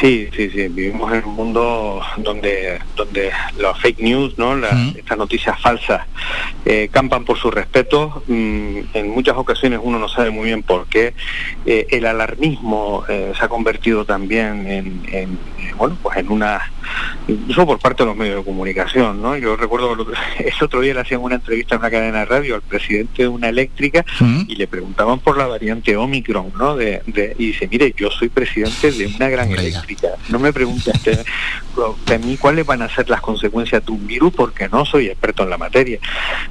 Sí, sí, sí. Vivimos en un mundo donde donde las fake news, ¿no? Las- Estas noticias falsas eh, campan por su respeto. Mm, en muchas ocasiones uno no sabe muy bien por qué. Eh, el alarmismo eh, se ha convertido también en, en, bueno, pues en una incluso por parte de los medios de comunicación, ¿no? Yo recuerdo que el otro- (laughs) el otro día le hacían una entrevista en una cadena de radio al presidente de una eléctrica y le preguntaban por la variante Omicron, ¿no? De, de- y dice, mire, yo soy presidente de una gran eléctrica. No me pregunte usted de mí cuáles van a ser las consecuencias de un virus porque no soy experto en la materia.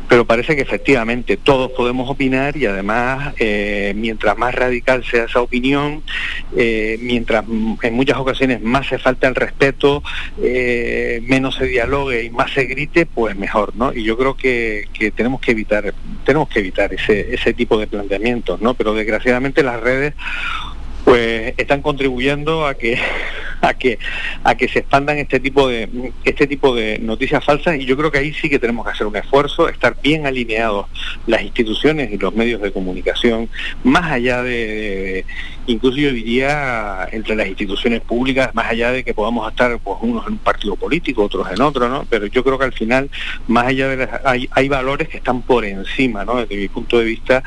pero parece que efectivamente todos podemos opinar y además eh, mientras más radical sea esa opinión, eh, mientras en muchas ocasiones más se falta el respeto, eh, menos se dialogue y más se grite, pues mejor, ¿no? Y yo creo que, que tenemos que evitar, tenemos que evitar ese, ese tipo de planteamientos, ¿no? Pero desgraciadamente las redes pues están contribuyendo a que (laughs) a que a que se expandan este tipo de este tipo de noticias falsas y yo creo que ahí sí que tenemos que hacer un esfuerzo estar bien alineados las instituciones y los medios de comunicación más allá de, incluso yo diría entre las instituciones públicas más allá de que podamos estar pues unos en un partido político otros en otro no pero yo creo que al final más allá de las, hay, hay valores que están por encima no desde mi punto de vista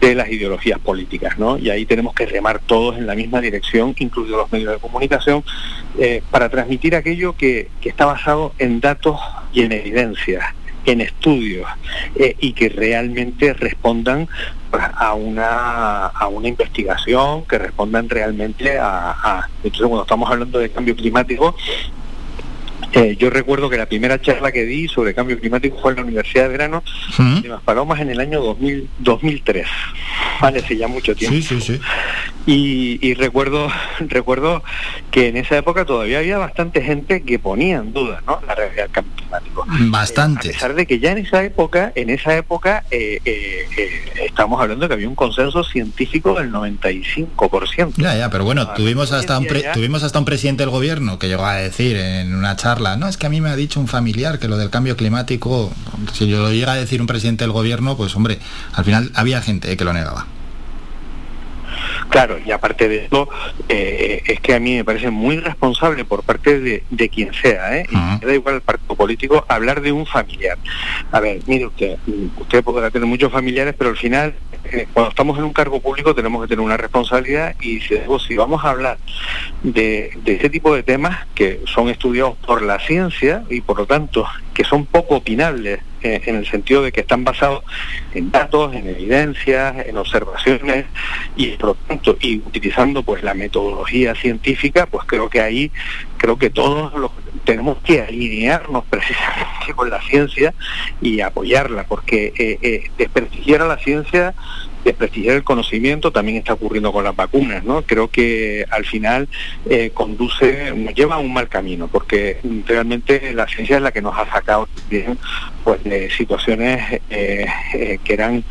de las ideologías políticas, ¿no? Y ahí tenemos que remar todos en la misma dirección, incluidos los medios de comunicación, eh, para transmitir aquello que, que, está basado en datos y en evidencias, en estudios, eh, y que realmente respondan a una a una investigación, que respondan realmente a... Entonces, cuando estamos hablando de cambio climático, eh, yo recuerdo que la primera charla que di sobre cambio climático fue en la Universidad de Verano de Las Palomas en el año 2000, 2003. Vale, hace ya mucho tiempo. Sí, sí, sí. Y, y, recuerdo (laughs) recuerdo que en esa época todavía había bastante gente que ponía en duda ¿no? la realidad del cambio climático. Bastante. Eh, a pesar de que ya en esa época, en esa época eh, eh, estamos hablando de que había un consenso científico del 95%. Ya, ya, pero bueno, tuvimos hasta un pre, tuvimos hasta un presidente del gobierno que llegó a decir en una charla no, es que a mí me ha dicho un familiar que lo del cambio climático, si yo lo llega a decir un presidente del gobierno, pues hombre, al final había gente que lo negaba. Claro, y aparte de eso, eh, es que a mí me parece muy responsable por parte de, de quien sea, ¿eh? y me da igual el partido político, hablar de un familiar. A ver, mire usted, usted podrá tener muchos familiares, pero al final, eh, cuando estamos en un cargo público tenemos que tener una responsabilidad y si, si vamos a hablar de, de ese tipo de temas que son estudiados por la ciencia y por lo tanto que son poco opinables eh, en el sentido de que están basados en datos, en evidencias, en observaciones y por lo tanto y utilizando pues la metodología científica, pues creo que ahí creo que todos los, tenemos que alinearnos precisamente con la ciencia y apoyarla, porque eh, eh, desprestigiar a la ciencia desprestigiar el conocimiento también está ocurriendo con las vacunas, ¿no? Creo que al final eh, conduce, nos lleva a un mal camino, porque realmente la ciencia es la que nos ha sacado pues de situaciones eh, eh, que eran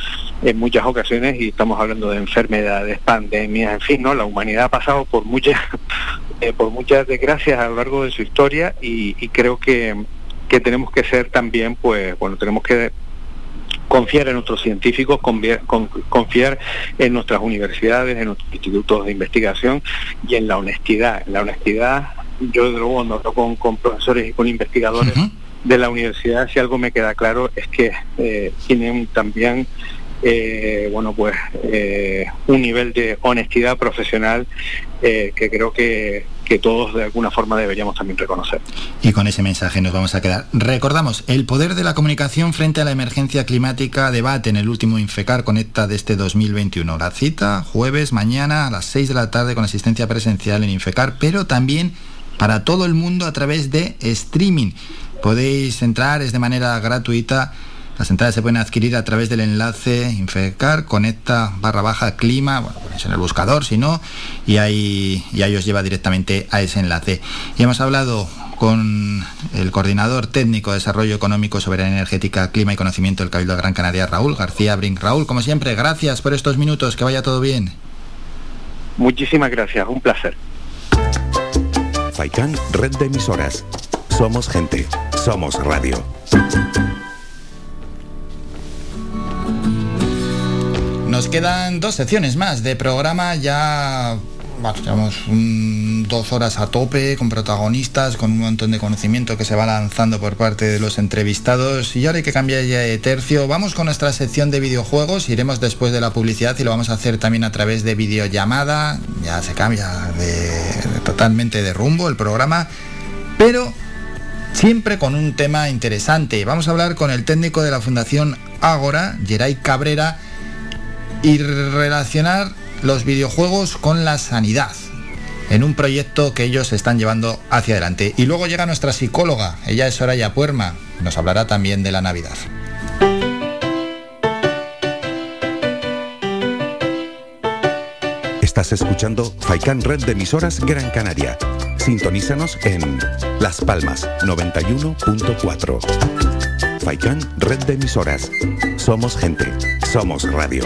en muchas ocasiones, y estamos hablando de enfermedades, pandemias, en fin, ¿no? La humanidad ha pasado por muchas, (laughs) por muchas desgracias a lo largo de su historia y, y creo que, que tenemos que ser también, pues, bueno, tenemos que confiar en nuestros científicos, confiar en nuestras universidades, en nuestros institutos de investigación y en la honestidad. La honestidad, yo desde luego cuando hablo con, con profesores y con investigadores de la universidad, si algo me queda claro es que eh, tienen también eh, bueno pues eh, un nivel de honestidad profesional eh, que creo que, que, todos de alguna forma deberíamos también reconocer. Y con ese mensaje nos vamos a quedar. Recordamos, el poder de la comunicación frente a la emergencia climática debate en el último Infecar Conecta de este 2021. La cita jueves mañana a las 6 de la tarde con asistencia presencial en Infecar, pero también para todo el mundo a través de streaming. Podéis entrar, es de manera gratuita las entradas se pueden adquirir a través del enlace Infecar, conecta barra baja clima, bueno, ponéis en el buscador si no, y ahí, y ahí os lleva directamente a ese enlace. Y hemos hablado con el coordinador técnico de desarrollo económico, soberanía energética, clima y conocimiento del Cabildo de Gran Canaria, Raúl García Brink. Raúl, como siempre, gracias por estos minutos, que vaya todo bien. Muchísimas gracias, un placer. Faikan, red de emisoras. Somos gente, somos radio. Nos quedan dos secciones más de programa, ya bueno, llevamos dos horas a tope con protagonistas, con un montón de conocimiento que se va lanzando por parte de los entrevistados y ahora hay que cambiar ya de tercio. Vamos con nuestra sección de videojuegos, iremos después de la publicidad y lo vamos a hacer también a través de videollamada, ya se cambia totalmente de rumbo el programa, pero siempre con un tema interesante. Vamos a hablar con el técnico de la Fundación Ágora, Geray Cabrera, y relacionar los videojuegos con la sanidad en un proyecto que ellos están llevando hacia adelante. Y luego llega nuestra psicóloga, ella es Soraya Puerma, nos hablará también de la Navidad. Estás escuchando Faikan Red de Emisoras Gran Canaria. Sintonízanos en Las Palmas 91.4. Faikan Red de Emisoras. Somos gente. Somos radio.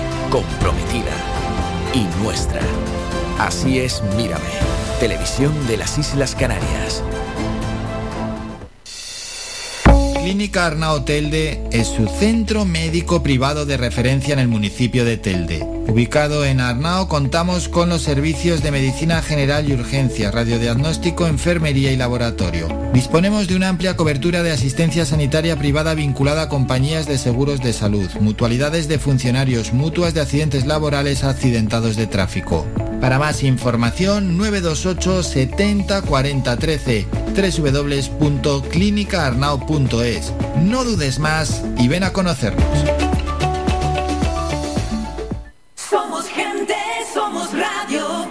comprometida y nuestra. Así es Mírame, televisión de las Islas Canarias. Clínica Arnao Telde es su centro médico privado de referencia en el municipio de Telde. Ubicado en Arnao contamos con los servicios de medicina general y urgencia, radiodiagnóstico, enfermería y laboratorio. Disponemos de una amplia cobertura de asistencia sanitaria privada vinculada a compañías de seguros de salud, mutualidades de funcionarios, mutuas de accidentes laborales accidentados de tráfico. Para más información 928 70 40 13 www.clinicaarnao.es. No dudes más y ven a conocernos. Somos gente, somos radio.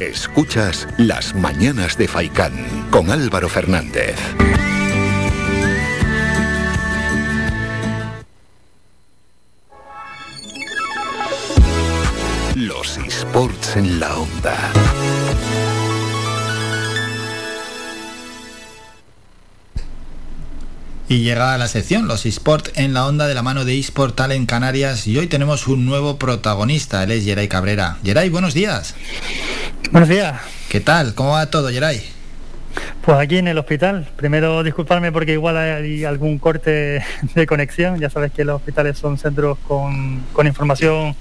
Escuchas Las Mañanas de Faicán con Álvaro Fernández. Los esports en la onda. Y llega la sección Los eSport en la onda de la mano de eSport Talent Canarias y hoy tenemos un nuevo protagonista, él es Geray Cabrera. Geray, buenos días. Buenos días. ¿Qué tal? ¿Cómo va todo, Geray? Pues aquí en el hospital. Primero disculparme porque igual hay algún corte (laughs) de conexión. Ya sabes que los hospitales son centros con, con información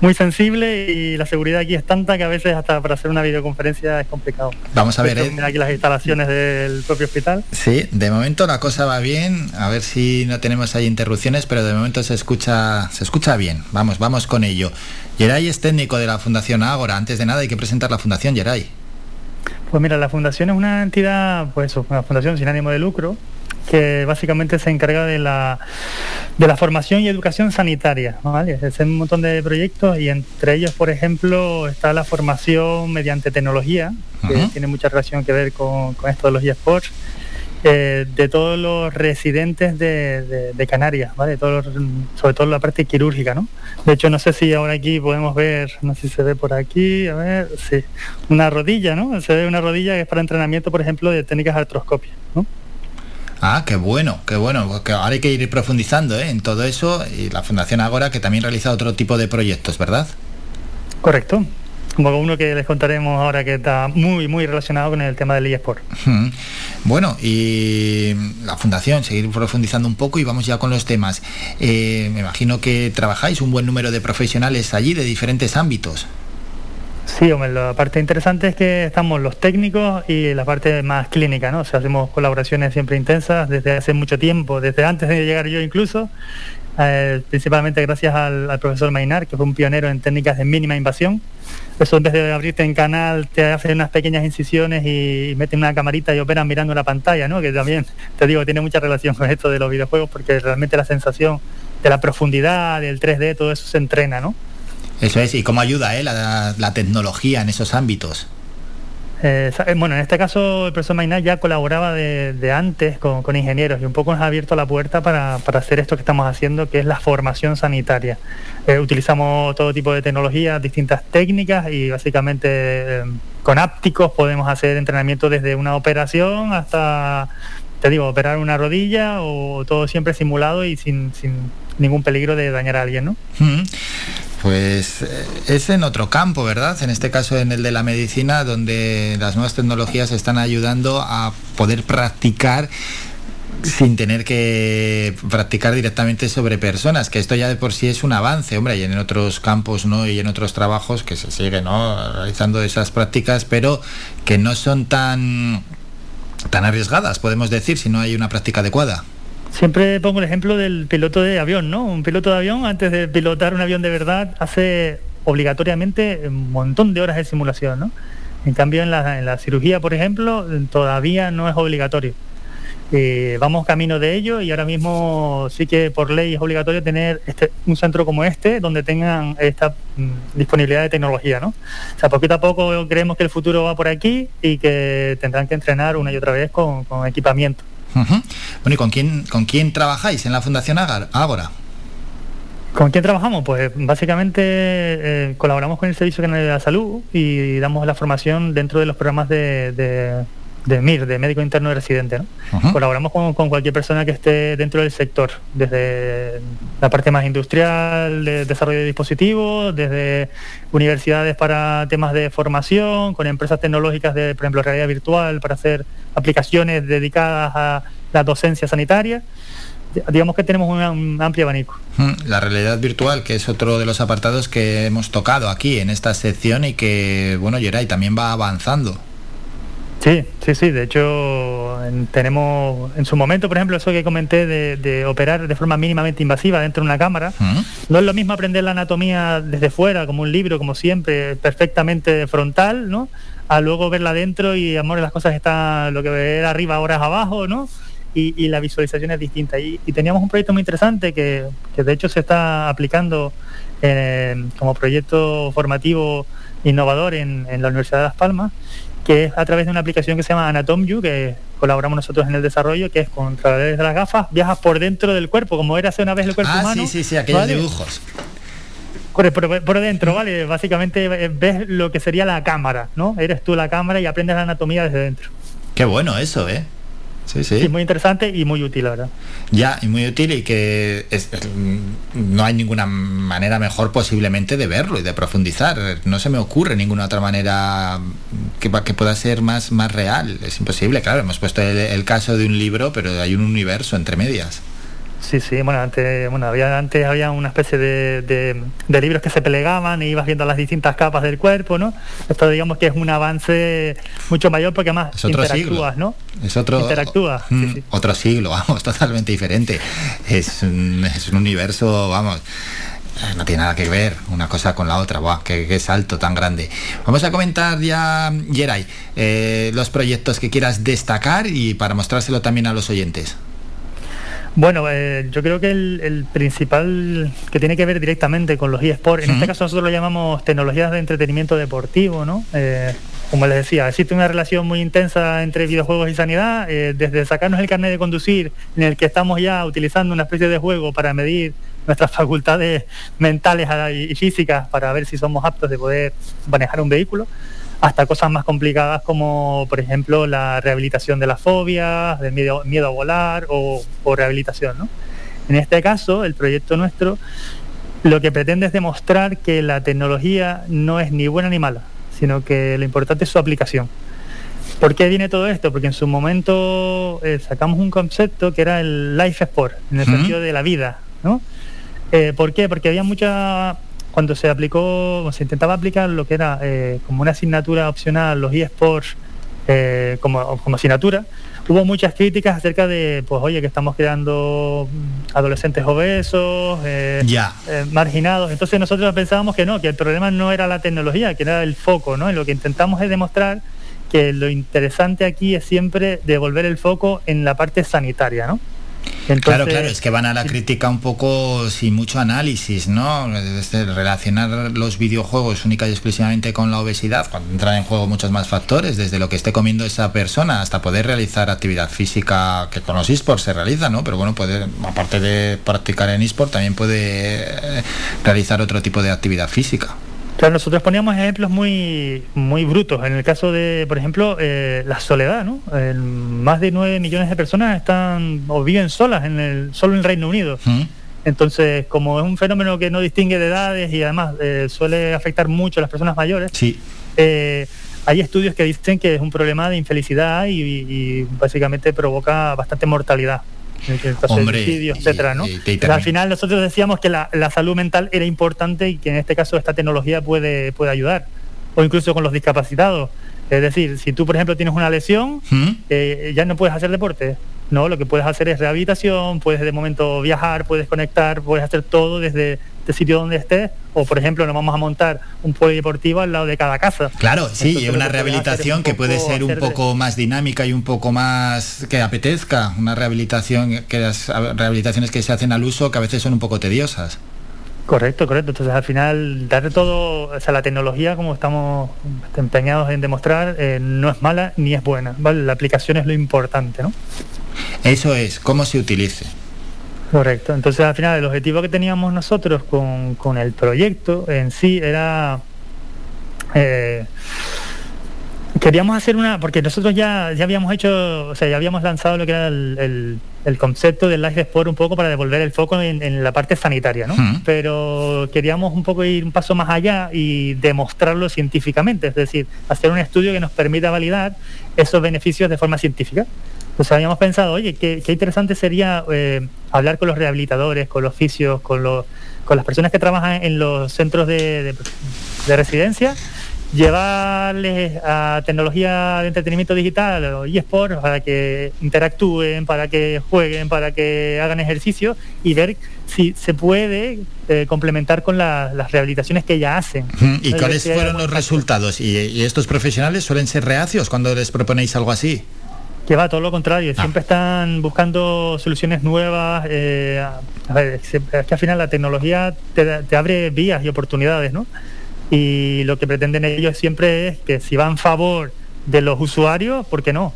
muy sensible y la seguridad aquí es tanta que a veces hasta para hacer una videoconferencia es complicado. Vamos a ver, ¿eh? aquí las instalaciones del propio hospital. Sí, de momento la cosa va bien, a ver si no tenemos ahí interrupciones, pero de momento se escucha, se escucha bien. Vamos, vamos con ello. Geray es técnico de la Fundación Ágora. Antes de nada hay que presentar la Fundación Geray. Pues mira, la fundación es una entidad, pues una fundación sin ánimo de lucro que básicamente se encarga de la, de la formación y educación sanitaria, ¿vale? Es un montón de proyectos y entre ellos, por ejemplo, está la formación mediante tecnología, que tiene mucha relación que ver con, con esto de los eSports, eh, de todos los residentes de, de- de Canarias, ¿vale? Todos los- sobre todo la parte quirúrgica, ¿no? De hecho, no sé si ahora aquí podemos ver, no sé si se ve por aquí, a ver, sí, una rodilla, ¿no? Se ve una rodilla que es para entrenamiento, por ejemplo, de técnicas de artroscopia, ¿no? Ah, qué bueno, qué bueno. Porque ahora hay que ir profundizando ¿eh? en todo eso y la Fundación Ágora que también realiza otro tipo de proyectos, ¿verdad? Correcto. Como uno que les contaremos ahora que está muy, muy relacionado con el tema del eSport. Mm. Bueno, y la fundación, seguir profundizando un poco y vamos ya con los temas. Eh, me imagino que trabajáis un buen número de profesionales allí de diferentes ámbitos. Sí, hombre, la parte interesante es que estamos los técnicos y la parte más clínica, ¿no? O sea, hacemos colaboraciones siempre intensas desde hace mucho tiempo, desde antes de llegar yo incluso, eh, principalmente gracias al, profesor Mainar, que fue un pionero en técnicas de mínima invasión. Eso en de abrirte en canal, te hacen unas pequeñas incisiones y, meten una camarita y operan mirando la pantalla, ¿no? Que también, te digo, tiene mucha relación con esto de los videojuegos porque realmente la sensación de la profundidad, del 3D, todo eso se entrena, ¿no? Eso es, ¿y cómo ayuda eh, la tecnología en esos ámbitos? Eh, eh, bueno, en este caso el profesor Mainar ya colaboraba de, antes con, ingenieros y un poco nos ha abierto la puerta para, hacer esto que estamos haciendo, que es la formación sanitaria. Eh, utilizamos todo tipo de tecnologías, distintas técnicas y básicamente eh, con ápticos podemos hacer entrenamiento desde una operación hasta, te digo, operar una rodilla o todo siempre simulado y sin, sin ningún peligro de dañar a alguien, ¿no? Pues eh, es en otro campo, ¿verdad? En este caso en el de la medicina, donde las nuevas tecnologías están ayudando a poder practicar sin tener que practicar directamente sobre personas, que esto ya de por sí es un avance, hombre, y en otros campos, ¿no? Y en otros trabajos que se sigue, ¿no? Realizando esas prácticas, pero que no son tan tan arriesgadas, podemos decir, si no hay una práctica adecuada. Siempre pongo el ejemplo del piloto de avión, ¿no? Un piloto de avión, antes de pilotar un avión de verdad, hace obligatoriamente un montón de horas de simulación, ¿no? En cambio, en la, en la cirugía, por ejemplo, todavía no es obligatorio. Eh, vamos camino de ello y ahora mismo sí que por ley es obligatorio tener este, un centro como este donde tengan esta mm, disponibilidad de tecnología, ¿no? O sea, poquito a poco creemos que el futuro va por aquí y que tendrán que entrenar una y otra vez con, con equipamiento. Bueno, ¿y con quién, con quién trabajáis en la Fundación Ágora? ¿Con quién trabajamos? Pues básicamente eh, colaboramos con el Servicio Canario de la Salud y damos la formación dentro de los programas de, de MIR, de Médico Interno de Residente. ¿no? Colaboramos con, con cualquier persona que esté dentro del sector, desde la parte más industrial, de desarrollo de dispositivos, desde universidades para temas de formación, con empresas tecnológicas de, por ejemplo, realidad virtual para hacer aplicaciones dedicadas a la docencia sanitaria. Digamos que tenemos una- un amplio abanico. Mm, La realidad virtual, que es otro de los apartados que hemos tocado aquí en esta sección y que, bueno, Geray también va avanzando. Sí, sí, sí. De hecho, en- tenemos en su momento, por ejemplo, eso que comenté de, de operar de forma mínimamente invasiva dentro de una cámara. No es lo mismo aprender la anatomía desde fuera, como un libro, como siempre, perfectamente frontal, ¿no? A luego verla dentro y, amor, las cosas están, lo que ver arriba ahora es abajo, ¿no? Y, y la visualización es distinta. Y, y teníamos un proyecto muy interesante que, que de hecho se está aplicando eh, como proyecto formativo innovador en, en la Universidad de Las Palmas, que es a través de una aplicación que se llama AnatomView, que colaboramos nosotros en el desarrollo, que es con través de las gafas, viajas por dentro del cuerpo, como era hace una vez el cuerpo Ah, humano. sí, sí, sí, aquellos ¿vale? dibujos. Por, por- por dentro, ¿vale? Básicamente eh, ves lo que sería la cámara, ¿no? Eres tú la cámara y aprendes la anatomía desde dentro. Qué bueno eso, ¿eh? Sí, sí. Sí, muy interesante y muy útil, la verdad. Ya, y muy útil y que es- es- no hay ninguna manera mejor posiblemente de verlo y de profundizar. No se me ocurre ninguna otra manera que, que pueda ser más, más real. Es imposible, claro, hemos puesto el, el caso de un libro, pero hay un universo entre medias. Sí, sí, bueno, antes, bueno, había, antes había una especie de, de- de libros que se plegaban y ibas viendo las distintas capas del cuerpo, ¿no? Esto digamos que es un avance mucho mayor porque otro interactúas, siglo. ¿no? Es otro, Interactúas, mm, sí. otro siglo, vamos, (laughs) totalmente diferente. Es un, es un universo, vamos, eh, no tiene nada que ver una cosa con la otra. Buah, qué, qué salto tan grande. Vamos a comentar ya, Geray, eh, los proyectos que quieras destacar y para mostrárselo también a los oyentes. Bueno, eh, yo creo que el, el principal que tiene que ver directamente con los eSports, en este caso nosotros lo llamamos tecnologías de entretenimiento deportivo, ¿no? Eh, como les decía, existe una relación muy intensa entre videojuegos y sanidad, eh, desde sacarnos el carnet de conducir, en el que estamos ya utilizando una especie de juego para medir nuestras (laughs) facultades mentales y físicas para ver si somos aptos de poder manejar un vehículo, hasta cosas más complicadas como, por ejemplo, la rehabilitación de las fobias, del miedo, miedo a volar o, o rehabilitación. ¿no? En este caso, el proyecto nuestro lo que pretende es demostrar que la tecnología no es ni buena ni mala, sino que lo importante es su aplicación. ¿Por qué viene todo esto? Porque en su momento eh, sacamos un concepto que era el life sport, en el sentido de la vida, ¿no? Eh, ¿Por qué? Porque había mucha... Cuando se aplicó, se intentaba aplicar lo que era eh, como una asignatura opcional, los eSports, eh, como, como asignatura, hubo muchas críticas acerca de, pues oye, que estamos creando mm, adolescentes obesos, eh, eh, marginados. Entonces nosotros pensábamos que no, que el problema no era la tecnología, que era el foco, ¿no? Y lo que intentamos es demostrar que lo interesante aquí es siempre devolver el foco en la parte sanitaria, ¿no? Claro, claro, es que van a la crítica un poco sin mucho análisis, ¿no? Relacionar los videojuegos única y exclusivamente con la obesidad, cuando entran en juego muchos más factores, desde lo que esté comiendo esa persona hasta poder realizar actividad física que con los esports se realiza, ¿no? Pero bueno, puede, aparte de practicar en esports, también puede eh, realizar otro tipo de actividad física. Claro, nosotros poníamos ejemplos muy muy brutos. En el caso de, por ejemplo, eh, la soledad, ¿no? Más de 9 millones de personas están o viven solas en el solo en el Reino Unido. Entonces, como es un fenómeno que no distingue de edades y además eh, suele afectar mucho a las personas mayores, Sí. eh, hay estudios que dicen que es un problema de infelicidad y, y básicamente provoca bastante mortalidad. El caso de Hombre, etcétera, ¿no? y- al final nosotros decíamos que la, la salud mental era importante y que en este caso esta tecnología puede, puede ayudar. O incluso con los discapacitados. Es decir, si tú, por ejemplo, tienes una lesión, eh, ya no puedes hacer deporte. No, lo que puedes hacer es rehabilitación, puedes de momento viajar, puedes conectar, puedes hacer todo desde el sitio donde estés. O, por ejemplo, nos vamos a montar un polideportivo al lado de cada casa. Claro, sí, Entonces, y una rehabilitación un que puede ser un de- poco más dinámica y un poco más que apetezca. Una rehabilitación, que las rehabilitaciones que se hacen al uso que a veces son un poco tediosas. Correcto, correcto. Entonces al final darle todo, o sea, la tecnología como estamos empeñados en demostrar, eh, no es mala ni es buena. ¿vale? La aplicación es lo importante, ¿no? Eso es, cómo se utilice. Correcto. Entonces al final el objetivo que teníamos nosotros con, con el proyecto en sí era eh, queríamos hacer una, porque nosotros ya, ya habíamos hecho, o sea, ya habíamos lanzado lo que era el, el- el concepto del Life Sport un poco para devolver el foco en, en la parte sanitaria, ¿no? Pero queríamos un poco ir un paso más allá y demostrarlo científicamente, es decir, hacer un estudio que nos permita validar esos beneficios de forma científica. Entonces habíamos pensado, oye, qué, qué interesante sería eh, hablar con los rehabilitadores, con los fisios, con, los, con las personas que trabajan en los centros de, de- de residencia, llevarles a tecnología de entretenimiento digital o eSports para que interactúen, para que jueguen, para que hagan ejercicio y ver si se puede eh, complementar con la- las rehabilitaciones que ya hacen. ¿Y cuáles fueron los resultados? ¿Y, y estos profesionales suelen ser reacios cuando les proponéis algo así? Que va todo lo contrario, siempre están buscando soluciones nuevas. eh, a- a ver, es que al final la tecnología te, te abre vías y oportunidades, ¿no? Y lo que pretenden ellos siempre es que si va en favor de los usuarios, ¿por qué no?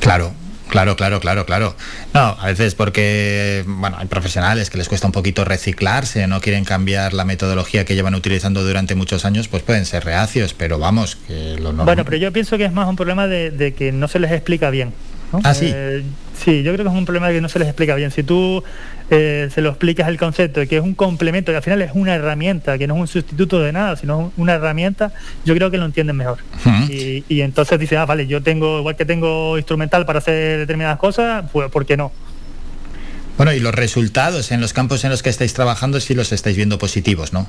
Claro, claro, claro, claro, claro. No, a veces porque, bueno, hay profesionales que les cuesta un poquito reciclarse, no quieren cambiar la metodología que llevan utilizando durante muchos años, pues pueden ser reacios, pero vamos, que lo normal. Bueno, pero yo pienso que es más un problema de, de que no se les explica bien. ¿No? Ah, sí. Eh, sí, yo creo que es un problema que no se les explica bien. Si tú eh, se lo explicas el concepto de que es un complemento, que al final es una herramienta, que no es un sustituto de nada, sino una herramienta, yo creo que lo entienden mejor. y, y entonces dicen, ah, vale, yo tengo, igual que tengo instrumental para hacer determinadas cosas, pues ¿por qué no? Bueno, y los resultados en los campos en los que estáis trabajando sí los estáis viendo positivos, ¿no?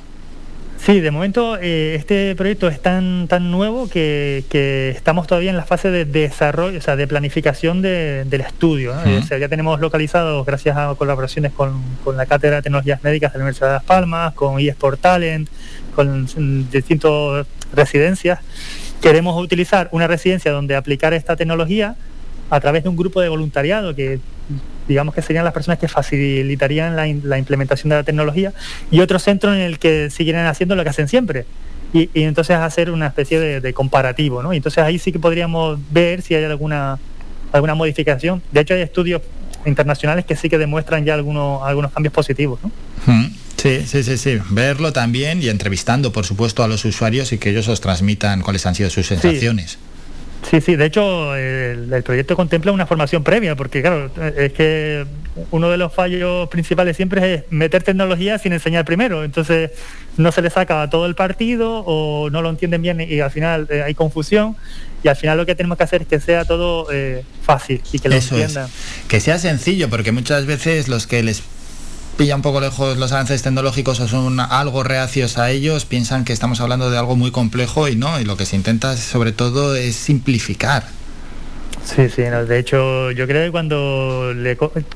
Sí, de momento eh, este proyecto es tan tan nuevo que, que estamos todavía en la fase de desarrollo, o sea, de planificación de- del estudio. ¿no? Ujú. O sea, ya tenemos localizados, gracias a colaboraciones con, con la Cátedra de Tecnologías Médicas de la Universidad de Las Palmas, con eSport Talent, con distintas residencias. Queremos utilizar una residencia donde aplicar esta tecnología a través de un grupo de voluntariado que digamos que serían las personas que facilitarían la, in- la implementación de la tecnología y otro centro en el que siguieran haciendo lo que hacen siempre y, y entonces hacer una especie de, de comparativo ¿no? y entonces ahí sí que podríamos ver si hay alguna alguna modificación de hecho hay estudios internacionales que sí que demuestran ya algunos algunos cambios positivos ¿no? Mm, Sí, sí, sí, sí. Verlo también y entrevistando, por supuesto, a los usuarios y que ellos os transmitan cuáles han sido sus sensaciones. Sí, sí, de hecho el, el proyecto contempla una formación previa, porque claro, es que uno de los fallos principales siempre es meter tecnología sin enseñar primero. Entonces no se le saca todo el partido o no lo entienden bien y al final eh, hay confusión. Y al final lo que tenemos que hacer es que sea todo eh, fácil y que lo Eso es. entiendan. Que sea sencillo, porque muchas veces los que les pilla un poco lejos los avances tecnológicos o son algo reacios a ellos, piensan que estamos hablando de algo muy complejo y no, y lo que se intenta sobre todo es simplificar. Sí, sí, no, de hecho yo creo que cuando,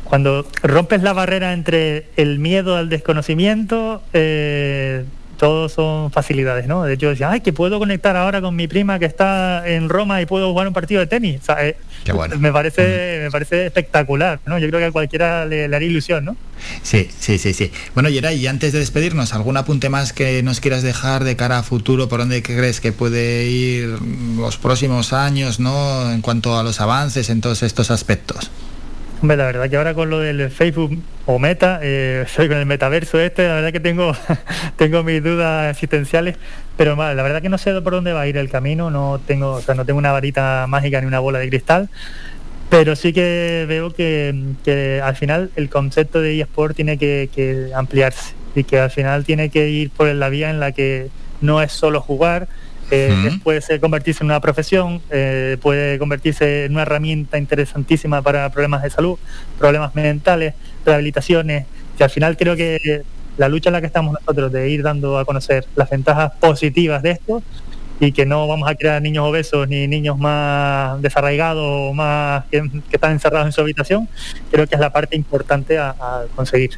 cuando rompes la barrera entre el miedo al desconocimiento, eh, todos son facilidades, ¿no? De hecho decía, ay, que puedo conectar ahora con mi prima que está en Roma y puedo jugar un partido de tenis. O sea, eh, bueno. me parece, me parece espectacular, ¿no? Yo creo que a cualquiera le, le haría ilusión, ¿no? Sí, sí, sí, sí. Bueno, Yeray, y antes de despedirnos, ¿algún apunte más que nos quieras dejar de cara a futuro? ¿Por dónde crees que puede ir los próximos años, no? En cuanto a los avances en todos estos aspectos. Hombre, la verdad que ahora con lo del Facebook o Meta, eh, soy con el metaverso este, la verdad que tengo, (laughs) tengo mis dudas existenciales, pero la verdad que no sé por dónde va a ir el camino, no tengo, o sea, no tengo una varita mágica ni una bola de cristal, pero sí que veo que, que al final el concepto de eSport tiene que, que ampliarse y que al final tiene que ir por la vía en la que no es solo jugar, eh, Ujú. puede ser convertirse en una profesión, eh, puede convertirse en una herramienta interesantísima para problemas de salud, problemas mentales, rehabilitaciones, y al final creo que la lucha en la que estamos nosotros de ir dando a conocer las ventajas positivas de esto y que no vamos a crear niños obesos ni niños más desarraigados o más que, que están encerrados en su habitación, creo que es la parte importante a, a conseguir.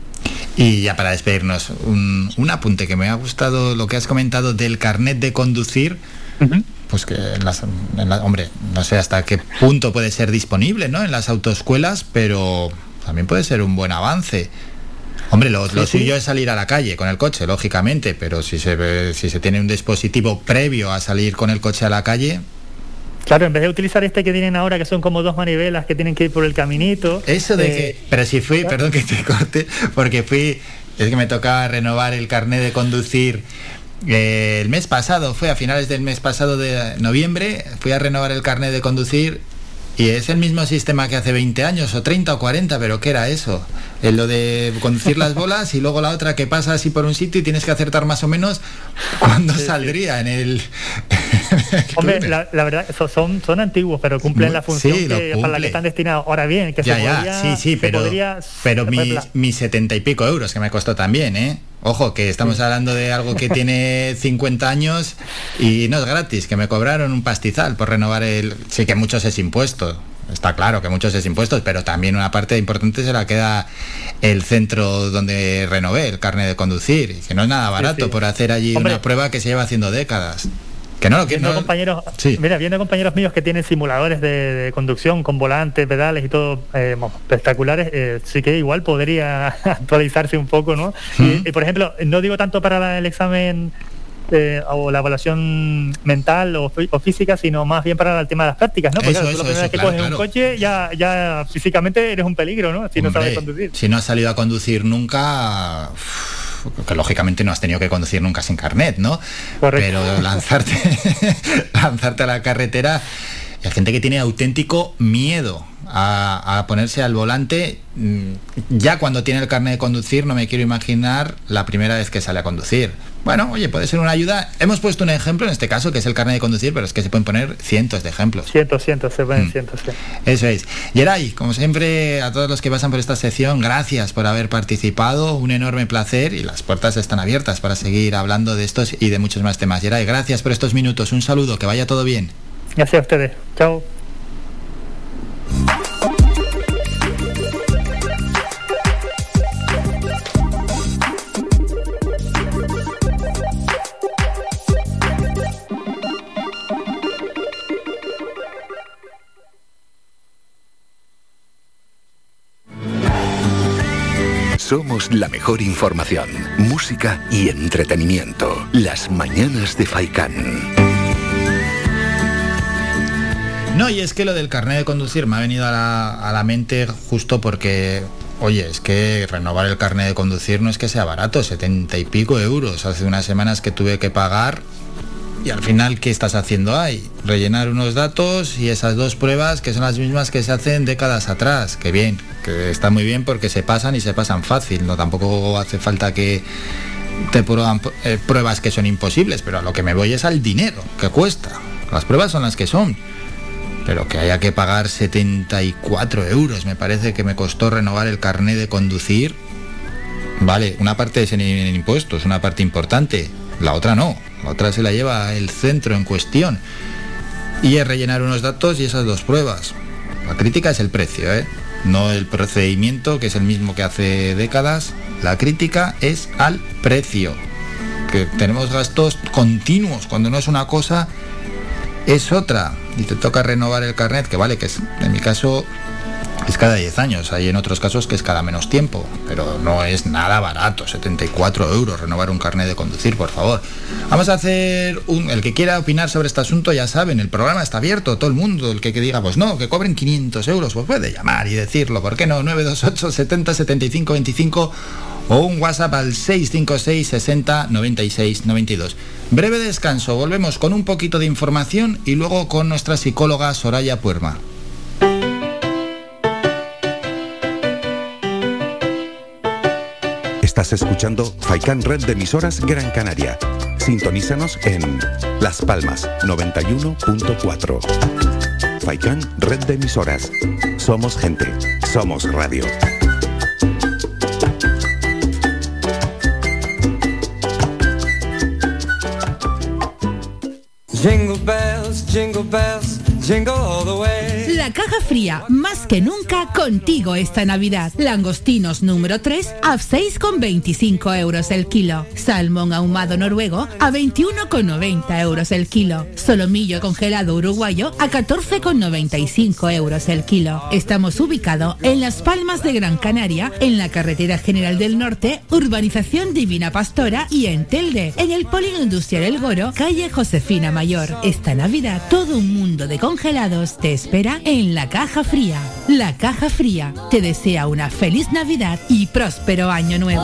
Y ya para despedirnos, un, un apunte que me ha gustado lo que has comentado del carnet de conducir. Pues que en las, en la- hombre, no sé hasta qué punto puede ser disponible, ¿no? En las autoescuelas, pero también puede ser un buen avance. Hombre, lo, lo Sí, sí. suyo es salir a la calle con el coche, lógicamente, pero si se si se tiene un dispositivo previo a salir con el coche a la calle, Claro, en vez de utilizar este que tienen ahora, que son como dos manivelas que tienen que ir por el caminito. Eso de eh, que. Pero si fui, perdón que te corte, porque fui. Es que me tocaba renovar el carnet de conducir. eh, el mes pasado, fue a finales del mes pasado de noviembre, fui a renovar el carnet de conducir y es el mismo sistema que hace 20 años, o 30 o 40, pero ¿qué era eso? Eh, lo de conducir las bolas y luego la otra que pasa así por un sitio y tienes que acertar más o menos cuándo saldría en el... (laughs) Hombre, la, la verdad, so- son, son antiguos, pero cumplen la función sí, que- para la que están destinados. Ahora bien, que ya, se ya, podría, sí, sí, pero, podría- pero mis, setenta y pico euros que me costó también, ¿eh? Ojo, que estamos hablando de algo que tiene (laughs) 50 años y no es gratis, que me cobraron un pastizal por renovar el... Sí que muchos es impuesto, está claro que muchos es impuestos, pero también una parte importante se la queda el centro donde renové el carnet de conducir, y que no es nada barato sí. por hacer allí Hombre. una prueba que se lleva haciendo décadas. Que no que viendo no- compañeros, Sí. mira, viendo compañeros míos que tienen simuladores de, de conducción con volantes, pedales y todo eh, espectaculares, eh, sí que igual podría (laughs) actualizarse un poco, ¿no? y, y, por ejemplo, no digo tanto para la- el examen eh, o la evaluación mental o, fí- o física, sino más bien para el tema de las prácticas, ¿no? Porque Eso, claro, tú eso, la primera eso, vez que claro, coges claro. un coche ya, ya físicamente eres un peligro, ¿no? Si no sabes conducir. Si no has salido a conducir nunca, que lógicamente no has tenido que conducir nunca sin carnet, ¿no? Correcto. Pero lanzarte, (laughs) lanzarte a la carretera, hay gente que tiene auténtico miedo a, a ponerse al volante. Mm, Ya cuando tiene el carnet de conducir, no me quiero imaginar la primera vez que sale a conducir. Bueno, oye, puede ser una ayuda. Hemos puesto un ejemplo en este caso, que es el carnet de conducir, pero es que se pueden poner cientos de ejemplos. Cientos, cientos, se ven Mm. cientos. sí. Eso es. Yeray, como siempre, a todos los que pasan por esta sección, gracias por haber participado, un enorme placer y las puertas están abiertas para seguir hablando de estos y de muchos más temas. Yeray, gracias por estos minutos, un saludo, que vaya todo bien. Gracias a ustedes. Chao. Somos la mejor información, música y entretenimiento. Las mañanas de Faikán. No, y es que lo del carnet de conducir me ha venido a la, a la mente justo porque, oye, es que renovar el carnet de conducir no es que sea barato, setenta y pico euros. Hace unas semanas que tuve que pagar Y al final, ¿qué estás haciendo ahí? Rellenar unos datos y esas dos pruebas que son las mismas que se hacen décadas atrás. Que bien, que está muy bien porque se pasan y se pasan fácil. No tampoco hace falta que te prueban eh, pruebas que son imposibles, pero a lo que me voy es al dinero que cuesta. Las pruebas son las que son. Pero que haya que pagar 74 euros, me parece que me costó renovar el carnet de conducir. Vale, una parte es en, impuestos, una parte importante, la otra no. Otra se la lleva el centro en cuestión. Y es rellenar unos datos y esas dos pruebas. La crítica es el precio, ¿eh? no el procedimiento, que es el mismo que hace décadas. La crítica es al precio. Que tenemos gastos continuos. Cuando no es una cosa, es otra. Y te toca renovar el carnet, que vale, que es en mi caso es cada 10 años. Hay en otros casos que es cada menos tiempo, pero no es nada barato. 74 euros renovar un carnet de conducir, por favor. Vamos a hacer un. El que quiera opinar sobre este asunto, ya saben, el programa está abierto, todo el mundo. El que, diga, pues no, que cobren 500 euros, pues puede llamar y decirlo. ¿Por qué no? 928 70 75 25 o un WhatsApp al 656 60 96 92. Breve descanso, volvemos con un poquito de información y luego con nuestra psicóloga Soraya Puerma. Escuchando Faikan Red de emisoras Gran Canaria. Sintonízanos en Las Palmas 91.4. Faikan Red de emisoras. Somos gente. Somos radio. Jingle bells, jingle bells, La caja fría, más que nunca, contigo esta Navidad. Langostinos número 3 a 6,25 euros el kilo. Salmón ahumado noruego a 21,90 euros el kilo. Solomillo congelado uruguayo a 14,95 euros el kilo. Estamos ubicados en Las Palmas de Gran Canaria, en la Carretera General del Norte, Urbanización Divina Pastora y en Telde, en el Polígono Industrial El Goro, calle Josefina Mayor. Esta Navidad, todo un mundo de congelados te espera en la Caja Fría. La Caja Fría te desea una feliz Navidad y próspero año nuevo.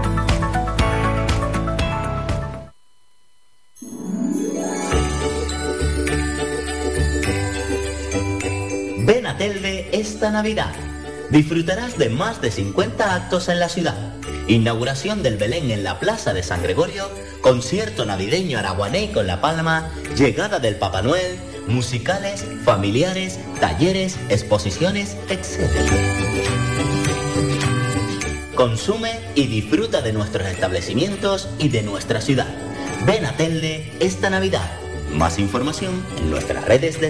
Esta Navidad. Disfrutarás de más de 50 actos en la ciudad. Inauguración del Belén en la Plaza de San Gregorio, concierto navideño araguané con La Palma, llegada del Papá Noel, musicales, familiares, talleres, exposiciones, etc. Consume y disfruta de nuestros establecimientos y de nuestra ciudad. Ven a Telde esta Navidad. Más información en nuestras redes de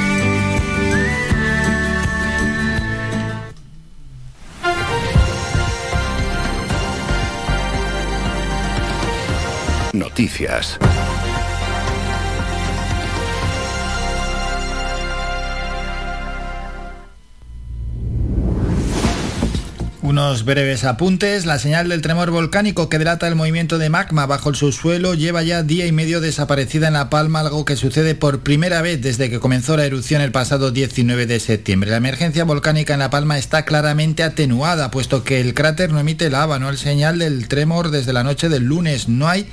Unos breves apuntes. La señal del tremor volcánico que delata el movimiento de magma bajo el subsuelo lleva ya día y medio desaparecida en La Palma, algo que sucede por primera vez desde que comenzó la erupción el pasado 19 de septiembre. La emergencia volcánica en La Palma está claramente atenuada, puesto que el cráter no emite lava, no el señal del tremor desde la noche del lunes. No hay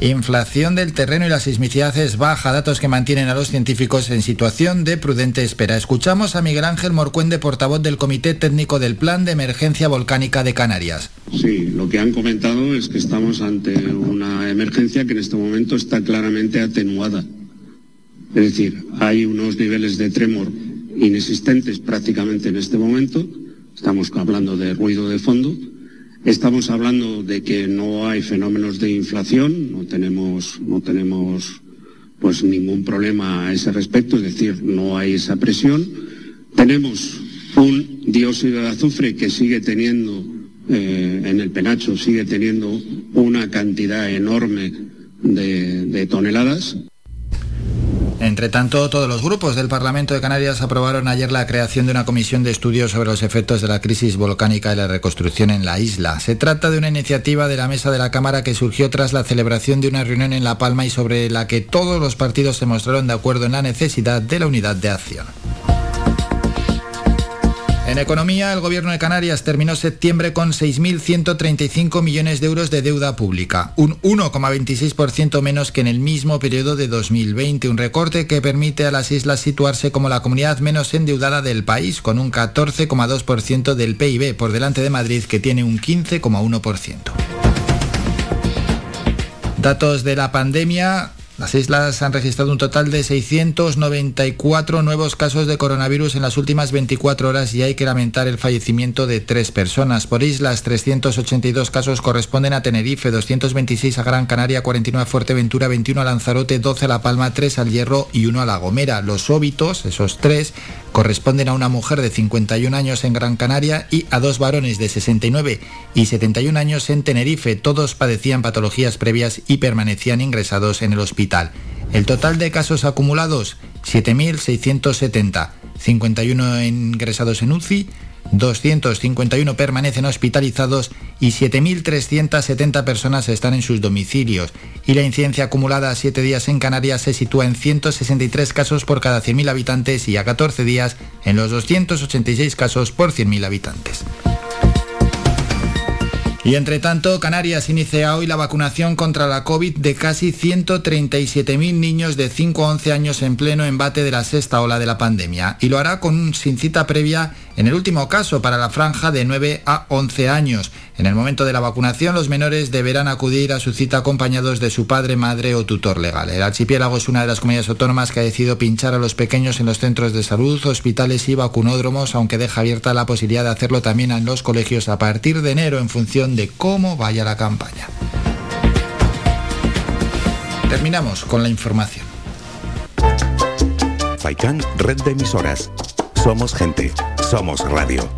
Inflación del terreno y la sismicidad es baja, datos que mantienen a los científicos en situación de prudente espera. Escuchamos a Miguel Ángel Morcuende, portavoz del Comité Técnico del Plan de Emergencia Volcánica de Canarias. Sí, lo que han comentado es que estamos ante una emergencia que en este momento está claramente atenuada. Es decir, hay unos niveles de tremor inexistentes prácticamente en este momento. Estamos hablando de ruido de fondo Estamos hablando de que no hay fenómenos de inflación, no tenemos, no tenemos pues ningún problema a ese respecto, es decir, no hay esa presión. Tenemos un dióxido de azufre que sigue teniendo eh, en el penacho, sigue teniendo una cantidad enorme de, de toneladas. Entre tanto, todos los grupos del Parlamento de Canarias aprobaron ayer la creación de una comisión de estudio sobre los efectos de la crisis volcánica y la reconstrucción en la isla. Se trata de una iniciativa de la mesa de la Cámara que surgió tras la celebración de una reunión en La Palma y sobre la que todos los partidos se mostraron de acuerdo en la necesidad de la unidad de acción. En economía, el gobierno de Canarias terminó septiembre con 6.135 millones de euros de deuda pública, un 1,26% menos que en el mismo periodo de 2020, un recorte que permite a las islas situarse como la comunidad menos endeudada del país, con un 14,2% del PIB, por delante de Madrid, que tiene un 15,1%. Datos de la pandemia, las islas han registrado un total de 694 nuevos casos de coronavirus en las últimas 24 horas y hay que lamentar el fallecimiento de tres personas. Por islas, 382 casos corresponden a Tenerife, 226 a Gran Canaria, 49 a Fuerteventura, 21 a Lanzarote, 12 a La Palma, 3 al Hierro y 1 a La Gomera. Los óbitos, esos tres, corresponden a una mujer de 51 años en Gran Canaria y a dos varones de 69 y 71 años en Tenerife. Todos padecían patologías previas y permanecían ingresados en el hospital. El total de casos acumulados, 7.670, 51 ingresados en UCI, 251 permanecen hospitalizados y 7.370 personas están en sus domicilios. Y la incidencia acumulada a 7 días en Canarias se sitúa en 163 casos por cada 100.000 habitantes y a 14 días en los 286 casos por 100.000 habitantes. Y entre tanto, Canarias inicia hoy la vacunación contra la COVID de casi 137.000 niños de 5 a 11 años en pleno embate de la sexta ola de la pandemia. Y lo hará con sin cita previa en el último caso para la franja de 9 a 11 años. En el momento de la vacunación, los menores deberán acudir a su cita acompañados de su padre, madre o tutor legal. El archipiélago es una de las comunidades autónomas que ha decidido pinchar a los pequeños en los centros de salud, hospitales y vacunódromos, aunque deja abierta la posibilidad de hacerlo también en los colegios a partir de enero en función de cómo vaya la campaña. Terminamos con la información. Faikán, red de emisoras. Somos gente, somos radio.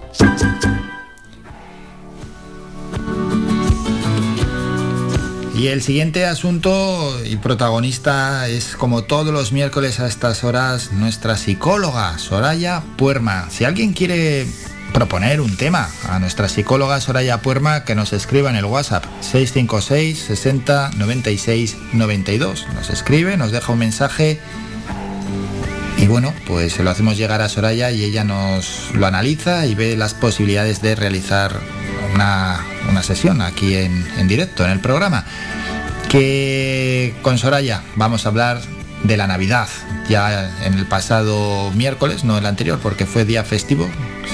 Y el siguiente asunto y protagonista es, como todos los miércoles a estas horas, nuestra psicóloga Soraya Puerma. Si alguien quiere proponer un tema a nuestra psicóloga Soraya Puerma, que nos escriba en el WhatsApp 656 60 96 92. Nos escribe, nos deja un mensaje y bueno, pues se lo hacemos llegar a Soraya y ella nos lo analiza y ve las posibilidades de realizar una, una sesión aquí en, en directo en el programa. Que con Soraya vamos a hablar de la Navidad, ya en el pasado miércoles, no el anterior porque fue día festivo,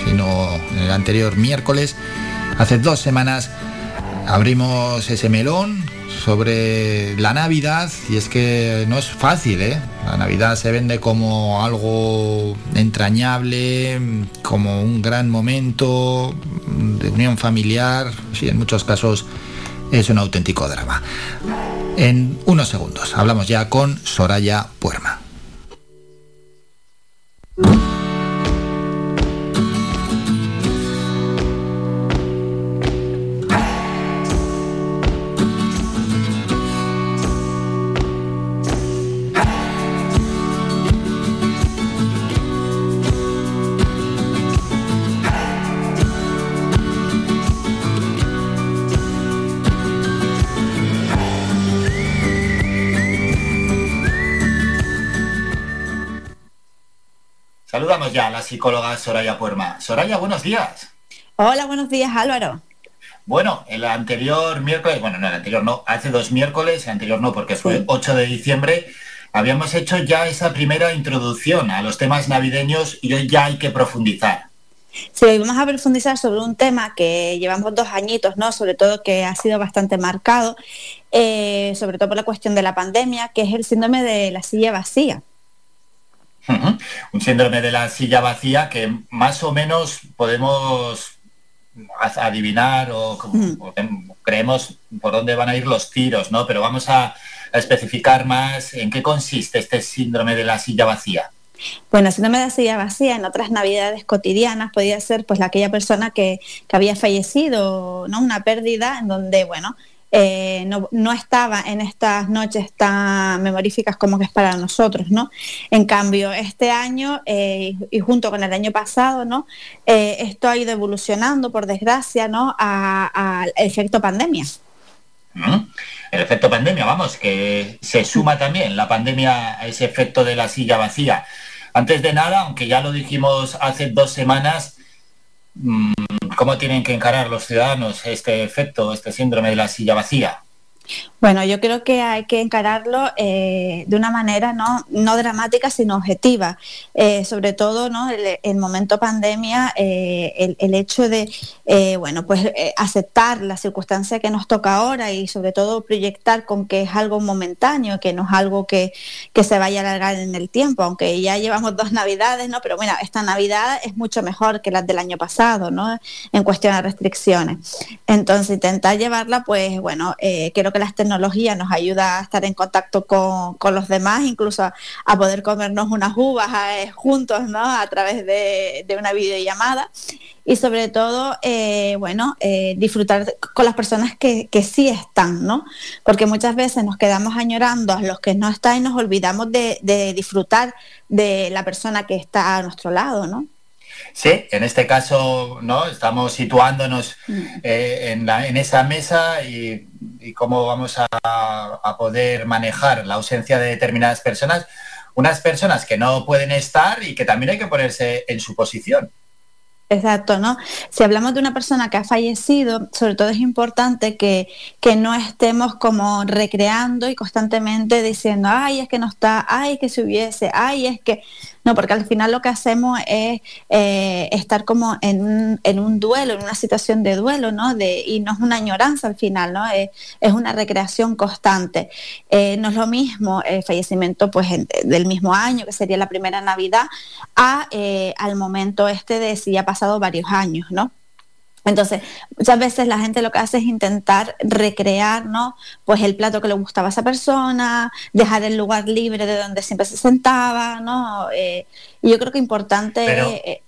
sino el anterior miércoles, hace dos semanas abrimos ese melón sobre la Navidad y es que no es fácil, ¿eh? La Navidad se vende como algo entrañable, como un gran momento de unión familiar. Sí, en muchos casos es un auténtico drama. En unos segundos hablamos ya con Soraya Puerma. Psicóloga Soraya Puerma. Soraya, buenos días. Hola, buenos días Álvaro. Bueno, el anterior miércoles, bueno, no, el anterior no, hace dos miércoles, el anterior no, porque fue 8 de diciembre, habíamos hecho ya esa primera introducción a los temas navideños y hoy ya hay que profundizar. Sí, hoy vamos a profundizar sobre un tema que llevamos dos añitos, ¿no? Sobre todo que ha sido bastante marcado, eh, sobre todo por la cuestión de la pandemia, que es el síndrome de la silla vacía. Un síndrome de la silla vacía que más o menos podemos adivinar o, o creemos por dónde van a ir los tiros, ¿no? Pero vamos a, a especificar más en qué consiste este síndrome de la silla vacía. Bueno, el síndrome de la silla vacía en otras navidades cotidianas podía ser pues la aquella persona que, que había fallecido, ¿no? Una pérdida en donde, bueno, eh, no, no estaba en estas noches tan memoríficas como que es para nosotros, ¿no? En cambio, este año eh, y junto con el año pasado, ¿no? Eh, esto ha ido evolucionando, por desgracia, ¿no? Al efecto pandemia. ¿Mm? El efecto pandemia, vamos, que se suma también la pandemia a ese efecto de la silla vacía. Antes de nada, aunque ya lo dijimos hace dos semanas, ¿cómo tienen que encarar los ciudadanos este efecto, este síndrome de la silla vacía? Bueno, yo creo que hay que encararlo eh, de una manera no, no dramática, sino objetiva. Eh, sobre todo, ¿no? El, el momento pandemia, eh, el, el hecho de, bueno, pues aceptar la circunstancia que nos toca ahora y sobre todo proyectar con que es algo momentáneo, que no es algo que, que se vaya a alargar en el tiempo, aunque ya llevamos dos navidades, ¿no? Pero bueno, esta Navidad es mucho mejor que las del año pasado, ¿no? En cuestión de restricciones. Entonces, intentar llevarla, pues bueno, creo que las tecnologías nos ayuda a estar en contacto con, con los demás, incluso a, poder comernos unas uvas eh, juntos, ¿no? A través de, de una videollamada. Y sobre todo, eh, bueno, eh, disfrutar con las personas que, que sí están, ¿no? Porque muchas veces nos quedamos añorando a los que no están y nos olvidamos de, de disfrutar de la persona que está a nuestro lado, ¿no? Sí, en este caso, ¿no? Estamos situándonos eh, en, la- en esa mesa y, y cómo vamos a, a poder manejar la ausencia de determinadas personas, unas personas que no pueden estar y que también hay que ponerse en su posición. Exacto, ¿no? Si hablamos de una persona que ha fallecido, sobre todo es importante que, que no estemos como recreando y constantemente diciendo, ay, es que no está, ay, que se hubiese, ay, es que... No, porque al final lo que hacemos es eh, estar como en un, en un duelo, en una situación de duelo, ¿no? De, y no es una añoranza al final, ¿no? Es, es una recreación constante. Eh, no es lo mismo el fallecimiento pues, del mismo año, que sería la primera Navidad, a, eh, al momento este de si ha pasado varios años, ¿no? Entonces, muchas veces la gente lo que hace es intentar recrear, ¿no? Pues el plato que le gustaba a esa persona, dejar el lugar libre de donde siempre se sentaba, ¿no? Eh, y yo creo que importante... Pero- eh,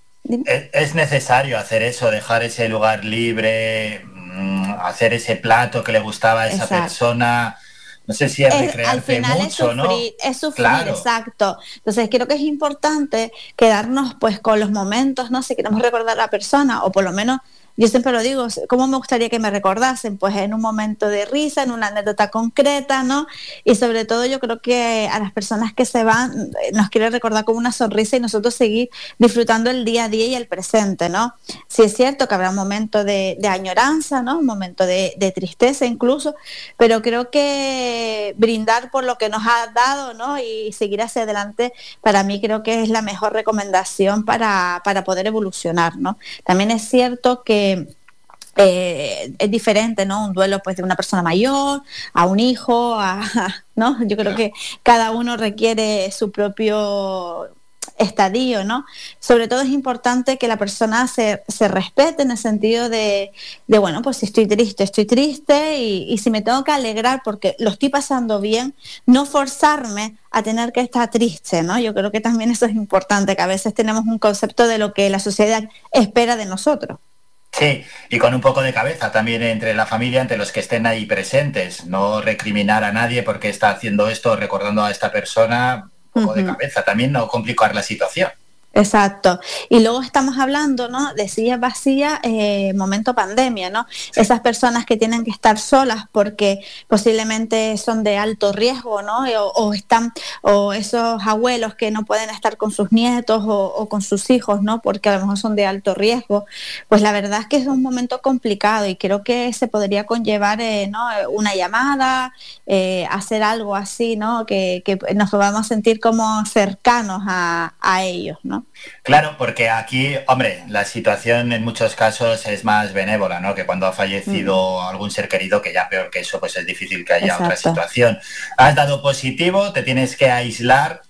¿Es, es necesario hacer eso, dejar ese lugar libre, mm, hacer ese plato que le gustaba a esa Exacto. persona? No sé si es, es- al final mucho, es ¿no? sufrir, es sufrir, Claro. exacto. Entonces creo que es importante quedarnos pues con los momentos, ¿no? Si queremos recordar a la persona, o por lo menos, yo siempre lo digo, ¿cómo me gustaría que me recordasen? Pues en un momento de risa, en una anécdota concreta, ¿no? Y sobre todo yo creo que a las personas que se van eh, nos quiere recordar con una sonrisa y nosotros seguir disfrutando el día a día y el presente, ¿no? Sí es cierto que habrá un momento de, añoranza, ¿no? Un momento de, de tristeza incluso, pero creo que brindar por lo que nos ha dado, ¿no? Y seguir hacia adelante, para mí creo que es la mejor recomendación para, para poder evolucionar, ¿no? También es cierto que eh, es diferente, ¿no? Un duelo pues de una persona mayor, a un hijo, a, (laughs) ¿no? Yo creo que cada uno requiere su propio estadio, ¿no? Sobre todo es importante que la persona se, se respete en el sentido de, de, bueno, pues si estoy triste, estoy triste y, y, si me tengo que alegrar porque lo estoy pasando bien, no forzarme a tener que estar triste, ¿no? Yo creo que también eso es importante, que a veces tenemos un concepto de lo que la sociedad espera de nosotros. Sí, y con un poco de cabeza también entre la familia, entre los que estén ahí presentes, no recriminar a nadie porque está haciendo esto, recordando a esta persona, un poco uh -huh. de cabeza, también no complicar la situación. Exacto. Y luego estamos hablando, ¿no? De sillas vacías, eh, momento pandemia, ¿no? Sí. Esas personas que tienen que estar solas porque posiblemente son de alto riesgo, ¿no? O, o, están, o esos abuelos que no pueden estar con sus nietos o, o, con sus hijos, ¿no? Porque a lo mejor son de alto riesgo. Pues la verdad es que es un momento complicado y creo que se podría conllevar, eh, ¿no? Una llamada, eh, hacer algo así, ¿no? Que, que nos podamos sentir como cercanos a, a ellos, ¿no? Claro, porque aquí, hombre, la situación en muchos casos es más benévola, ¿no? Que cuando ha fallecido mm. algún ser querido, que ya peor que eso, pues es difícil que haya Exacto. otra situación. Has dado positivo, te tienes que aislar.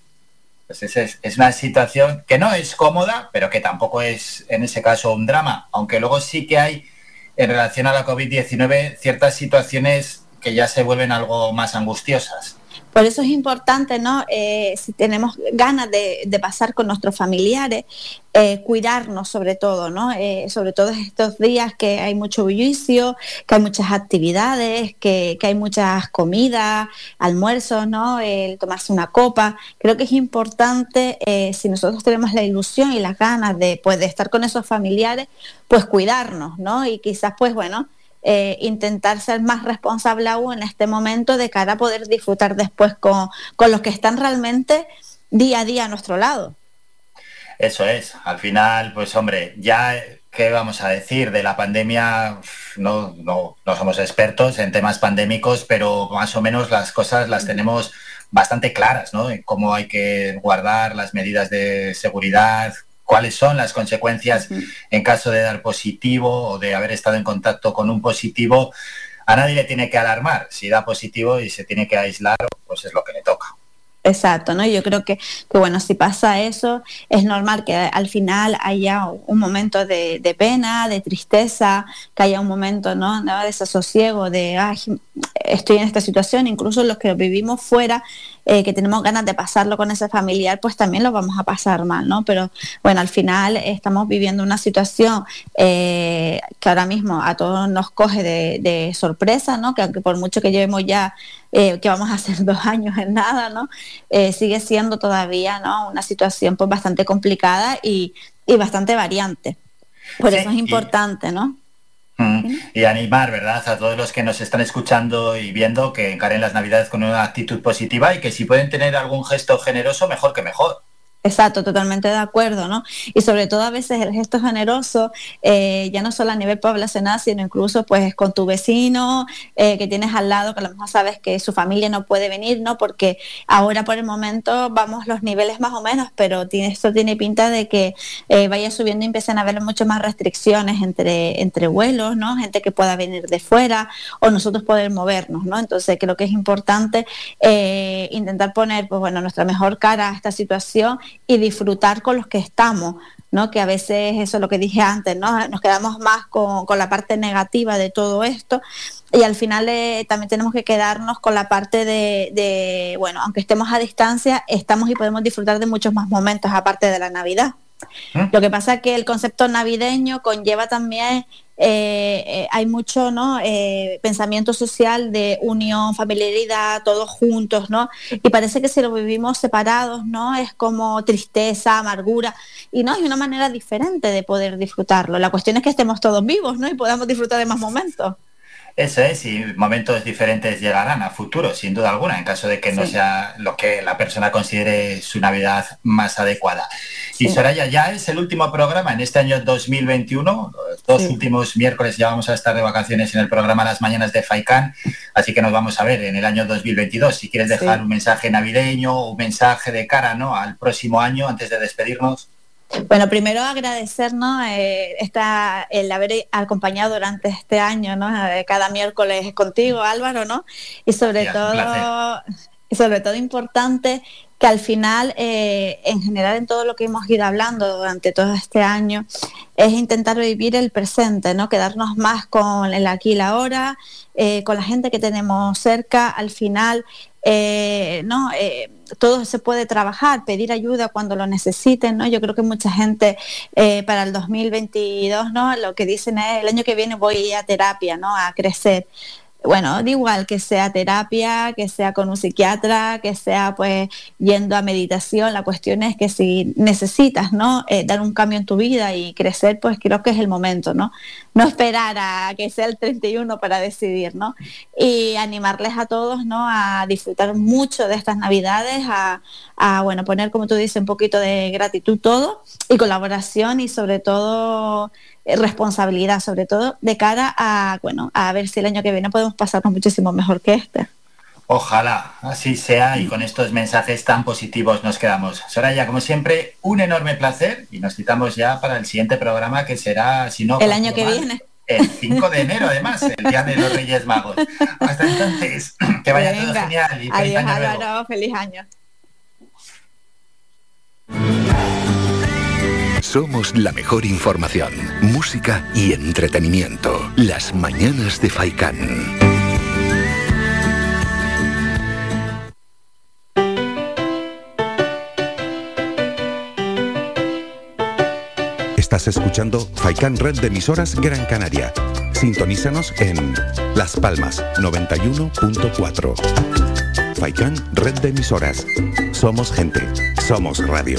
Pues es, es, es, una situación que no es cómoda, pero que tampoco es en ese caso un drama, aunque luego sí que hay en relación a la COVID-19 ciertas situaciones que ya se vuelven algo más angustiosas. Por eso es importante, ¿no? Eh, si tenemos ganas de, pasar con nuestros familiares, eh, cuidarnos sobre todo, ¿no? Eh, sobre todo estos días que hay mucho bullicio, que hay muchas actividades, que, que hay muchas comidas, almuerzos, ¿no? El tomarse una copa. Creo que es importante, si nosotros tenemos la ilusión y las ganas de, pues, de estar con esos familiares, pues cuidarnos, ¿no? Y quizás, pues bueno, eh, intentar ser más responsable aún en este momento de cara a poder disfrutar después con, con, los que están realmente día a día a nuestro lado. Eso es, al final, pues hombre, ya, ¿qué vamos a decir? De la pandemia, no, no, no somos expertos en temas pandémicos, pero más o menos las cosas las tenemos bastante claras, ¿no? En cómo hay que guardar las medidas de seguridad, cuáles son las consecuencias en caso de dar positivo o de haber estado en contacto con un positivo, a nadie le tiene que alarmar. Si da positivo y se tiene que aislar, pues es lo que le toca. Exacto, ¿no? Yo creo que, que, bueno, si pasa eso, es normal que al final haya un momento de, de pena, de tristeza, que haya un momento, ¿no? De desasosiego, de, ay, estoy en esta situación, incluso los que vivimos fuera, eh, que tenemos ganas de pasarlo con ese familiar, pues también lo vamos a pasar mal, ¿no? Pero bueno, al final estamos viviendo una situación eh, que ahora mismo a todos nos coge de, de, sorpresa, ¿no? Que aunque por mucho que llevemos ya, eh, que vamos a hacer (laughs) dos años en nada, ¿no? Sigue siendo todavía, ¿no? Una situación pues bastante complicada y, y bastante variante. Por sí, eso es importante, y... ¿no? Y animar, ¿verdad?, a todos los que nos están escuchando y viendo que encaren las navidades con una actitud positiva y que si pueden tener algún gesto generoso, mejor que mejor. Exacto, totalmente de acuerdo, ¿no? Y sobre todo a veces el gesto generoso, eh, ya no solo a nivel poblacional, sino incluso pues con tu vecino eh, que tienes al lado, que a lo mejor sabes que su familia no puede venir, ¿no? Porque ahora por el momento vamos los niveles más o menos, pero esto tiene pinta de que eh, vaya subiendo y empiecen a haber muchas más restricciones entre, entre vuelos, ¿no? Gente que pueda venir de fuera o nosotros poder movernos, ¿no? Entonces creo que es importante intentar poner, pues bueno, nuestra mejor cara a esta situación y disfrutar con los que estamos, ¿no? Que a veces eso es lo que dije antes, ¿no? Nos quedamos más con, con la parte negativa de todo esto y al final eh, también tenemos que quedarnos con la parte de, de, bueno, aunque estemos a distancia, estamos y podemos disfrutar de muchos más momentos aparte de la Navidad. ¿Eh? Lo que pasa es que el concepto navideño conlleva también eh, eh, hay mucho ¿no? Eh, pensamiento social de unión, familiaridad, todos juntos, ¿no? Y parece que si lo vivimos separados, ¿no? Es como tristeza, amargura, y no hay una manera diferente de poder disfrutarlo. La cuestión es que estemos todos vivos, ¿no? Y podamos disfrutar de más momentos. Eso es, y momentos diferentes llegarán a futuro, sin duda alguna, en caso de que sí. no sea lo que la persona considere su Navidad más adecuada. Sí. Y Soraya, ya es el último programa en este año 2021. Los dos sí. últimos miércoles ya vamos a estar de vacaciones en el programa Las Mañanas de FAICAN, así que nos vamos a ver en el año 2022. Si quieres dejar un mensaje navideño, un mensaje de cara ¿no? al próximo año antes de despedirnos. Bueno, primero agradecernos eh, esta, el haber acompañado durante este año, ¿no? Eh, cada miércoles contigo, Álvaro, ¿no? Y sobre todo, sobre todo importante que al final, eh, en general, en todo lo que hemos ido hablando durante todo este año, es intentar vivir el presente, ¿no? Quedarnos más con el aquí y la ahora, eh, con la gente que tenemos cerca. Al final, eh, ¿no? todo se puede trabajar, pedir ayuda cuando lo necesiten, ¿no? Yo creo que mucha gente para el 2022, ¿no? Lo que dicen es el año que viene voy a terapia, ¿no? A crecer bueno, da igual que sea terapia, que sea con un psiquiatra, que sea pues yendo a meditación, la cuestión es que si necesitas, ¿no? Eh, dar un cambio en tu vida y crecer, pues creo que es el momento, ¿no? No esperar a que sea el 31 para decidir, ¿no? Y animarles a todos, ¿no? A disfrutar mucho de estas navidades, a, a bueno, poner, como tú dices, un poquito de gratitud todo y colaboración y sobre todo responsabilidad, sobre todo de cara a, bueno, a ver si el año que viene podemos pasarnos muchísimo mejor que este. Ojalá así sea y con estos mensajes tan positivos nos quedamos. Soraya, como siempre, un enorme placer y nos citamos ya para el siguiente programa que será, si no... El año que viene. El 5 de enero, además, el Día de los Reyes Magos. Hasta entonces, que vaya todo genial y feliz Adiós, año Álvaro, feliz año. Somos la mejor información, música y entretenimiento. Las mañanas de Faikán. Estás escuchando Faikán Red de Emisoras Gran Canaria. Sintonízanos en Las Palmas 91.4. Faikán Red de Emisoras. Somos gente. Somos radio.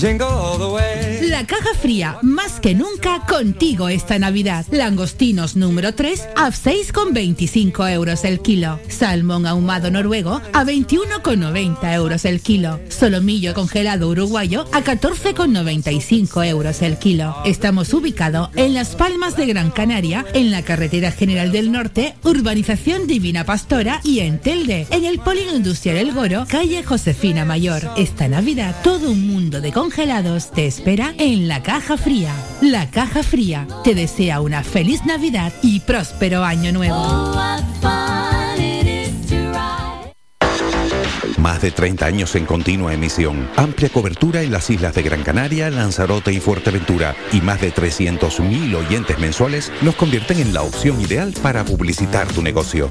La caja fría, más que nunca contigo esta Navidad. Langostinos número 3 a 6,25 euros el kilo. Salmón ahumado noruego a 21,90 euros el kilo. Solomillo congelado uruguayo a 14,95 euros el kilo. Estamos ubicados en Las Palmas de Gran Canaria, en la Carretera General del Norte, Urbanización Divina Pastora y en Telde, en el Polígono Industrial El Goro, calle Josefina Mayor. Esta Navidad todo un mundo de congelados te espera en la caja fría. La caja fría te desea una feliz Navidad y próspero año nuevo. Más de 30 años en continua emisión, amplia cobertura en las islas de Gran Canaria, Lanzarote y Fuerteventura y más de 300.000 oyentes mensuales nos convierten en la opción ideal para publicitar tu negocio.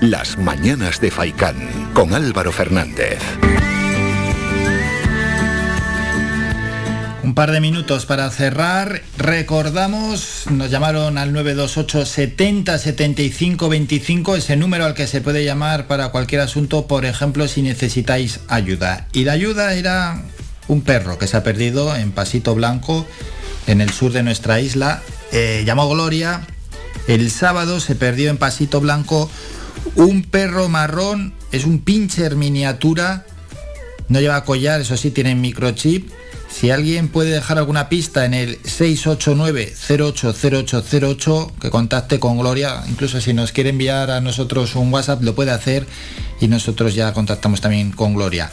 Las Mañanas de Faicán con Álvaro Fernández. Un par de minutos para cerrar. Recordamos, nos llamaron al 928 70 75 25, ese número al que se puede llamar para cualquier asunto, por ejemplo, si necesitáis ayuda. Y la ayuda era un perro que se ha perdido en Pasito Blanco, en el sur de nuestra isla. Eh, llamó Gloria. El sábado se perdió en Pasito Blanco un perro marrón, es un pincher miniatura, no lleva collar, eso sí, tiene microchip si alguien puede dejar alguna pista en el 689-080808, que contacte con Gloria, incluso si nos quiere enviar a nosotros un WhatsApp, lo puede hacer y nosotros ya contactamos también con Gloria.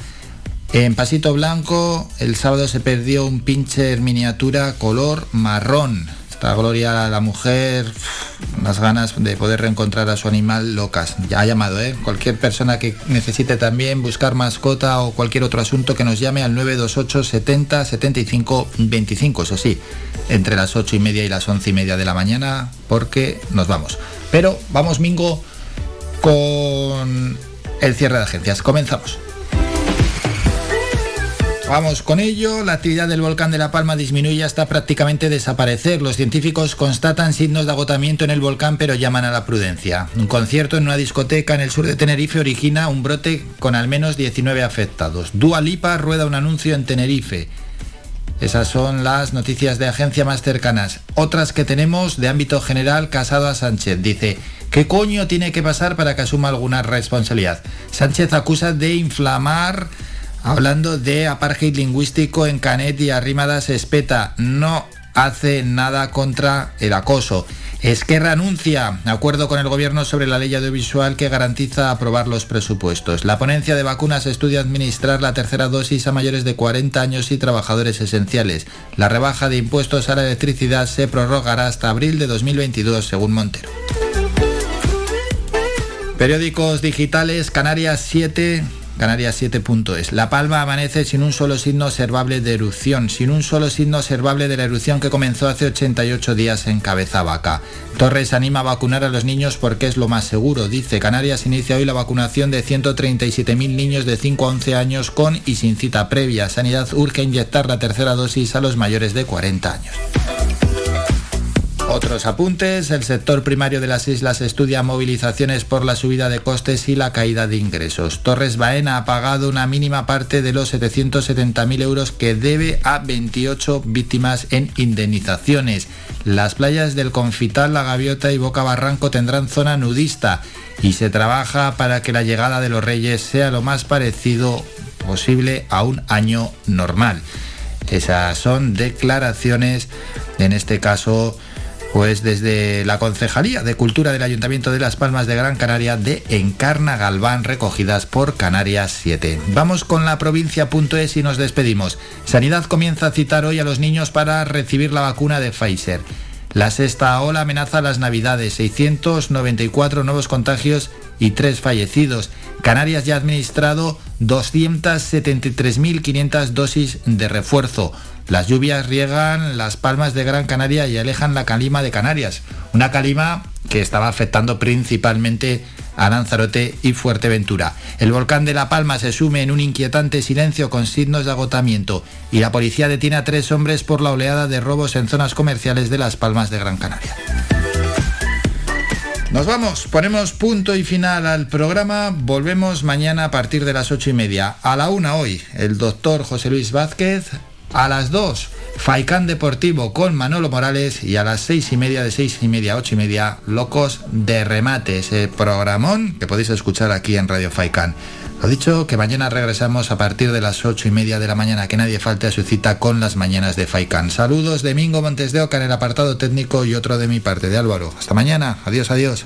En Pasito Blanco, el sábado se perdió un pincher miniatura color marrón. Esta Gloria, la mujer, las ganas de poder reencontrar a su animal locas. Ya ha llamado, ¿eh? Cualquier persona que necesite también buscar mascota o cualquier otro asunto que nos llame al 928 70 75 25. Eso sí, entre las 8 y media y las 11 y media de la mañana, porque nos vamos. Pero vamos, Mingo, con el cierre de agencias. Comenzamos. Vamos con ello, la actividad del volcán de La Palma disminuye hasta prácticamente desaparecer. Los científicos constatan signos de agotamiento en el volcán pero llaman a la prudencia. Un concierto en una discoteca en el sur de Tenerife origina un brote con al menos 19 afectados. Dua Lipa rueda un anuncio en Tenerife. Esas son las noticias de agencia más cercanas. Otras que tenemos de ámbito general, Casado a Sánchez. Dice, ¿qué coño tiene que pasar para que asuma alguna responsabilidad? Sánchez acusa de inflamar Hablando de apartheid lingüístico en Canet y Arrimadas Espeta, no hace nada contra el acoso. Esquerra anuncia acuerdo con el gobierno sobre la ley audiovisual que garantiza aprobar los presupuestos. La ponencia de vacunas estudia administrar la tercera dosis a mayores de 40 años y trabajadores esenciales. La rebaja de impuestos a la electricidad se prorrogará hasta abril de 2022, según Montero. Periódicos digitales, Canarias 7, Canarias 7 es. La Palma amanece sin un solo signo observable de erupción, sin un solo signo observable de la erupción que comenzó hace 88 días en Cabeza Vaca. Torres anima a vacunar a los niños porque es lo más seguro. Dice, Canarias inicia hoy la vacunación de 137.000 niños de 5 a 11 años con y sin cita previa. Sanidad urge inyectar la tercera dosis a los mayores de 40 años. Otros apuntes, el sector primario de las islas estudia movilizaciones por la subida de costes y la caída de ingresos. Torres Baena ha pagado una mínima parte de los 770.000 euros que debe a 28 víctimas en indemnizaciones. Las playas del Confital, La Gaviota y Boca Barranco tendrán zona nudista y se trabaja para que la llegada de los reyes sea lo más parecido posible a un año normal. Esas son declaraciones, en este caso, pues desde la Concejalía de Cultura del Ayuntamiento de Las Palmas de Gran Canaria de Encarna Galván recogidas por Canarias 7. Vamos con la provincia.es y nos despedimos. Sanidad comienza a citar hoy a los niños para recibir la vacuna de Pfizer. La sexta ola amenaza las navidades, 694 nuevos contagios y 3 fallecidos. Canarias ya ha administrado 273.500 dosis de refuerzo. Las lluvias riegan las palmas de Gran Canaria y alejan la calima de Canarias. Una calima que estaba afectando principalmente a Lanzarote y Fuerteventura. El volcán de La Palma se sume en un inquietante silencio con signos de agotamiento y la policía detiene a tres hombres por la oleada de robos en zonas comerciales de Las Palmas de Gran Canaria. Nos vamos, ponemos punto y final al programa. Volvemos mañana a partir de las ocho y media. A la una hoy, el doctor José Luis Vázquez. A las dos, Faicán Deportivo con Manolo Morales. Y a las seis y media, de seis y media a ocho y media, Locos de Remate, ese programón que podéis escuchar aquí en Radio Faicán. Lo dicho, que mañana regresamos a partir de las ocho y media de la mañana, que nadie falte a su cita con las mañanas de Faicán. Saludos de Mingo Montes de Oca en el apartado técnico y otro de mi parte de Álvaro. Hasta mañana. Adiós, adiós.